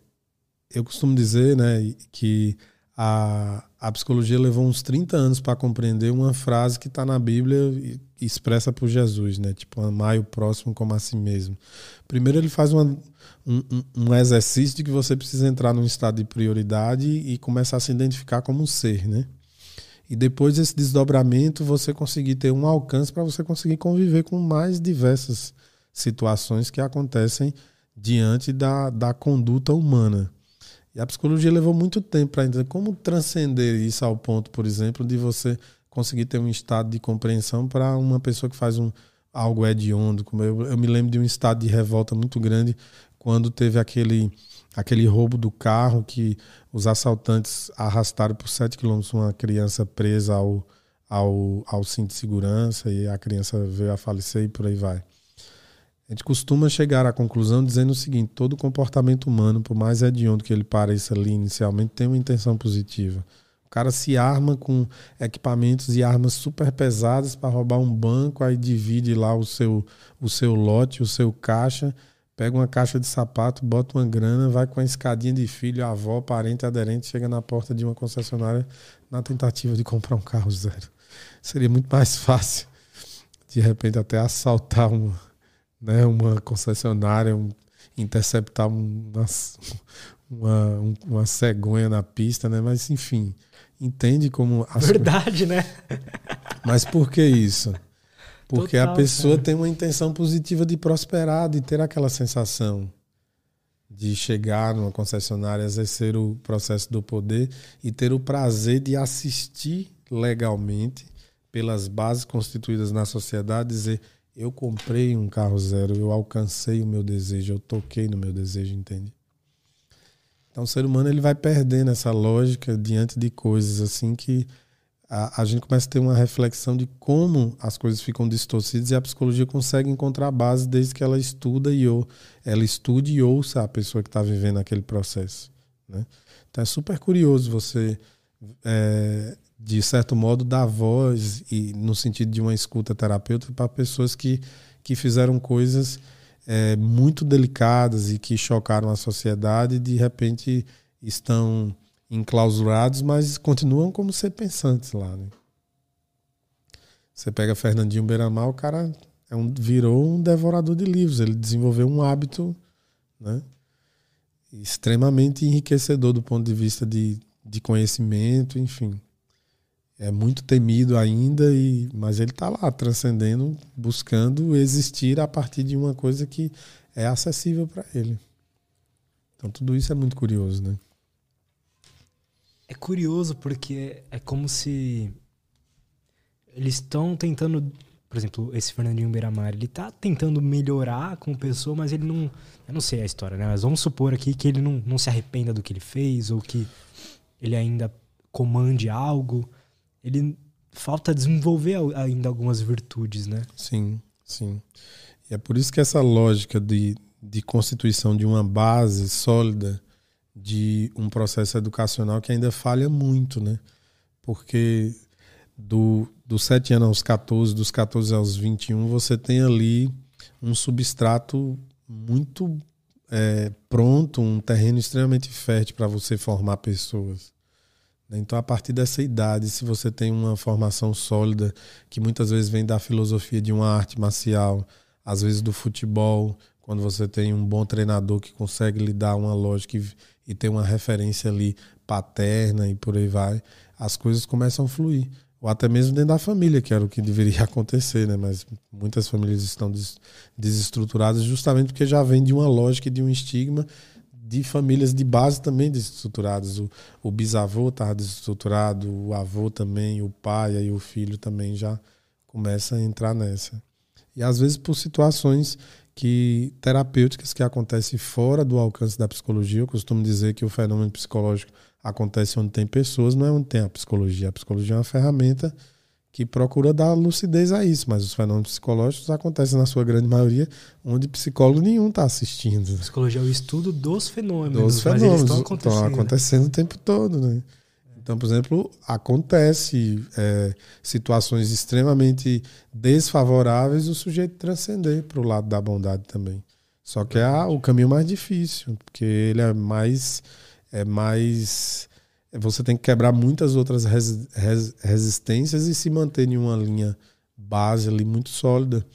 eu costumo dizer, né, que a, a psicologia levou uns 30 anos para compreender uma frase que está na Bíblia expressa por Jesus, né? Tipo, amar o próximo como a si mesmo. Primeiro ele faz uma, um, um exercício de que você precisa entrar num estado de prioridade e começar a se identificar como um ser, né? E depois desse desdobramento, você conseguir ter um alcance para você conseguir conviver com mais diversas situações que acontecem diante da, da conduta humana. E a psicologia levou muito tempo para entender como transcender isso ao ponto, por exemplo, de você conseguir ter um estado de compreensão para uma pessoa que faz um, algo hediondo. Como eu, eu me lembro de um estado de revolta muito grande quando teve aquele aquele roubo do carro que os assaltantes arrastaram por 7 quilômetros uma criança presa ao, ao, ao cinto de segurança e a criança veio a falecer e por aí vai. A gente costuma chegar à conclusão dizendo o seguinte: todo comportamento humano, por mais hediondo que ele pareça ali inicialmente, tem uma intenção positiva. O cara se arma com equipamentos e armas super pesadas para roubar um banco, aí divide lá o seu, o seu lote, o seu caixa pega uma caixa de sapato, bota uma grana, vai com a escadinha de filho, avó, parente, aderente, chega na porta de uma concessionária na tentativa de comprar um carro zero. Seria muito mais fácil, de repente, até assaltar uma, né, uma concessionária, um, interceptar uma, uma, uma cegonha na pista, né? Mas, enfim, entende como... As... Verdade, né? Mas por que isso? Porque Total, a pessoa cara. tem uma intenção positiva de prosperar, de ter aquela sensação de chegar numa concessionária, exercer o processo do poder e ter o prazer de assistir legalmente pelas bases constituídas na sociedade, dizer eu comprei um carro zero, eu alcancei o meu desejo, eu toquei no meu desejo, entende? Então o ser humano ele vai perdendo essa lógica diante de coisas assim que a, a, gente começa a ter uma reflexão de como as coisas ficam distorcidas e a psicologia consegue encontrar base desde que ela estuda e ou, ela estude e ouça a pessoa que está vivendo aquele processo. Né? Então é super curioso você, é, de certo modo, dar voz e no sentido de uma escuta terapêutica para pessoas que, que fizeram coisas é, muito delicadas e que chocaram a sociedade e de repente estão enclausurados, mas continuam como ser pensantes lá. Né? Você pega Fernandinho Beiramar, o cara é um, virou um devorador de livros. Ele desenvolveu um hábito né, extremamente enriquecedor do ponto de vista de, de conhecimento, enfim. é muito temido ainda, e, mas ele está lá transcendendo, buscando existir a partir de uma coisa que é acessível para ele. Então tudo isso é muito curioso, né? É curioso porque é como se eles estão tentando, por exemplo, esse Fernandinho Beiramar, ele está tentando melhorar como pessoa, mas ele não, eu não sei a história, né? Mas vamos supor aqui que ele não, não se arrependa do que ele fez ou que ele ainda comande algo ele falta desenvolver ainda algumas virtudes, né? Sim, sim. E é por isso que essa lógica de, de constituição de uma base sólida de um processo educacional que ainda falha muito, né? Porque do, dos 7 anos aos 14, dos 14 aos 21, você tem ali um substrato muito é, pronto, um terreno extremamente fértil para você formar pessoas. Né? Então, a partir dessa idade, se você tem uma formação sólida, que muitas vezes vem da filosofia de uma arte marcial, às vezes do futebol, quando você tem um bom treinador que consegue lhe dar uma lógica e tem uma referência ali paterna e por aí vai, as coisas começam a fluir. Ou até mesmo dentro da família, que era o que deveria acontecer, né? Mas muitas famílias estão desestruturadas justamente porque já vem de uma lógica e de um estigma de famílias de base também desestruturadas. O, o bisavô estava desestruturado, o avô também, o pai e o filho também já começa a entrar nessa. E às vezes por situações que terapêuticas que acontecem fora do alcance da psicologia. Eu costumo dizer que o fenômeno psicológico acontece onde tem pessoas, não é onde tem a psicologia. A psicologia é uma ferramenta que procura dar lucidez a isso, mas os fenômenos psicológicos acontecem na sua grande maioria onde psicólogo nenhum está assistindo. psicologia é o estudo dos fenômenos, dos fenômenos estão acontecendo. estão acontecendo o tempo todo, né? Então, por exemplo, acontece é, situações extremamente desfavoráveis o sujeito transcender para o lado da bondade também. Só que é o caminho mais difícil, porque ele é mais é mais você tem que quebrar muitas outras res, res, resistências e se manter em uma linha base ali muito sólida.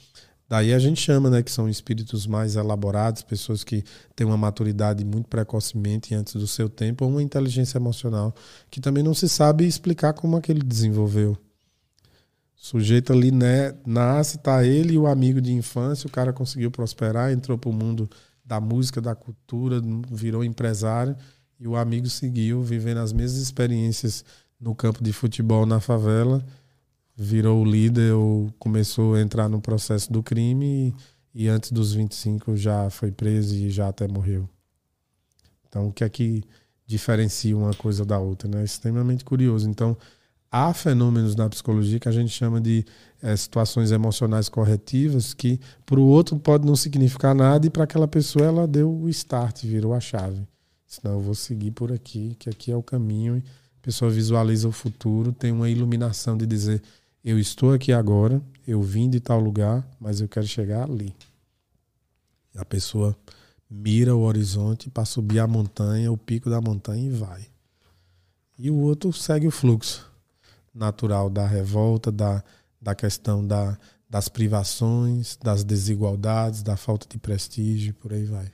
Daí a gente chama, né, que são espíritos mais elaborados, pessoas que têm uma maturidade muito precocemente antes do seu tempo, ou uma inteligência emocional que também não se sabe explicar como aquele desenvolveu. O sujeito ali né, nasce, tá ele e o amigo de infância, o cara conseguiu prosperar, entrou para o mundo da música, da cultura, virou empresário e o amigo seguiu vivendo as mesmas experiências no campo de futebol na favela, virou líder ou começou a entrar no processo do crime e, e antes dos 25 já foi preso e já até morreu. Então, o que é que diferencia uma coisa da outra? Né? É extremamente curioso. Então, há fenômenos na psicologia que a gente chama de é, situações emocionais corretivas que para o outro pode não significar nada e para aquela pessoa ela deu o start, virou a chave. Senão eu vou seguir por aqui, que aqui é o caminho. A pessoa visualiza o futuro, tem uma iluminação de dizer: eu estou aqui agora, eu vim de tal lugar, mas eu quero chegar ali. E a pessoa mira o horizonte para subir a montanha, o pico da montanha e vai. E o outro segue o fluxo natural da revolta, da, da questão da, das privações, das desigualdades, da falta de prestígio, por aí vai.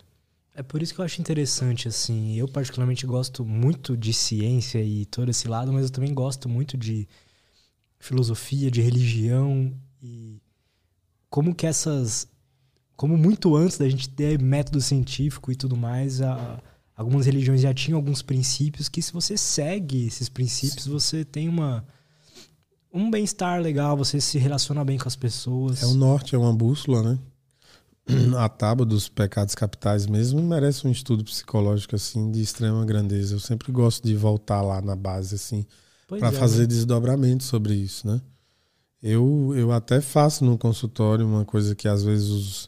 É por isso que eu acho interessante, assim. Eu, particularmente, gosto muito de ciência e todo esse lado, mas eu também gosto muito de filosofia, de religião e como que essas. Como muito antes da gente ter método científico e tudo mais, a, algumas religiões já tinham alguns princípios que, se você segue esses princípios, você tem uma um bem-estar legal, você se relaciona bem com as pessoas. É o norte, é uma bússola, né? a tábua dos pecados capitais mesmo merece um estudo psicológico assim de extrema grandeza. Eu sempre gosto de voltar lá na base assim para é, fazer né? desdobramento sobre isso, né? Eu, eu até faço no consultório uma coisa que às vezes os,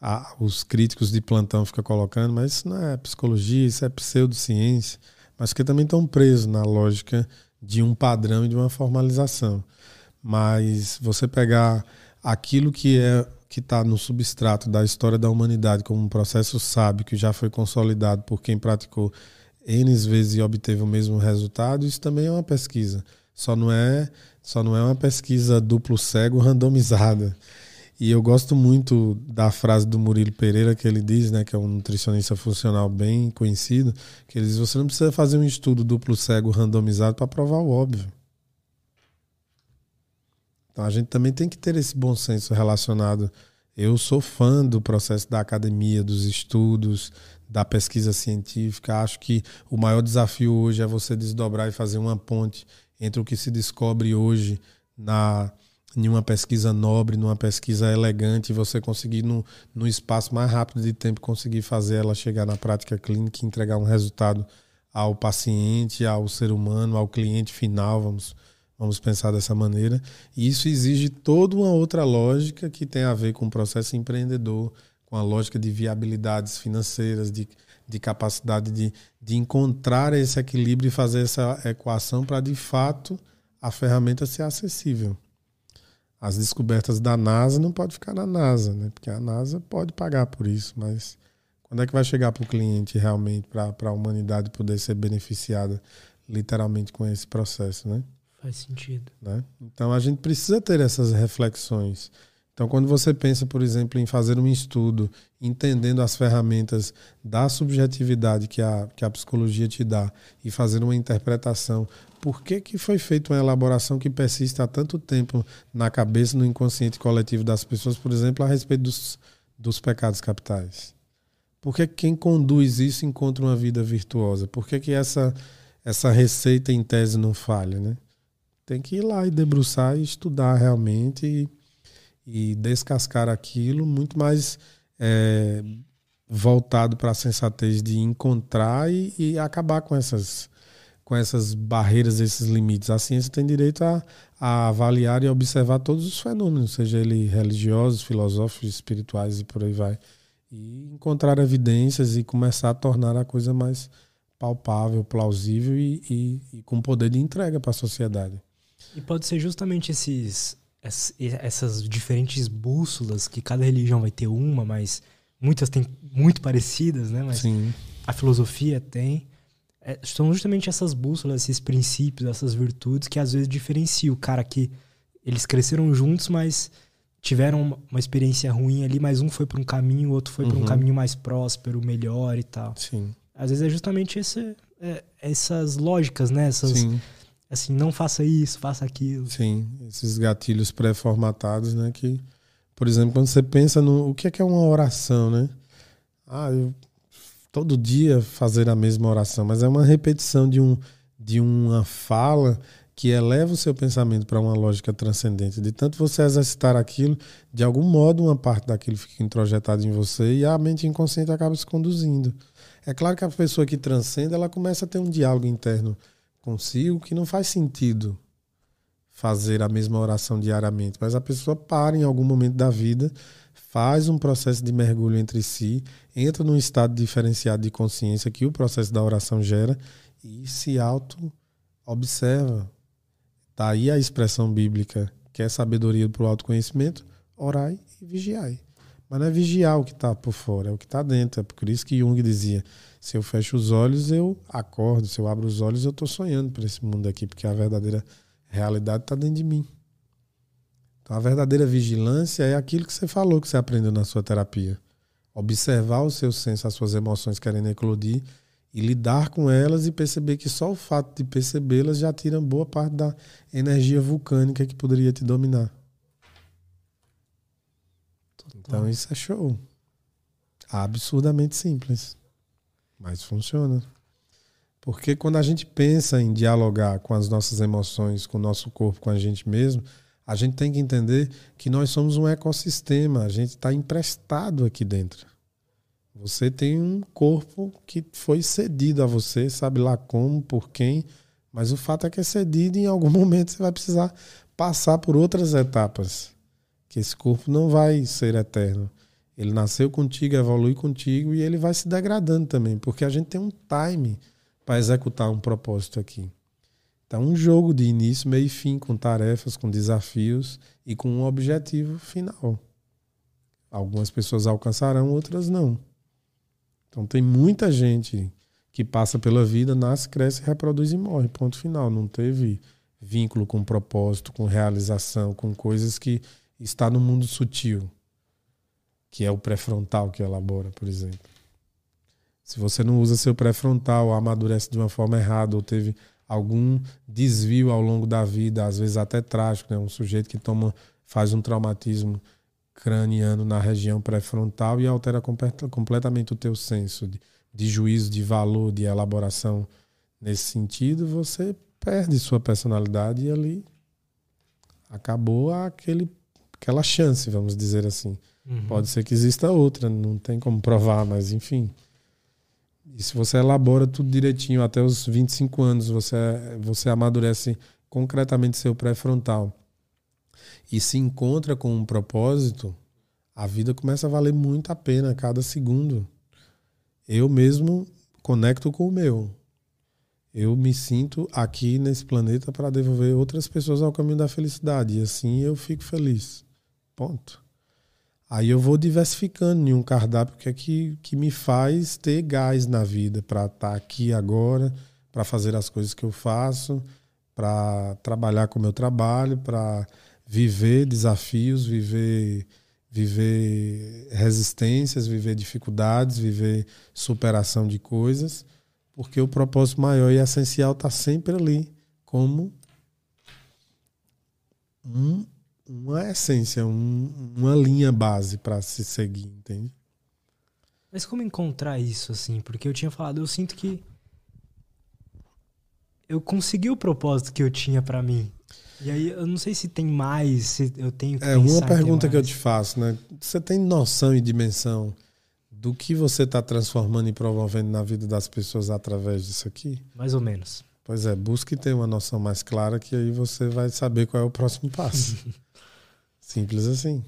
a, os críticos de plantão ficam colocando, mas isso não é psicologia, isso é pseudociência, mas que também estão presos na lógica de um padrão e de uma formalização. Mas você pegar aquilo que é que está no substrato da história da humanidade como um processo sábio que já foi consolidado por quem praticou N vezes e obteve o mesmo resultado, isso também é uma pesquisa. Só não é, só não é uma pesquisa duplo cego randomizada. E eu gosto muito da frase do Murilo Pereira que ele diz, né, que é um nutricionista funcional bem conhecido, que ele diz: você não precisa fazer um estudo duplo cego randomizado para provar o óbvio. Então a gente também tem que ter esse bom senso relacionado. Eu sou fã do processo da academia, dos estudos, da pesquisa científica. Acho que o maior desafio hoje é você desdobrar e fazer uma ponte entre o que se descobre hoje na em uma pesquisa nobre, numa pesquisa elegante, você conseguir, no, no espaço mais rápido de tempo, conseguir fazer ela chegar na prática clínica e entregar um resultado ao paciente, ao ser humano, ao cliente final, vamos, vamos pensar dessa maneira. E isso exige toda uma outra lógica que tem a ver com o processo empreendedor, com a lógica de viabilidades financeiras, de, de capacidade de, de encontrar esse equilíbrio e fazer essa equação para, de fato, a ferramenta ser acessível. As descobertas da NASA não pode ficar na NASA, né? Porque a NASA pode pagar por isso, mas quando é que vai chegar para o cliente realmente, para a humanidade poder ser beneficiada literalmente com esse processo, né? Faz sentido. Né? Então a gente precisa ter essas reflexões. Então, quando você pensa, por exemplo, em fazer um estudo, entendendo as ferramentas da subjetividade que a, que a psicologia te dá e fazer uma interpretação, por que, que foi feita uma elaboração que persiste há tanto tempo na cabeça, no inconsciente coletivo das pessoas, por exemplo, a respeito dos, dos pecados capitais? Por que quem conduz isso encontra uma vida virtuosa? Por que, que essa, essa receita em tese não falha? Né? Tem que ir lá e debruçar e estudar realmente. E, e descascar aquilo muito mais é, voltado para a sensatez de encontrar e, e, acabar com essas com essas barreiras, esses limites. A ciência tem direito a, a avaliar e observar todos os fenômenos, seja ele religiosos, filosóficos, espirituais e por aí vai, e encontrar evidências e começar a tornar a coisa mais palpável, plausível e, e, e com poder de entrega para a sociedade. E pode ser justamente esses essas diferentes bússolas que cada religião vai ter uma, mas muitas têm muito parecidas, né? Mas Sim. a filosofia tem. É, são justamente essas bússolas, esses princípios, essas virtudes que às vezes diferenciam o cara que eles cresceram juntos, mas tiveram uma experiência ruim ali, mas um foi para um caminho, o outro foi uhum. para um caminho mais próspero, melhor e tal. Sim. Às vezes é justamente esse, é, essas lógicas, né? Essas, Sim assim, não faça isso, faça aquilo. Sim, esses gatilhos pré-formatados, né? Que, por exemplo, quando você pensa no o que é, que é uma oração, né? Ah, eu todo dia fazer a mesma oração, mas é uma repetição de, um, de uma fala que eleva o seu pensamento para uma lógica transcendente. De tanto você exercitar aquilo, de algum modo uma parte daquilo fica introjetada em você e a mente inconsciente acaba se conduzindo. É claro que a pessoa que transcende, ela começa a ter um diálogo interno consigo que não faz sentido fazer a mesma oração diariamente, mas a pessoa para em algum momento da vida, faz um processo de mergulho entre si, entra num estado diferenciado de consciência que o processo da oração gera e se auto observa. Tá aí a expressão bíblica, que é sabedoria para o autoconhecimento, orai e vigiai. Mas não é vigiar o que está por fora, é o que está dentro. É por isso que Jung dizia: se eu fecho os olhos, eu acordo. Se eu abro os olhos, eu estou sonhando para esse mundo aqui, porque a verdadeira realidade está dentro de mim. Então, a verdadeira vigilância é aquilo que você falou, que você aprendeu na sua terapia. Observar o seu senso, as suas emoções querendo eclodir e lidar com elas e perceber que só o fato de percebê-las já tira boa parte da energia vulcânica que poderia te dominar. Então, isso é show. Absurdamente simples. Mas funciona. Porque quando a gente pensa em dialogar com as nossas emoções, com o nosso corpo, com a gente mesmo, a gente tem que entender que nós somos um ecossistema, a gente está emprestado aqui dentro. Você tem um corpo que foi cedido a você, sabe lá como, por quem, mas o fato é que é cedido e em algum momento você vai precisar passar por outras etapas. Que esse corpo não vai ser eterno. Ele nasceu contigo, evolui contigo e ele vai se degradando também, porque a gente tem um time para executar um propósito aqui. Então, um jogo de início, meio e fim, com tarefas, com desafios e com um objetivo final. Algumas pessoas alcançarão, outras não. Então, tem muita gente que passa pela vida, nasce, cresce, reproduz e morre. Ponto final. Não teve vínculo com propósito, com realização, com coisas que está no mundo sutil que é o pré-frontal que elabora, por exemplo. Se você não usa seu pré-frontal, amadurece de uma forma errada, ou teve algum desvio ao longo da vida, às vezes até trágico, né? Um sujeito que toma faz um traumatismo craniano na região pré-frontal e altera completamente o teu senso de, de juízo, de valor, de elaboração nesse sentido, você perde sua personalidade e ali acabou aquele, aquela chance, vamos dizer assim. Uhum. Pode ser que exista outra, não tem como provar, mas enfim. E se você elabora tudo direitinho até os 25 anos, você, você amadurece concretamente seu pré-frontal e se encontra com um propósito, a vida começa a valer muito a pena a cada segundo. Eu mesmo conecto com o meu. Eu me sinto aqui nesse planeta para devolver outras pessoas ao caminho da felicidade. E assim eu fico feliz. Ponto. Aí eu vou diversificando em um cardápio que é que, que me faz ter gás na vida para estar tá aqui agora, para fazer as coisas que eu faço, para trabalhar com o meu trabalho, para viver desafios, viver viver resistências, viver dificuldades, viver superação de coisas, porque o propósito maior e essencial está sempre ali, como um, uma essência, um, uma linha base para se seguir, entende? Mas como encontrar isso assim? Porque eu tinha falado, eu sinto que eu consegui o propósito que eu tinha para mim. E aí, eu não sei se tem mais, se eu tenho que É uma pergunta que eu te faço, né? Você tem noção e dimensão do que você está transformando e promovendo na vida das pessoas através disso aqui? Mais ou menos. Pois é, busque ter uma noção mais clara que aí você vai saber qual é o próximo passo. Simples assim.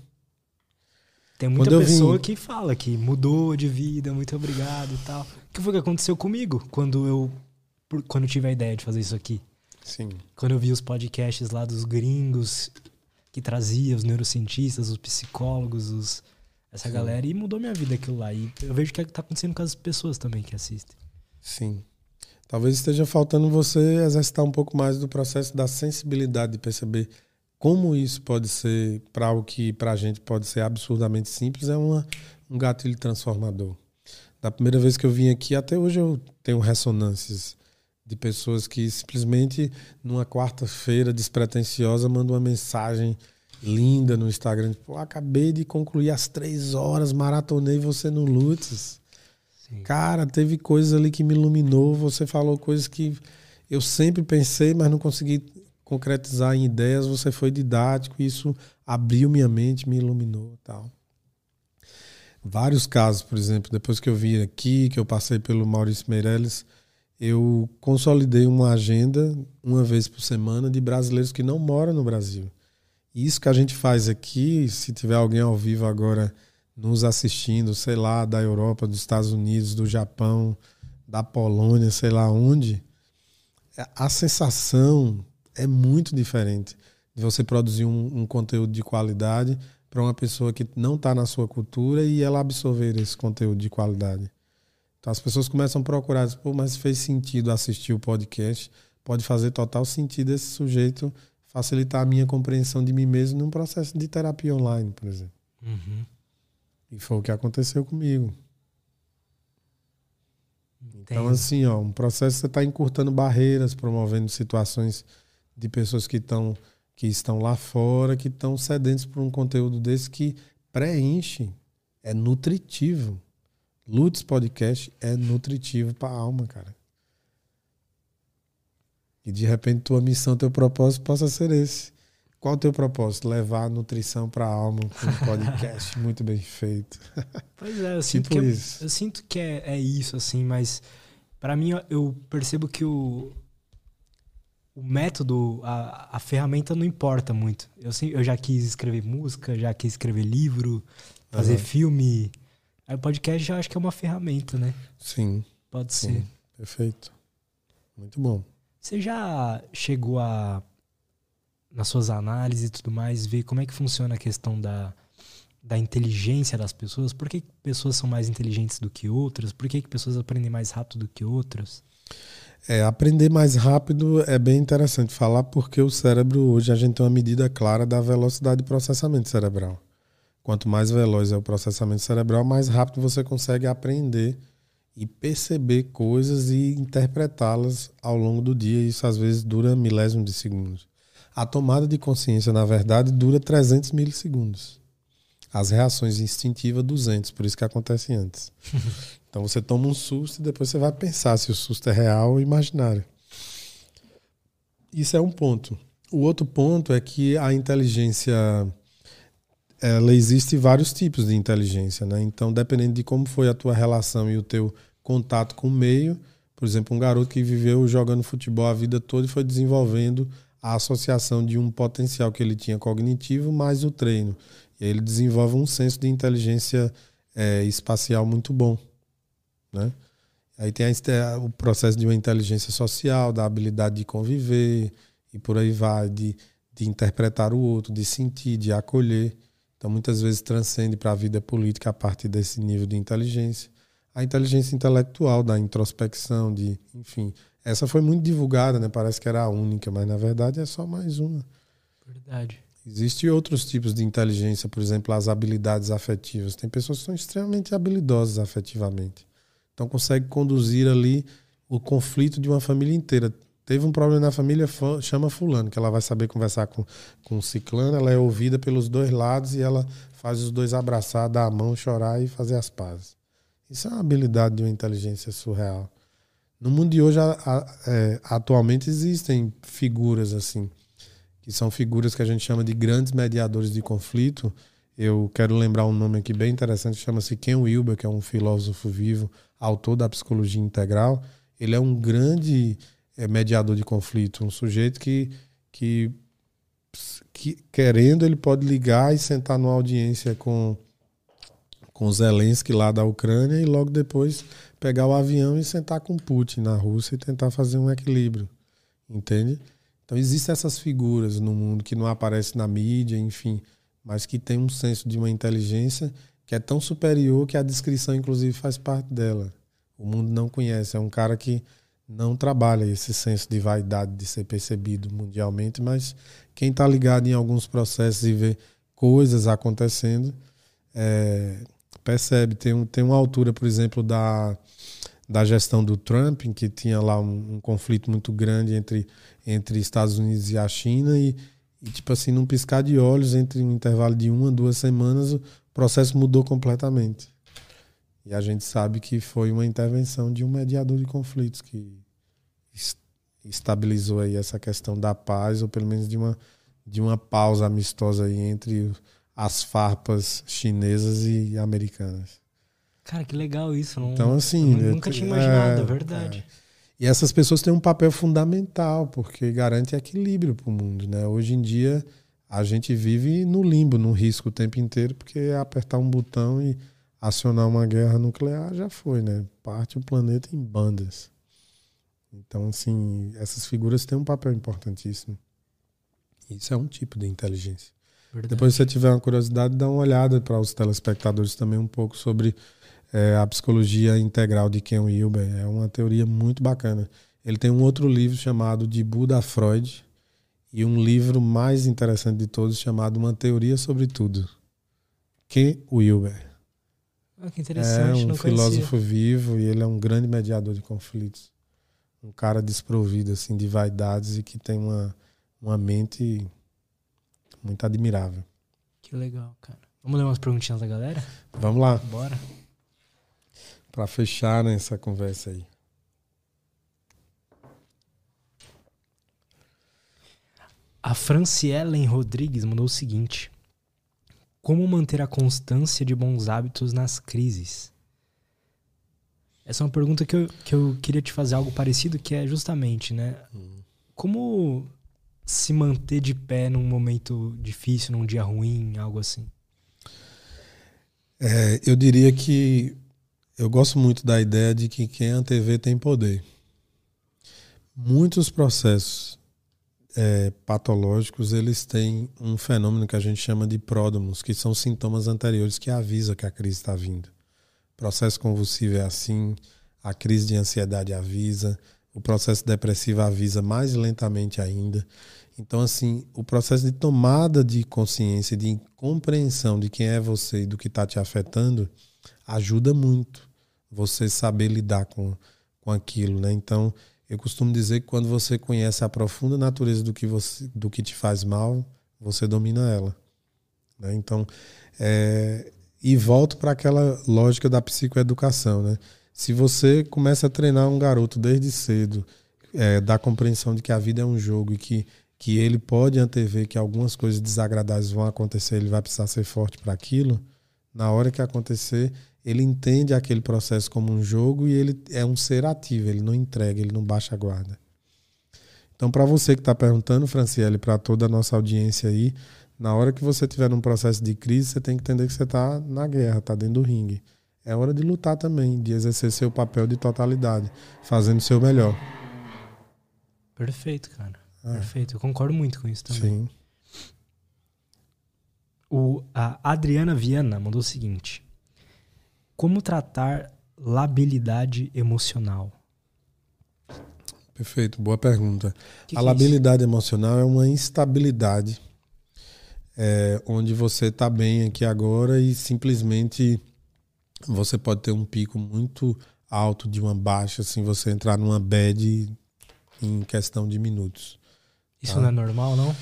Tem muita pessoa vim... que fala que mudou de vida, muito obrigado e tal. O que foi que aconteceu comigo quando eu quando eu tive a ideia de fazer isso aqui? Sim. Quando eu vi os podcasts lá dos gringos que trazia os neurocientistas, os psicólogos, os, essa Sim. galera, e mudou minha vida aquilo lá. E eu vejo o que é está acontecendo com as pessoas também que assistem. Sim. Talvez esteja faltando você exercitar um pouco mais do processo da sensibilidade de perceber como isso pode ser, para o que para a gente pode ser absurdamente simples, é uma, um gatilho transformador. Da primeira vez que eu vim aqui até hoje eu tenho ressonâncias de pessoas que simplesmente numa quarta-feira despretensiosa mandam uma mensagem linda no Instagram, tipo, acabei de concluir as três horas, maratonei você no Lutz. Cara, teve coisas ali que me iluminou, você falou coisas que eu sempre pensei, mas não consegui concretizar em ideias, você foi didático, isso abriu minha mente, me iluminou, tal. Vários casos, por exemplo, depois que eu vim aqui, que eu passei pelo Maurício Meirelles, eu consolidei uma agenda uma vez por semana de brasileiros que não moram no Brasil. Isso que a gente faz aqui, se tiver alguém ao vivo agora nos assistindo, sei lá, da Europa, dos Estados Unidos, do Japão, da Polônia, sei lá onde, a sensação é muito diferente de você produzir um, um conteúdo de qualidade para uma pessoa que não está na sua cultura e ela absorver esse conteúdo de qualidade. Então as pessoas começam a procurar, Pô, mas fez sentido assistir o podcast, pode fazer total sentido esse sujeito facilitar a minha compreensão de mim mesmo num processo de terapia online, por exemplo. Uhum. E foi o que aconteceu comigo. Então, assim, ó, um processo você está encurtando barreiras, promovendo situações de pessoas que estão que estão lá fora, que estão sedentos por um conteúdo desse que preenche, é nutritivo. Lutz Podcast é nutritivo para a alma, cara. E de repente tua missão, teu propósito possa ser esse. Qual o teu propósito? Levar a nutrição para a alma com um podcast muito bem feito. Pois é, eu sinto tipo que, isso. É, eu sinto que é, é isso, assim, mas para mim eu percebo que o, o método, a, a ferramenta não importa muito. Eu, eu já quis escrever música, já quis escrever livro, fazer uhum. filme, Aí o podcast já acho que é uma ferramenta, né? Sim. Pode sim. ser. Perfeito. Muito bom. Você já chegou a, nas suas análises e tudo mais, ver como é que funciona a questão da, da inteligência das pessoas? Por que pessoas são mais inteligentes do que outras? Por que pessoas aprendem mais rápido do que outras? É, aprender mais rápido é bem interessante falar porque o cérebro hoje a gente tem uma medida clara da velocidade de processamento cerebral. Quanto mais veloz é o processamento cerebral, mais rápido você consegue aprender e perceber coisas e interpretá-las ao longo do dia. Isso às vezes dura milésimo de segundos. A tomada de consciência, na verdade, dura 300 milissegundos. As reações instintivas, 200, por isso que acontece antes. então você toma um susto e depois você vai pensar se o susto é real ou imaginário. Isso é um ponto. O outro ponto é que a inteligência ela existe vários tipos de inteligência, né? Então, dependendo de como foi a tua relação e o teu contato com o meio, por exemplo, um garoto que viveu jogando futebol a vida toda e foi desenvolvendo a associação de um potencial que ele tinha cognitivo mais o treino. E aí ele desenvolve um senso de inteligência é, espacial muito bom. Né? Aí tem a, o processo de uma inteligência social, da habilidade de conviver e por aí vai, de, de interpretar o outro, de sentir, de acolher. Então muitas vezes transcende para a vida política a partir desse nível de inteligência. A inteligência intelectual, da introspecção, de, enfim, essa foi muito divulgada, né? Parece que era a única, mas na verdade é só mais uma. Verdade. Existem outros tipos de inteligência, por exemplo, as habilidades afetivas. Tem pessoas que são extremamente habilidosas afetivamente. Então consegue conduzir ali o conflito de uma família inteira. Teve um problema na família, chama fulano, que ela vai saber conversar com, com ciclano, ela é ouvida pelos dois lados e ela faz os dois abraçar, dar a mão, chorar e fazer as pazes. Isso é uma habilidade de uma inteligência surreal. No mundo de hoje, a, a, é, atualmente existem figuras assim, que são figuras que a gente chama de grandes mediadores de conflito. Eu quero lembrar um nome aqui bem interessante, chama-se Ken Wilber, que é um filósofo vivo, autor da psicologia integral. Ele é um grande é, mediador de conflito, um sujeito que, que, que, querendo, ele pode ligar e sentar numa audiência com, com Zelensky lá da Ucrânia e logo depois pegar o avião e sentar com Putin na Rússia e tentar fazer um equilíbrio. Entende? Então existem essas figuras no mundo que não aparecem na mídia, enfim, mas que tem um senso de uma inteligência que é tão superior que a descrição, inclusive, faz parte dela. O mundo não conhece. É um cara que não trabalha esse senso de vaidade de ser percebido mundialmente, mas quem está ligado em alguns processos e vê coisas acontecendo, é, percebe. Tem, um, tem uma altura, por exemplo, da da gestão do Trump, em que tinha lá um, um, conflito muito grande entre, entre Estados Unidos e a China, e, e, tipo assim, num piscar de olhos, entre um intervalo de uma, duas semanas, processo mudou completamente. E a gente sabe que foi uma intervenção de um mediador de conflitos que estabilizou aí essa questão da paz, ou pelo menos de uma, de uma pausa amistosa aí entre as farpas chinesas e americanas. Cara, que legal isso. Não, então, assim. nunca tinha imaginado, é, é verdade. É. E essas pessoas têm um papel fundamental, porque garante equilíbrio para o mundo. Né? Hoje em dia, a gente vive no limbo, no risco o tempo inteiro, porque apertar um botão e acionar uma guerra nuclear já foi, né? Parte o planeta em bandas. Então, assim, essas figuras têm um papel importantíssimo. Isso é um tipo de inteligência. Verdade. Depois, se você tiver uma curiosidade, dá uma olhada para os telespectadores também um pouco sobre é, a psicologia integral de Ken Wilber. É uma teoria muito bacana. Ele tem um outro livro chamado De Buda a Freud e um livro mais interessante de todos chamado Uma Teoria sobre Tudo. Ken Wilber. Ah, que interessante. É um filósofo vivo e ele é um grande mediador de conflitos. Um cara desprovido assim de vaidades e que tem uma, uma mente muito admirável. Que legal, cara. Vamos ler umas perguntinhas da galera? Vamos lá. Bora para fechar essa conversa aí. A Francielen Rodrigues mandou o seguinte: Como manter a constância de bons hábitos nas crises? Essa é uma pergunta que eu, que eu queria te fazer algo parecido, que é justamente, né? Hum. Como se manter de pé num momento difícil, num dia ruim, algo assim? É, eu diria que eu gosto muito da ideia de que quem é a TV tem poder. Muitos processos é, patológicos eles têm um fenômeno que a gente chama de pródomos, que são sintomas anteriores que avisa que a crise está vindo. O processo convulsivo é assim, a crise de ansiedade avisa, o processo depressivo avisa mais lentamente ainda. Então, assim, o processo de tomada de consciência, de compreensão de quem é você e do que está te afetando, ajuda muito. você saber lidar com, com aquilo, né? Então, eu costumo dizer que quando você conhece a profunda natureza do que, você, do que te faz mal, você domina ela. Né? Então, é, e volto para aquela lógica da psicoeducação, né? Se você começa a treinar um garoto desde cedo, é, da compreensão de que a vida é um jogo e que, que ele pode antever que algumas coisas desagradáveis vão acontecer, ele vai precisar ser forte para aquilo, na hora que acontecer, ele entende aquele processo como um jogo e ele é um ser ativo, ele não entrega, ele não baixa a guarda. Então, para você que está perguntando, Franciele, para toda a nossa audiência aí, na hora que você estiver num processo de crise, você tem que entender que você está na guerra, está dentro do ringue é hora de lutar também, de exercer seu papel de totalidade, fazendo o seu melhor. Perfeito, cara. Ah. Perfeito. Eu concordo muito com isso também. Sim. O, a Adriana Viana mandou o seguinte: Como tratar labilidade emocional? Perfeito, boa pergunta. Que a que é labilidade é emocional é uma instabilidade é, onde você está bem aqui agora e simplesmente você pode ter um pico muito alto de uma baixa, assim, você entrar numa bad em questão de minutos. Isso tá? não é normal, não?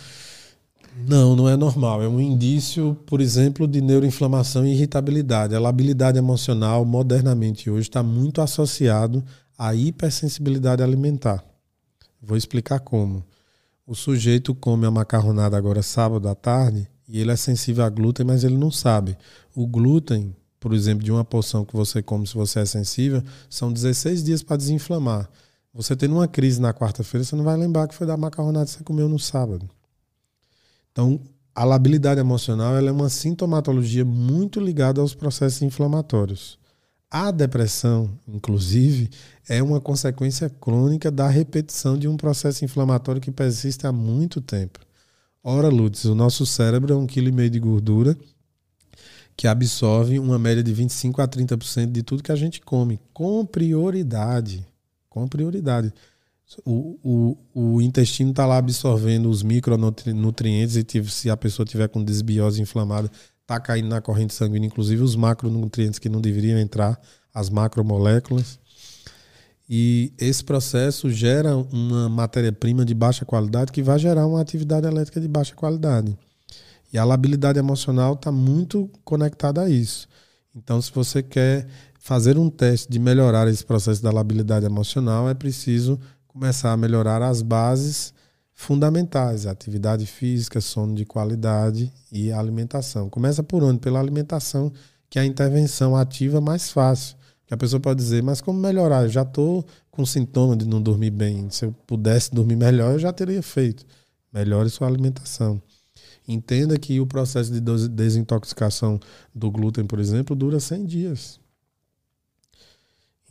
Não, não é normal. É um indício, por exemplo, de neuroinflamação e irritabilidade. A labilidade emocional, modernamente hoje, está muito associado à hipersensibilidade alimentar. Vou explicar como. O sujeito come a macarronada agora sábado à tarde e ele é sensível a glúten, mas ele não sabe. O glúten por exemplo, de uma porção que você come se você é sensível, são 16 dias para desinflamar. Você tendo uma crise na quarta-feira, você não vai lembrar que foi da macarronada que você comeu no sábado. Então, a labilidade emocional é uma sintomatologia muito ligada aos processos inflamatórios. A depressão, inclusive, é uma consequência crônica da repetição de um processo inflamatório que persiste há muito tempo. Ora, Lutz, o nosso cérebro é um quilo e meio de gordura que absorve uma média de 25 a 30% de tudo que a gente come, com prioridade. Com prioridade. O, o, o intestino está lá absorvendo os micronutrientes e se a pessoa tiver com desbiose inflamada, está caindo na corrente sanguínea, inclusive os macronutrientes que não deveriam entrar, as macromoléculas. E esse processo gera uma matéria-prima de baixa qualidade que vai gerar uma atividade elétrica de baixa qualidade. E a labilidade emocional está muito conectada a isso. Então, se você quer fazer um teste de melhorar esse processo da labilidade emocional, é preciso começar a melhorar as bases fundamentais: atividade física, sono de qualidade e alimentação. Começa por onde? Pela alimentação, que é a intervenção ativa mais fácil. Que a pessoa pode dizer, mas como melhorar? Eu já estou com sintoma de não dormir bem. Se eu pudesse dormir melhor, eu já teria feito. Melhore sua alimentação. Entenda que o processo de desintoxicação do glúten, por exemplo, dura 100 dias.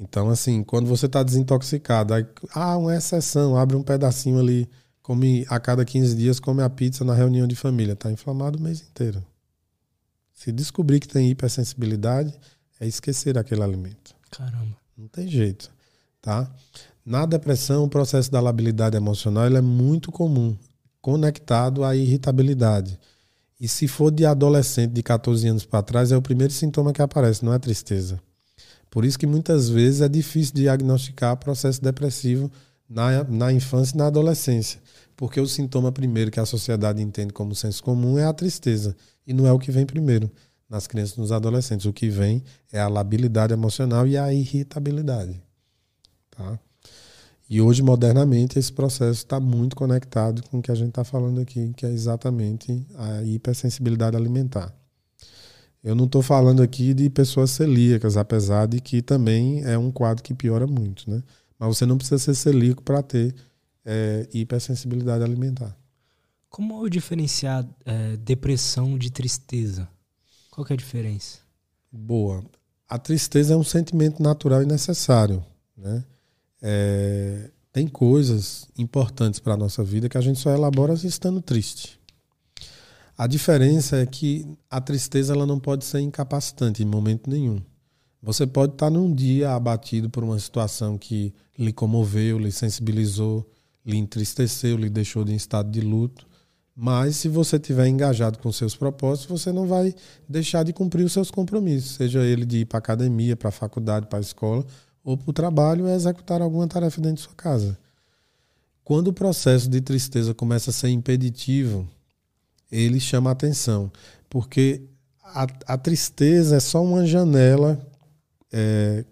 Então, assim, quando você está desintoxicado, aí, ah, uma exceção, abre um pedacinho ali, come a cada 15 dias, come a pizza na reunião de família. Está inflamado o mês inteiro. Se descobrir que tem hipersensibilidade, é esquecer aquele alimento. Caramba. Não tem jeito, tá? Na depressão, o processo da labilidade emocional é muito comum conectado à irritabilidade. E se for de adolescente de 14 anos para trás, é o primeiro sintoma que aparece, não é tristeza. Por isso que muitas vezes é difícil diagnosticar processo depressivo na, na infância e na adolescência. Porque o sintoma primeiro que a sociedade entende como senso comum é a tristeza. E não é o que vem primeiro nas crianças e nos adolescentes. O que vem é a labilidade emocional e a irritabilidade. Tá? E hoje, modernamente, esse processo está muito conectado com o que a gente está falando aqui, que é exatamente a hipersensibilidade alimentar. Eu não estou falando aqui de pessoas celíacas, apesar de que também é um quadro que piora muito, né? Mas você não precisa ser celíaco para ter é, hipersensibilidade alimentar. Como diferenciar é, depressão de tristeza? Qual é a diferença? Boa. A tristeza é um sentimento natural e necessário, né? É, tem coisas importantes para a nossa vida que a gente só elabora estando triste. A diferença é que a tristeza ela não pode ser incapacitante em momento nenhum. Você pode estar num dia abatido por uma situação que lhe comoveu, lhe sensibilizou, lhe entristeceu, lhe deixou em estado de luto, Mas se você tiver engajado com seus propósitos, você não vai deixar de cumprir os seus compromissos, seja ele de ir para academia, para a faculdade, para a escola ou para o trabalho, é executar alguma tarefa dentro de sua casa. Quando o processo de tristeza começa a ser impeditivo, ele chama a atenção, porque a, a tristeza é só uma janela é,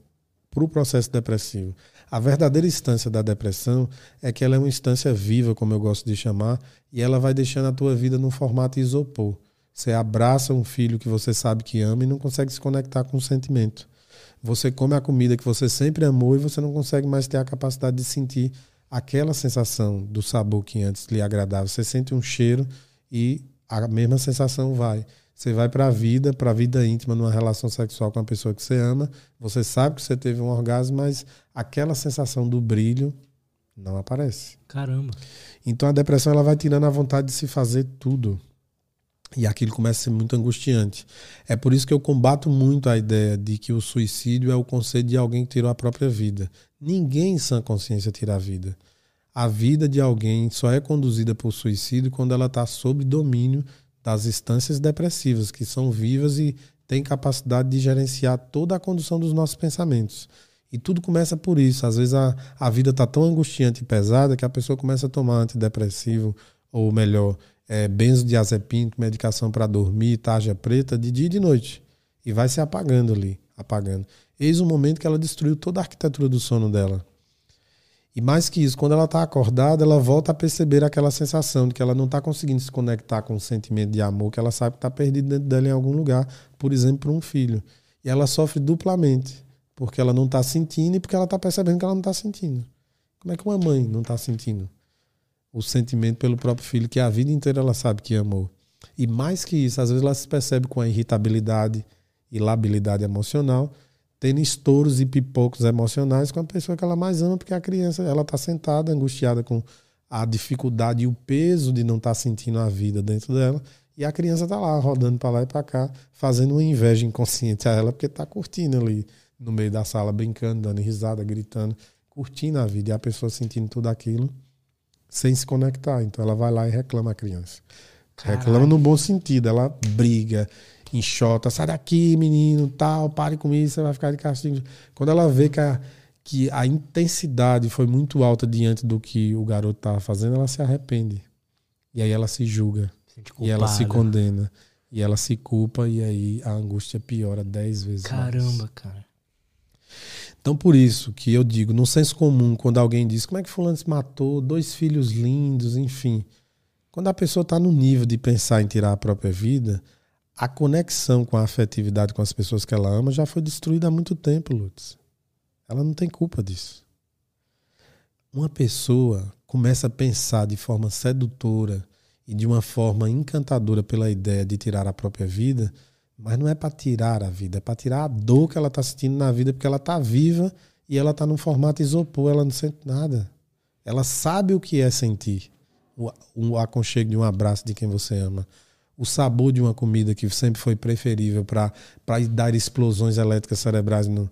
para o processo depressivo. A verdadeira instância da depressão é que ela é uma instância viva, como eu gosto de chamar, e ela vai deixando a tua vida num formato isopor. Você abraça um filho que você sabe que ama e não consegue se conectar com o sentimento. Você come a comida que você sempre amou e você não consegue mais ter a capacidade de sentir aquela sensação do sabor que antes lhe agradava. Você sente um cheiro e a mesma sensação vai. Você vai para a vida, para a vida íntima, numa relação sexual com a pessoa que você ama. Você sabe que você teve um orgasmo, mas aquela sensação do brilho não aparece. Caramba. Então a depressão ela vai tirando a vontade de se fazer tudo. E aquilo começa a ser muito angustiante. É por isso que eu combato muito a ideia de que o suicídio é o conceito de alguém que tirou a própria vida. Ninguém em sã consciência tira a vida. A vida de alguém só é conduzida por suicídio quando ela está sob domínio das instâncias depressivas, que são vivas e têm capacidade de gerenciar toda a condução dos nossos pensamentos. E tudo começa por isso. Às vezes a, a vida está tão angustiante e pesada que a pessoa começa a tomar antidepressivo, ou melhor, é, benzodiazepina, medicação para dormir, tarja preta, de dia e de noite. E vai se apagando ali, apagando. Eis o momento que ela destruiu toda a arquitetura do sono dela. E mais que isso, quando ela está acordada, ela volta a perceber aquela sensação de que ela não está conseguindo se conectar com o sentimento de amor que ela sabe que está perdido dentro dela em algum lugar, por exemplo, para um filho. E ela sofre duplamente, porque ela não está sentindo e porque ela está percebendo que ela não está sentindo. Como é que uma mãe não está sentindo o sentimento pelo próprio filho que a vida inteira ela sabe que amou? E mais que isso, às vezes ela se percebe com a irritabilidade e labilidade emocional tendo estouros e pipocos emocionais com a pessoa que ela mais ama, porque a criança ela está sentada, angustiada com a dificuldade e o peso de não estar tá sentindo a vida dentro dela. E a criança está lá, rodando para lá e para cá, fazendo uma inveja inconsciente a ela, porque está curtindo ali no meio da sala, brincando, dando risada, gritando, curtindo a vida. E a pessoa sentindo tudo aquilo sem se conectar. Então ela vai lá e reclama a criança. Caralho. Reclama no bom sentido, ela briga, enxota, sai daqui, menino, tal, pare com isso, você vai ficar de castigo. Quando ela vê que a, que a intensidade foi muito alta diante do que o garoto estava fazendo, ela se arrepende. E aí ela se julga. e ela se condena. E ela se culpa, e aí a angústia piora dez vezes Caramba, mais. cara. Então, por isso que eu digo, no senso comum, quando alguém diz como é que fulano se matou, dois filhos lindos, enfim. Quando a pessoa está no nível de pensar em tirar a própria vida, a conexão com a afetividade com as pessoas que ela ama já foi destruída há muito tempo, Lutz. Ela não tem culpa disso. Uma pessoa começa a pensar de forma sedutora e de uma forma encantadora pela ideia de tirar a própria vida, mas não é para tirar a vida, é para tirar a dor que ela está sentindo na vida, porque ela está viva e ela está num formato isopor, ela não sente nada. Ela sabe o que é sentir o, o aconchego de um abraço de quem você ama o sabor de uma comida que sempre foi preferível para dar explosões elétricas cerebrais no,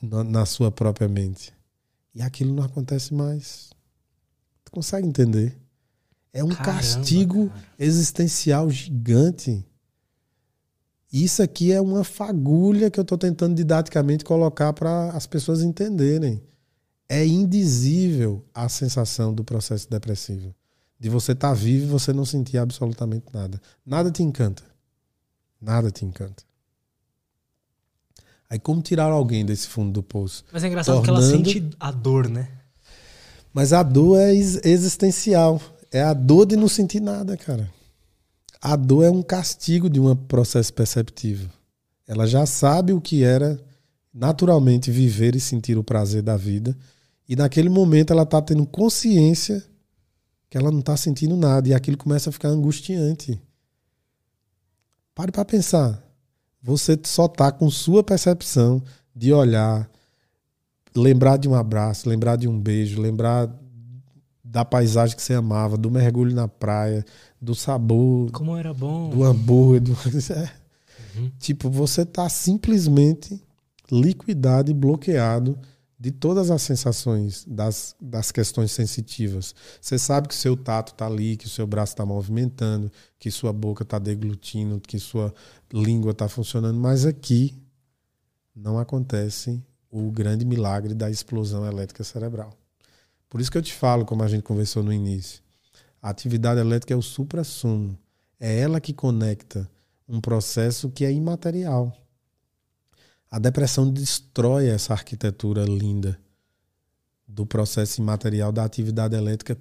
na, na, sua própria mente. E aquilo não acontece mais. Tu consegue entender? É um Caramba, castigo cara. existencial gigante. Isso aqui é uma fagulha que eu estou tentando didaticamente colocar para as pessoas entenderem. É indizível a sensação do processo depressivo de você estar tá vivo e você não sentir absolutamente nada. Nada te encanta. Nada te encanta. Aí como tirar alguém desse fundo do poço? Mas é engraçado Tornando... que ela sente a dor, né? Mas a dor é existencial. É a dor de não sentir nada, cara. A dor é um castigo de um processo perceptivo. Ela já sabe o que era naturalmente viver e sentir o prazer da vida. E naquele momento ela está tendo consciência que ela não está sentindo nada e aquilo começa a ficar angustiante. Pare para pensar. Você só está com sua percepção de olhar, lembrar de um abraço, lembrar de um beijo, lembrar da paisagem que você amava, do mergulho na praia, do sabor. Como era bom. Do hambúrguer. Do... É. Uhum. Tipo, você está simplesmente liquidado e bloqueado de todas as sensações, das, das questões sensitivas. Você sabe que seu tato está ali, que o seu braço está movimentando, que sua boca está deglutindo, que sua língua está funcionando, mas aqui não acontece o grande milagre da explosão elétrica cerebral. Por isso que eu te falo, como a gente conversou no início, a atividade elétrica é o supra-sumo. É ela que conecta um processo que é imaterial. A depressão destrói essa arquitetura linda do processo imaterial da atividade elétrica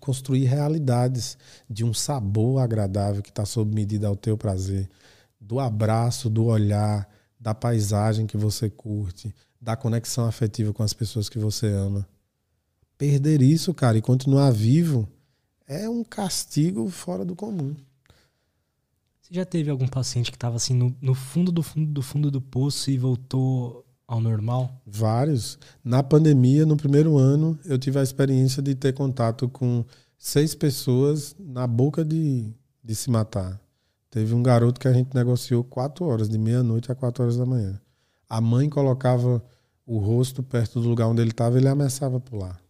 construir realidades de um sabor agradável que está sob medida ao teu prazer, do abraço, do olhar, da paisagem que você curte, da conexão afetiva com as pessoas que você ama. Perder isso, cara, e continuar vivo é um castigo fora do comum. Você já teve algum paciente que estava assim no, no, fundo do fundo do fundo do poço e voltou ao normal? Vários. Na pandemia, no primeiro ano, eu tive a experiência de ter contato com seis pessoas na boca de, de se matar. Teve um garoto que a gente negociou quatro horas, de meia-noite a quatro horas da manhã. A mãe colocava o rosto perto do lugar onde ele estava ele ameaçava pular.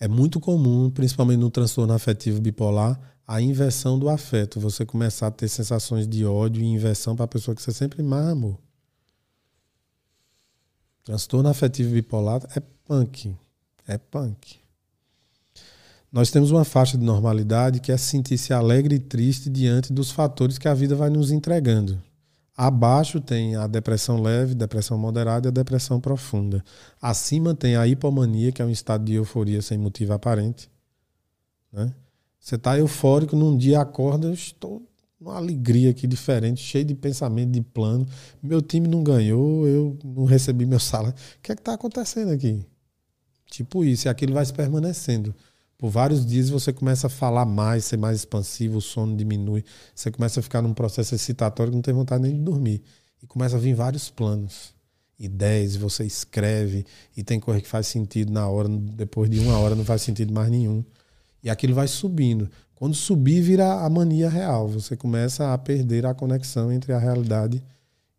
É muito comum, principalmente no transtorno afetivo bipolar, a inversão do afeto. Você começar a ter sensações de ódio e inversão para a pessoa que você sempre mais amou. Transtorno afetivo bipolar é punk. É punk. Nós temos uma faixa de normalidade que é sentir-se alegre e triste diante dos fatores que a vida vai nos entregando. Abaixo tem a depressão leve, depressão moderada e a depressão profunda. Acima tem a hipomania, que é um estado de euforia sem motivo aparente. Né? Você está eufórico, num dia acorda, eu estou numa alegria aqui diferente, cheio de pensamento, de plano. Meu time não ganhou, eu não recebi meu salário. O que é que está acontecendo aqui? Tipo isso, e aquilo vai se permanecendo. Por vários dias você começa a falar mais, ser mais expansivo, o sono diminui, você começa a ficar num processo excitatório que não tem vontade nem de dormir. E começa a vir vários planos, ideias, você escreve, e tem coisa que faz sentido na hora, depois de uma hora não faz sentido mais nenhum. E aquilo vai subindo. Quando subir, vira a mania real. Você começa a perder a conexão entre a realidade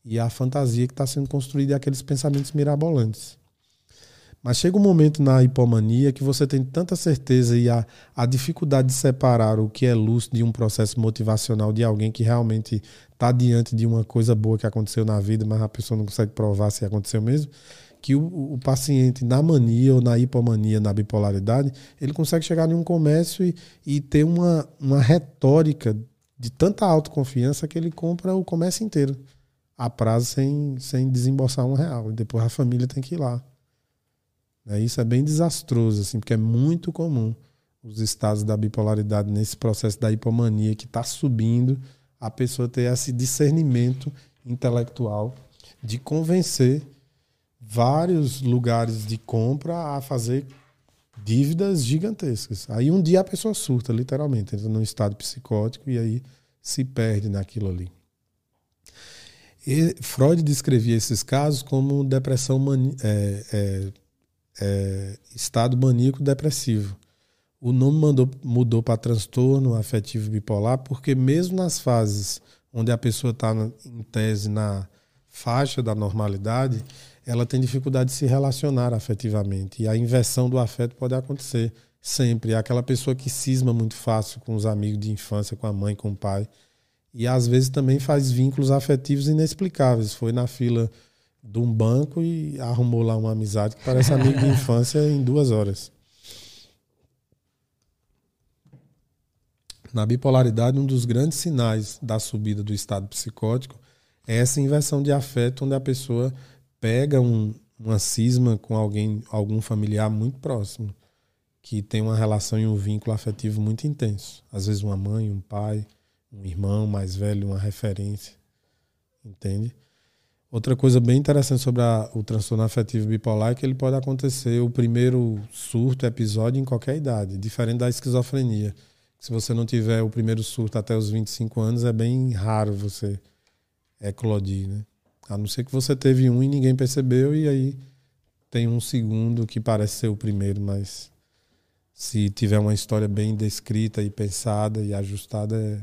e a fantasia que está sendo construída e aqueles pensamentos mirabolantes. Mas chega um momento na hipomania que você tem tanta certeza e a, a dificuldade de separar o que é luz de um processo motivacional de alguém que realmente está diante de uma coisa boa que aconteceu na vida, mas a pessoa não consegue provar se aconteceu mesmo que o, o, paciente na mania ou na hipomania, na bipolaridade, ele consegue chegar em um comércio e, e ter uma, uma retórica de tanta autoconfiança que ele compra o comércio inteiro a prazo sem, sem desembolsar um real. E depois a família tem que ir lá. É, isso é bem desastroso, assim, porque é muito comum os estados da bipolaridade nesse processo da hipomania que está subindo, a pessoa ter esse discernimento intelectual de convencer vários lugares de compra a fazer dívidas gigantescas. Aí um dia a pessoa surta, literalmente, entra num estado psicótico e aí se perde naquilo ali. E Freud descrevia esses casos como depressão mani é, é, é, estado maníaco depressivo. O nome mandou, mudou para transtorno afetivo bipolar porque mesmo nas fases onde a pessoa está em tese na faixa da normalidade, ela tem dificuldade de se relacionar afetivamente. E a inversão do afeto pode acontecer sempre. É aquela pessoa que cisma muito fácil com os amigos de infância, com a mãe, com o pai. E às vezes também faz vínculos afetivos inexplicáveis. Foi na fila de um banco e arrumou lá uma amizade que parece amigo de infância em duas horas. Na bipolaridade, um dos grandes sinais da subida do estado psicótico é essa inversão de afeto, onde a pessoa pega um, uma cisma com alguém, algum familiar muito próximo, que tem uma relação e um vínculo afetivo muito intenso. Às vezes uma mãe, um pai, um irmão mais velho, uma referência. Entende? Outra coisa bem interessante sobre a, o transtorno afetivo bipolar é que ele pode acontecer o primeiro surto, episódio, em qualquer idade, diferente da esquizofrenia. Se você não tiver o primeiro surto até os 25 anos, é bem raro você eclodir, né? A não ser que você teve um e ninguém percebeu, e aí tem um segundo que parece ser o primeiro, mas se tiver uma história bem descrita e pensada e ajustada, é...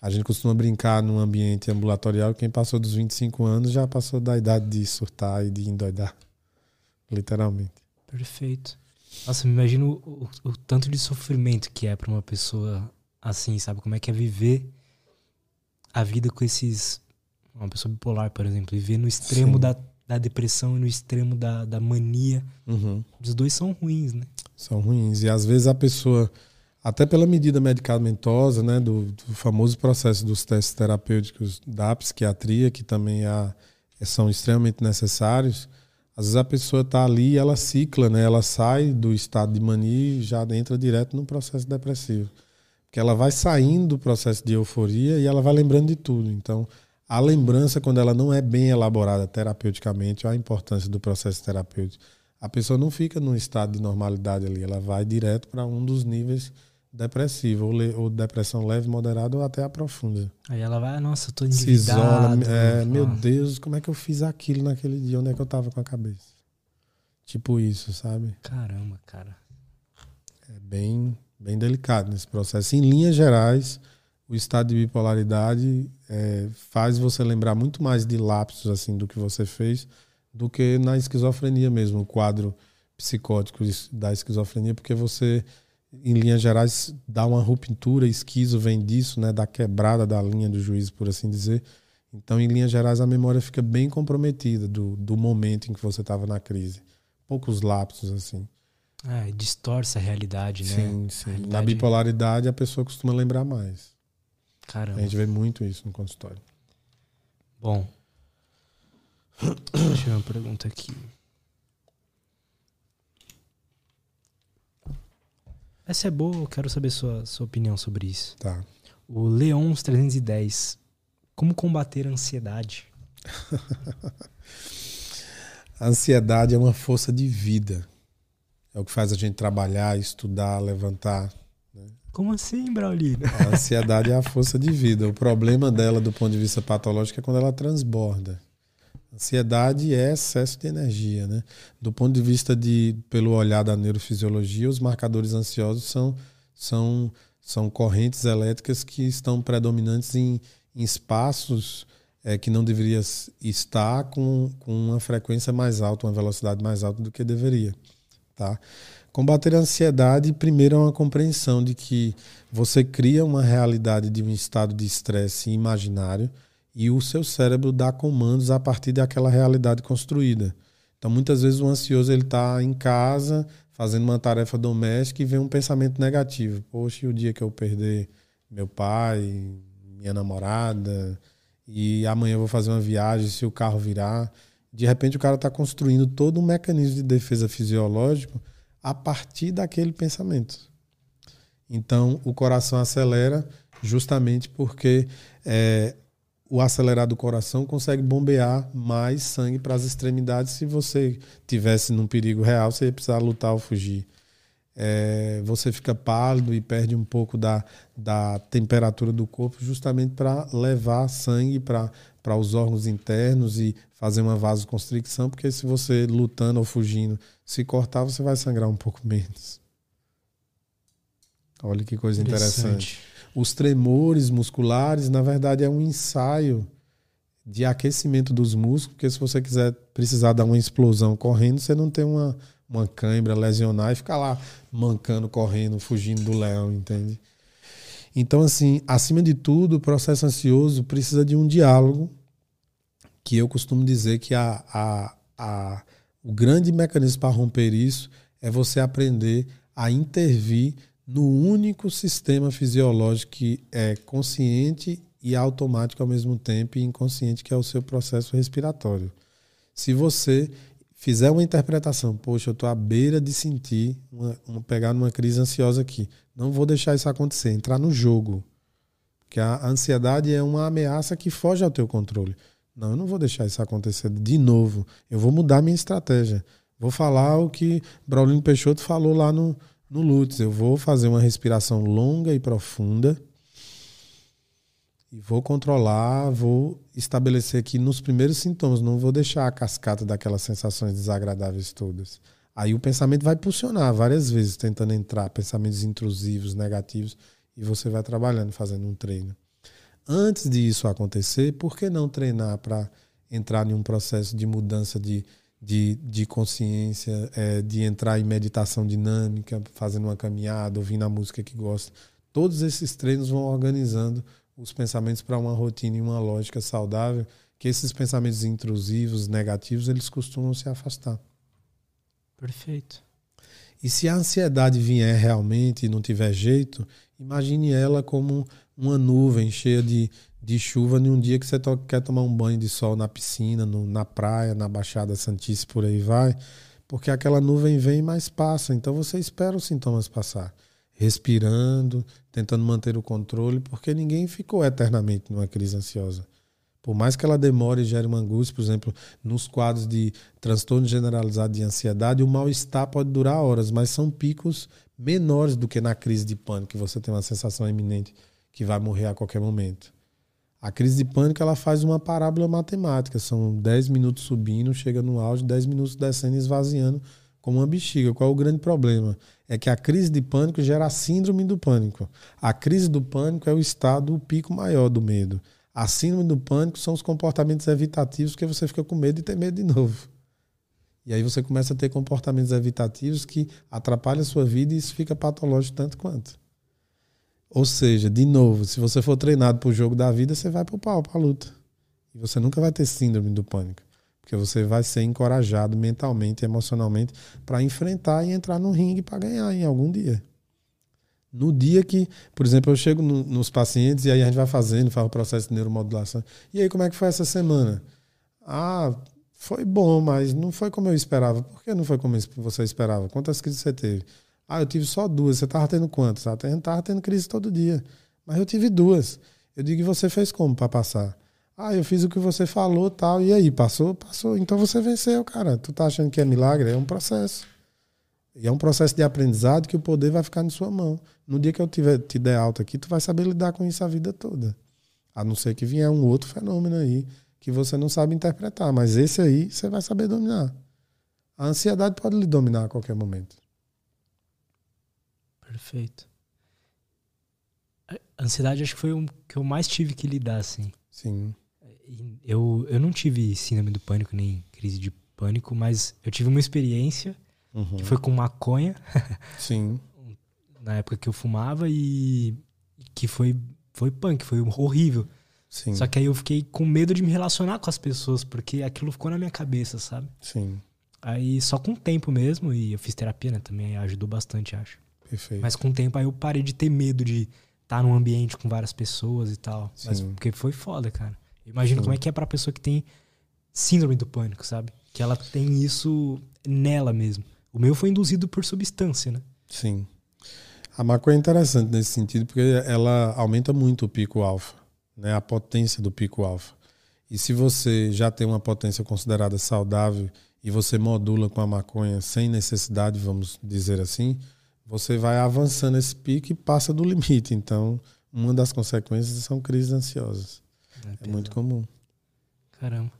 A gente costuma brincar num ambiente ambulatorial, quem passou dos 25 anos já passou da idade de surtar e de endoidar. Literalmente. Perfeito. Nossa, me imagino o, o, o tanto de sofrimento que é para uma pessoa assim, sabe? Como é que é viver a vida com esses. Uma pessoa bipolar, por exemplo, viver no extremo da, da depressão e no extremo da, da mania. Uhum. Os dois são ruins, né? São ruins. E às vezes a pessoa, até pela medida medicamentosa, né, do, do famoso processo dos testes terapêuticos da psiquiatria, que também há, são extremamente necessários, às vezes a pessoa está ali e ela cicla, né? Ela sai do estado de mania e já entra direto no processo depressivo. Porque ela vai saindo do processo de euforia e ela vai lembrando de tudo. Então, a lembrança, quando ela não é bem elaborada terapeuticamente, olha a importância do processo terapêutico. A pessoa não fica num estado de normalidade ali, ela vai direto para um dos níveis depressivo, ou, le, ou, depressão leve, moderada ou até a profunda. Aí ela vai, nossa, eu tô Se isola, é, meu Deus, como é que eu fiz aquilo naquele dia? Onde é que eu tava com a cabeça? Tipo isso, sabe? Caramba, cara. É bem, bem delicado nesse processo. Em linhas gerais, o estado de bipolaridade é, faz você lembrar muito mais de lapsos assim do que você fez do que na esquizofrenia mesmo, o quadro psicótico da esquizofrenia, porque você em linhas gerais, dá uma ruptura, esquizo vem disso, né, da quebrada da linha do juízo, por assim dizer. Então, em linhas gerais, a memória fica bem comprometida do, do momento em que você estava na crise. Poucos lapsos, assim. É, distorce a realidade, né? Sim, sim. Realidade... Na bipolaridade, a pessoa costuma lembrar mais. Caramba. A gente vê muito isso no consultório. Bom. Deixa eu ver uma pergunta aqui. Essa é boa, eu quero saber sua, sua opinião sobre isso. Tá. O Leons 310. Como combater a ansiedade? a ansiedade é uma força de vida. É o que faz a gente trabalhar, estudar, levantar. Né? Como assim, Braulino? A ansiedade é a força de vida. O problema dela, do ponto de vista patológico, é quando ela transborda. Ansiedade é excesso de energia, né? Do ponto de vista de pelo olhar da neurofisiologia, os marcadores ansiosos são são são correntes elétricas que estão predominantes em, em espaços é, que não deveria estar com, com uma frequência mais alta, uma velocidade mais alta do que deveria, tá? Combater a ansiedade, primeiro, é uma compreensão de que você cria uma realidade de um estado de estresse imaginário e o seu cérebro dá comandos a partir daquela realidade construída. Então, muitas vezes o ansioso ele está em casa fazendo uma tarefa doméstica e vem um pensamento negativo. Poxa, e o dia que eu perder meu pai, minha namorada, e amanhã eu vou fazer uma viagem, se o carro virar. De repente o cara está construindo todo um mecanismo de defesa fisiológico a partir daquele pensamento. Então o coração acelera justamente porque é, o acelerar do coração consegue bombear mais sangue para as extremidades. Se você tivesse num perigo real, você ia precisar lutar ou fugir. É, você fica pálido e perde um pouco da, da temperatura do corpo, justamente para levar sangue para os órgãos internos e fazer uma vasoconstricção, porque se você lutando ou fugindo se cortar, você vai sangrar um pouco menos. Olha que coisa interessante. interessante. Os tremores musculares, na verdade, é um ensaio de aquecimento dos músculos, porque se você quiser precisar dar uma explosão correndo, você não tem uma, uma cãibra, lesionar e ficar lá mancando, correndo, fugindo do leão, entende? Então, assim, acima de tudo, o processo ansioso precisa de um diálogo, que eu costumo dizer que a, a, a, o grande mecanismo para romper isso é você aprender a intervir no único sistema fisiológico que é consciente e automático ao mesmo tempo e inconsciente, que é o seu processo respiratório. Se você fizer uma interpretação, poxa, eu estou à beira de sentir, uma, uma, pegar numa crise ansiosa aqui, não vou deixar isso acontecer, entrar no jogo. Porque a ansiedade é uma ameaça que foge ao teu controle. Não, eu não vou deixar isso acontecer de novo. Eu vou mudar minha estratégia. Vou falar o que Braulino Peixoto falou lá no, no Lutz, eu vou fazer uma respiração longa e profunda e vou controlar, vou estabelecer aqui nos primeiros sintomas, não vou deixar a cascata daquelas sensações desagradáveis todas. Aí o pensamento vai pulsionar várias vezes, tentando entrar, pensamentos intrusivos, negativos, e você vai trabalhando, fazendo um treino. Antes de isso acontecer, por que não treinar para entrar em um processo de mudança de, de, de consciência, é, de entrar em meditação dinâmica, fazendo uma caminhada, ouvindo a música que gosta? Todos esses treinos vão organizando os pensamentos para uma rotina e uma lógica saudável, que esses pensamentos intrusivos, negativos, eles costumam se afastar. Perfeito. E se a ansiedade vier realmente e não tiver jeito, imagine ela como uma nuvem cheia de, de chuva num dia que você to quer tomar um banho de sol na piscina, no, na praia, na Baixada Santista, por aí vai, porque aquela nuvem vem mais passa. Então você espera os sintomas passar, respirando, tentando manter o controle, porque ninguém ficou eternamente numa crise ansiosa. Por mais que ela demore e gere uma angústia, por exemplo, nos quadros de transtorno generalizado de ansiedade, o mal-estar pode durar horas, mas são picos menores do que na crise de pânico, que você tem uma sensação iminente que vai morrer a qualquer momento. A crise de pânico ela faz uma parábola matemática, são 10 minutos subindo, chega no auge, 10 minutos descendo e esvaziando como uma bexiga. Qual é o grande problema? É que a crise de pânico gera a síndrome do pânico. A crise do pânico é o estado, o pico maior do medo. A síndrome do pânico são os comportamentos evitativos que você fica com medo e tem medo de novo. E aí você começa a ter comportamentos evitativos que atrapalham a sua vida e isso fica patológico tanto quanto. Ou seja, de novo, se você for treinado para o jogo da vida, você vai para o pau, para a luta. E você nunca vai ter síndrome do pânico. Porque você vai ser encorajado mentalmente e emocionalmente para enfrentar e entrar no ringue para ganhar em algum dia. No dia que, por exemplo, eu chego no, nos pacientes e aí a gente vai fazendo, faz o processo de neuromodulação. E aí, como é que foi essa semana? Ah, foi bom, mas não foi como eu esperava. Por que não foi como você esperava? Quantas crises você teve? Ah, eu tive só duas. Você estava tendo quantas? Ah, estava tendo crise todo dia. Mas eu tive duas. Eu digo, e você fez como para passar? Ah, eu fiz o que você falou tal. E aí, passou? Passou. Então você venceu, cara. Tu tá achando que é milagre? É um processo. E é um processo de aprendizado que o poder vai ficar em sua mão. No dia que eu tiver, te der alta aqui, tu vai saber lidar com isso a vida toda. A não ser que vier um outro fenômeno aí que você não sabe interpretar. Mas esse aí você vai saber dominar. A ansiedade pode lhe dominar a qualquer momento. Perfeito. A ansiedade acho que foi o que eu mais tive que lidar, assim. Sim. Eu, eu não tive síndrome do pânico, nem crise de pânico, mas eu tive uma experiência uhum. que foi com maconha. Sim. Na época que eu fumava e que foi, foi punk, foi horrível. Sim. Só que aí eu fiquei com medo de me relacionar com as pessoas, porque aquilo ficou na minha cabeça, sabe? Sim. Aí só com o tempo mesmo, e eu fiz terapia, né? Também ajudou bastante, acho. Perfeito. Mas com o tempo aí eu parei de ter medo de estar tá num ambiente com várias pessoas e tal. Sim. Mas porque foi foda, cara. Imagina como é que é pra pessoa que tem síndrome do pânico, sabe? Que ela tem isso nela mesmo. O meu foi induzido por substância, né? Sim. A maconha é interessante nesse sentido porque ela aumenta muito o pico alfa, né? A potência do pico alfa. E se você já tem uma potência considerada saudável e você modula com a maconha sem necessidade, vamos dizer assim, você vai avançando esse pico e passa do limite. Então, uma das consequências são crises ansiosas. É, é muito comum. Caramba.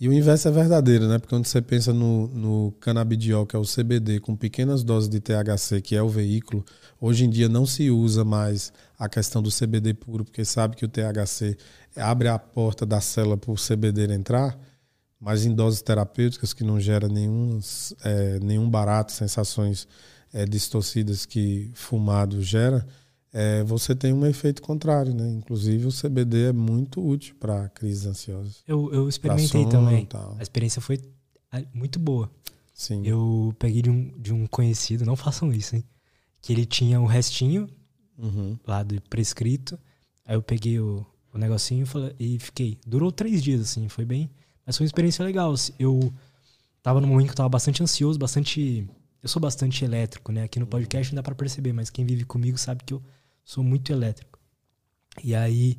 E o inverso é verdadeiro, né? Porque quando você pensa no, no canabidiol, que é o CBD, com pequenas doses de THC, que é o veículo, hoje em dia não se usa mais a questão do CBD puro, porque sabe que o THC abre a porta da célula para o CBD entrar, mas em doses terapêuticas que não gera nenhum, é, nenhum barato, sensações é, distorcidas que fumado gera, é, você tem um efeito contrário, né? Inclusive o CBD é muito útil para crises ansiosas. Eu, eu experimentei também. A experiência foi muito boa. Sim. Eu peguei de um, de um conhecido, não façam isso, hein? Que ele tinha um restinho uhum. lá do prescrito. Aí eu peguei o, o negocinho e fiquei. Durou três dias, assim, foi bem. Mas foi uma experiência legal. Eu tava num momento que eu tava bastante ansioso, bastante eu sou bastante elétrico, né? Aqui no podcast não dá para perceber, mas quem vive comigo sabe que eu sou muito elétrico. E aí,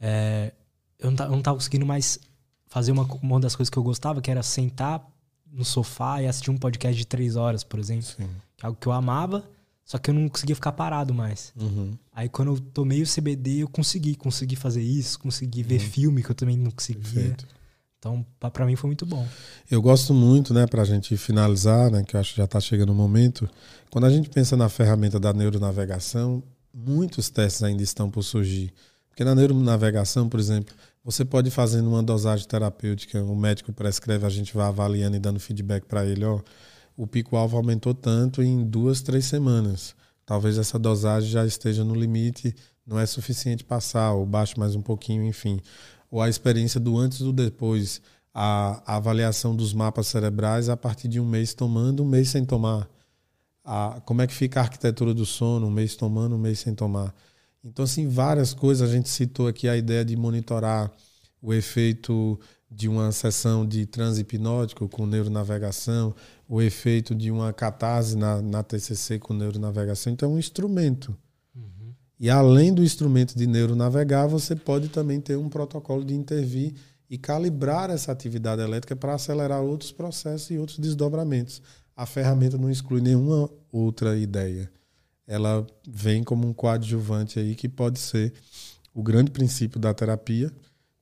é, eu, não, eu não tava conseguindo mais fazer uma, uma das coisas que eu gostava, que era sentar no sofá e assistir um podcast de três horas, por exemplo. Sim. Que é algo que eu amava, só que eu não conseguia ficar parado mais. Uhum. Aí quando eu tomei o CBD, eu consegui, consegui fazer isso, consegui uhum. ver filme que eu também não conseguia. Perfeito. Então, para mim foi muito bom. Eu gosto muito, né, para a gente finalizar, né, que eu acho que já está chegando o momento. Quando a gente pensa na ferramenta da neuronavegação, muitos testes ainda estão por surgir. Porque na neuronavegação, por exemplo, você pode fazer uma dosagem terapêutica, o médico prescreve, a gente vai avaliando e dando feedback para ele, ó, o pico-alvo aumentou tanto em duas, três semanas. Talvez essa dosagem já esteja no limite, não é suficiente passar, ou baixe mais um pouquinho, enfim. Ou a experiência do antes e do depois, a, a avaliação dos mapas cerebrais a partir de um mês tomando, um mês sem tomar. A, como é que fica a arquitetura do sono, um mês tomando, um mês sem tomar. Então, assim, várias coisas. A gente citou aqui a ideia de monitorar o efeito de uma sessão de transe hipnótico com neuronavegação, o efeito de uma catarse na, na TCC com neuronavegação. Então, é um instrumento. E além do instrumento de neuronavegar, você pode também ter um protocolo de intervir e calibrar essa atividade elétrica para acelerar outros processos e outros desdobramentos. A ferramenta não exclui nenhuma outra ideia. Ela vem como um coadjuvante aí que pode ser o grande princípio da terapia,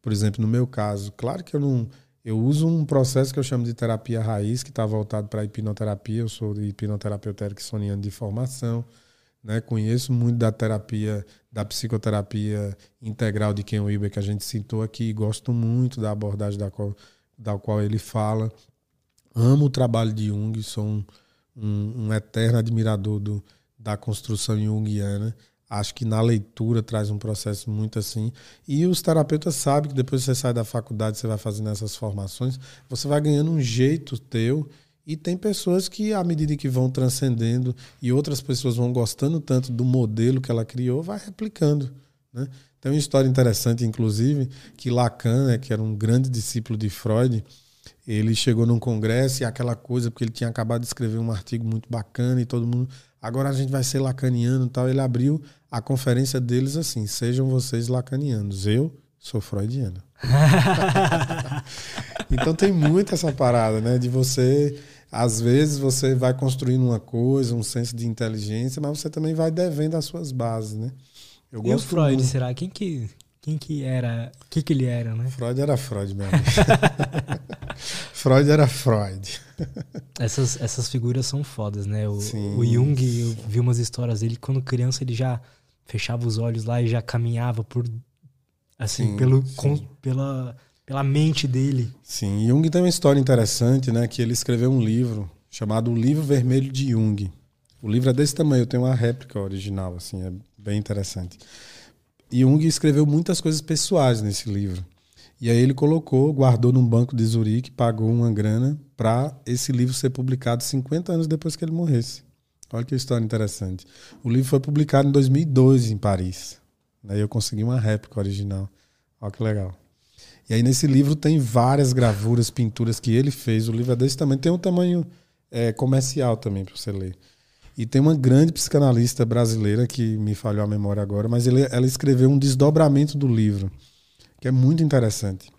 por exemplo, no meu caso, claro que eu não. Eu uso um processo que eu chamo de terapia raiz, que está voltado para a hipnoterapia. Eu sou hipnoterapeuta ericksoniano de formação. Né? Conheço muito da terapia, da psicoterapia integral de Ken Wilber, que a gente citou aqui. Gosto muito da abordagem da qual, da qual ele fala. Amo o trabalho de Jung, sou um, um, um eterno admirador do, da construção junguiana. Acho que na leitura traz um processo muito assim. E os terapeutas sabem que depois que você sai da faculdade, você vai fazendo essas formações, você vai ganhando um jeito teu. E tem pessoas que, à medida que vão transcendendo e outras pessoas vão gostando tanto do modelo que ela criou, vai replicando. Né? Tem uma história interessante, inclusive, que Lacan, né, que era um grande discípulo de Freud, ele chegou num congresso e aquela coisa, porque ele tinha acabado de escrever um artigo muito bacana e todo mundo agora a gente vai ser lacaniano e tal. Ele abriu a conferência deles assim: sejam vocês lacanianos. Eu sou freudiano. então tem muito essa parada, né? De você, às vezes, você vai construindo uma coisa, um senso de inteligência, mas você também vai devendo as suas bases, né? Eu e o Freud, muito. será? Quem que, quem que era? O que, que ele era, né? Freud era Freud, meu amigo. Freud era Freud. essas, essas figuras são fodas, né? O, o Jung, eu vi umas histórias dele, quando criança ele já fechava os olhos lá e já caminhava por assim, sim, pelo. Com, pela pela mente dele. Sim, Jung tem uma história interessante, né, que ele escreveu um livro chamado O Livro Vermelho de Jung. O livro é desse tamanho, eu tenho uma réplica original, assim, é bem interessante. Jung escreveu muitas coisas pessoais nesse livro. E aí ele colocou, guardou num banco de Zurique, pagou uma grana para esse livro ser publicado 50 anos depois que ele morresse. Olha que história interessante. O livro foi publicado em 2002 em Paris. Daí eu consegui uma réplica original. Olha que legal. E aí nesse livro tem várias gravuras, pinturas que ele fez. O livro é desse tamanho. Tem um tamanho é, comercial também para você ler. E tem uma grande psicanalista brasileira que me falhou a memória agora, mas ele, ela escreveu um desdobramento do livro que é muito interessante.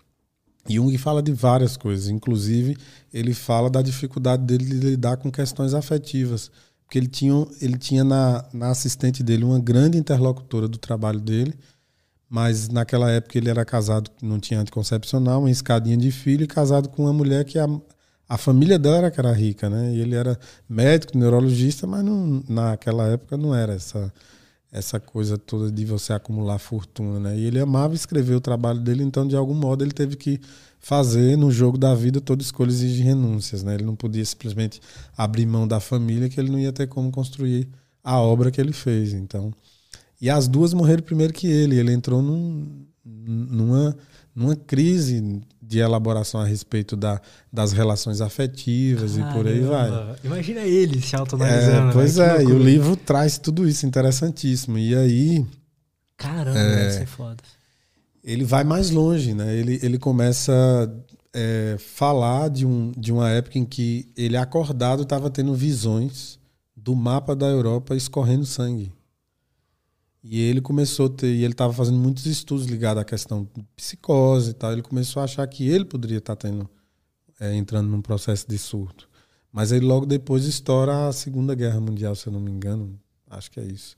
Jung fala de várias coisas, inclusive ele fala da dificuldade dele de lidar com questões afetivas, porque ele tinha, ele tinha na, na assistente dele uma grande interlocutora do trabalho dele, mas naquela época ele era casado, não tinha anticoncepcional, uma escadinha de filho e casado com uma mulher que a, a família dela era que era rica, né? E ele era médico, neurologista, mas não, naquela época não era essa essa coisa toda de você acumular fortuna, né? E ele amava escrever o trabalho dele, então de algum modo ele teve que fazer no jogo da vida toda escolha exige renúncias, né? Ele não podia simplesmente abrir mão da família que ele não ia ter como construir a obra que ele fez, então. E as duas morreram primeiro que ele, ele entrou num, numa numa crise de elaboração a respeito da, das relações afetivas Caramba. e por aí vai. Imagina ele se autoanalisando. É, né? pois né? é, e o livro traz tudo isso, interessantíssimo. E aí. Caramba, é, deve ser foda. Ele vai mais longe, né? Ele, ele começa a é, falar de, um, de uma época em que ele, acordado, estava tendo visões do mapa da Europa escorrendo sangue. E ele começou a ter, e ele estava fazendo muitos estudos ligados à questão de psicose e tal. Ele começou a achar que ele poderia estar tá tendo, é, entrando num processo de surto. Mas aí logo depois estoura a Segunda Guerra Mundial, se eu não me engano. Acho que é isso.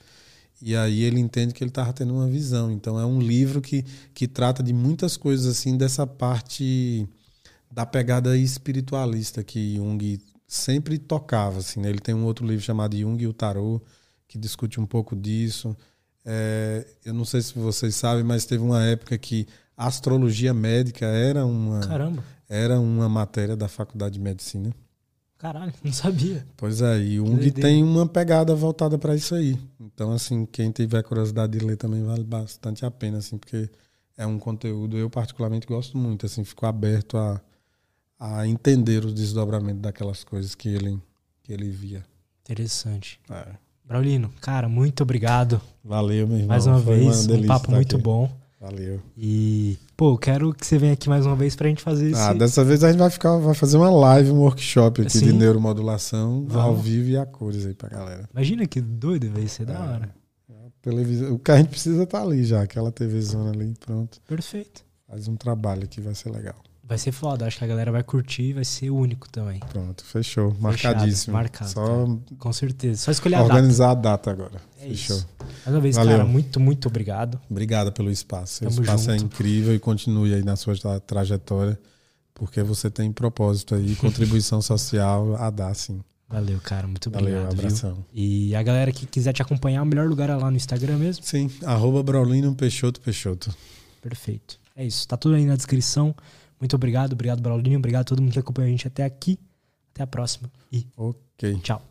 E aí ele entende que ele estava tendo uma visão. Então é um livro que, que trata de muitas coisas assim, dessa parte da pegada espiritualista que Jung sempre tocava. Assim, né? Ele tem um outro livro chamado Jung e o Tarot, que discute um pouco disso. É, eu não sei se vocês sabem, mas teve uma época que astrologia médica era uma, Caramba. era uma matéria da faculdade de medicina. Caralho, não sabia. Pois é, e o UNG tem uma pegada voltada para isso aí. Então, assim, quem tiver curiosidade de ler também vale bastante a pena, assim, porque é um conteúdo eu particularmente gosto muito, assim, fico aberto a, a entender o desdobramento daquelas coisas que ele que ele via. Interessante. É. Braulino, cara, muito obrigado. Valeu, meu irmão. mais uma Foi vez, um delícia papo muito aqui. bom. Valeu. E, pô, quero que você venha aqui mais uma vez pra gente fazer isso. Ah, dessa vez a gente vai ficar, vai fazer uma live, um workshop aqui Sim. de neuromodulação ao Vamos. vivo e a cores aí pra galera. Imagina que doido, vai ser da É. hora. Televisão, o que a gente precisa tá ali já, aquela TVzona ali, pronto. Perfeito. Faz um trabalho aqui, vai ser legal. Vai ser foda, acho que a galera vai curtir e vai ser único também. Pronto, fechou. Marcadíssimo. marcado, Só Com certeza. Só escolher a data. organizar a data agora. É fechou. isso. Mais uma vez, Valeu. cara, muito, muito obrigado. Obrigado pelo espaço. O Tamo espaço é junto. incrível e continue aí na sua tra- trajetória, porque você tem propósito aí, contribuição social a dar, sim. Valeu, cara, muito Valeu, obrigado. viu? abração. E a galera que quiser te acompanhar, o melhor lugar é lá no Instagram mesmo. Sim, arroba Braulino Peixoto Peixoto. Perfeito. É isso. Tá tudo aí na descrição. Muito obrigado. Obrigado, Braulinho. Obrigado a todo mundo que acompanhou a gente até aqui. Até a próxima. E Ok. tchau.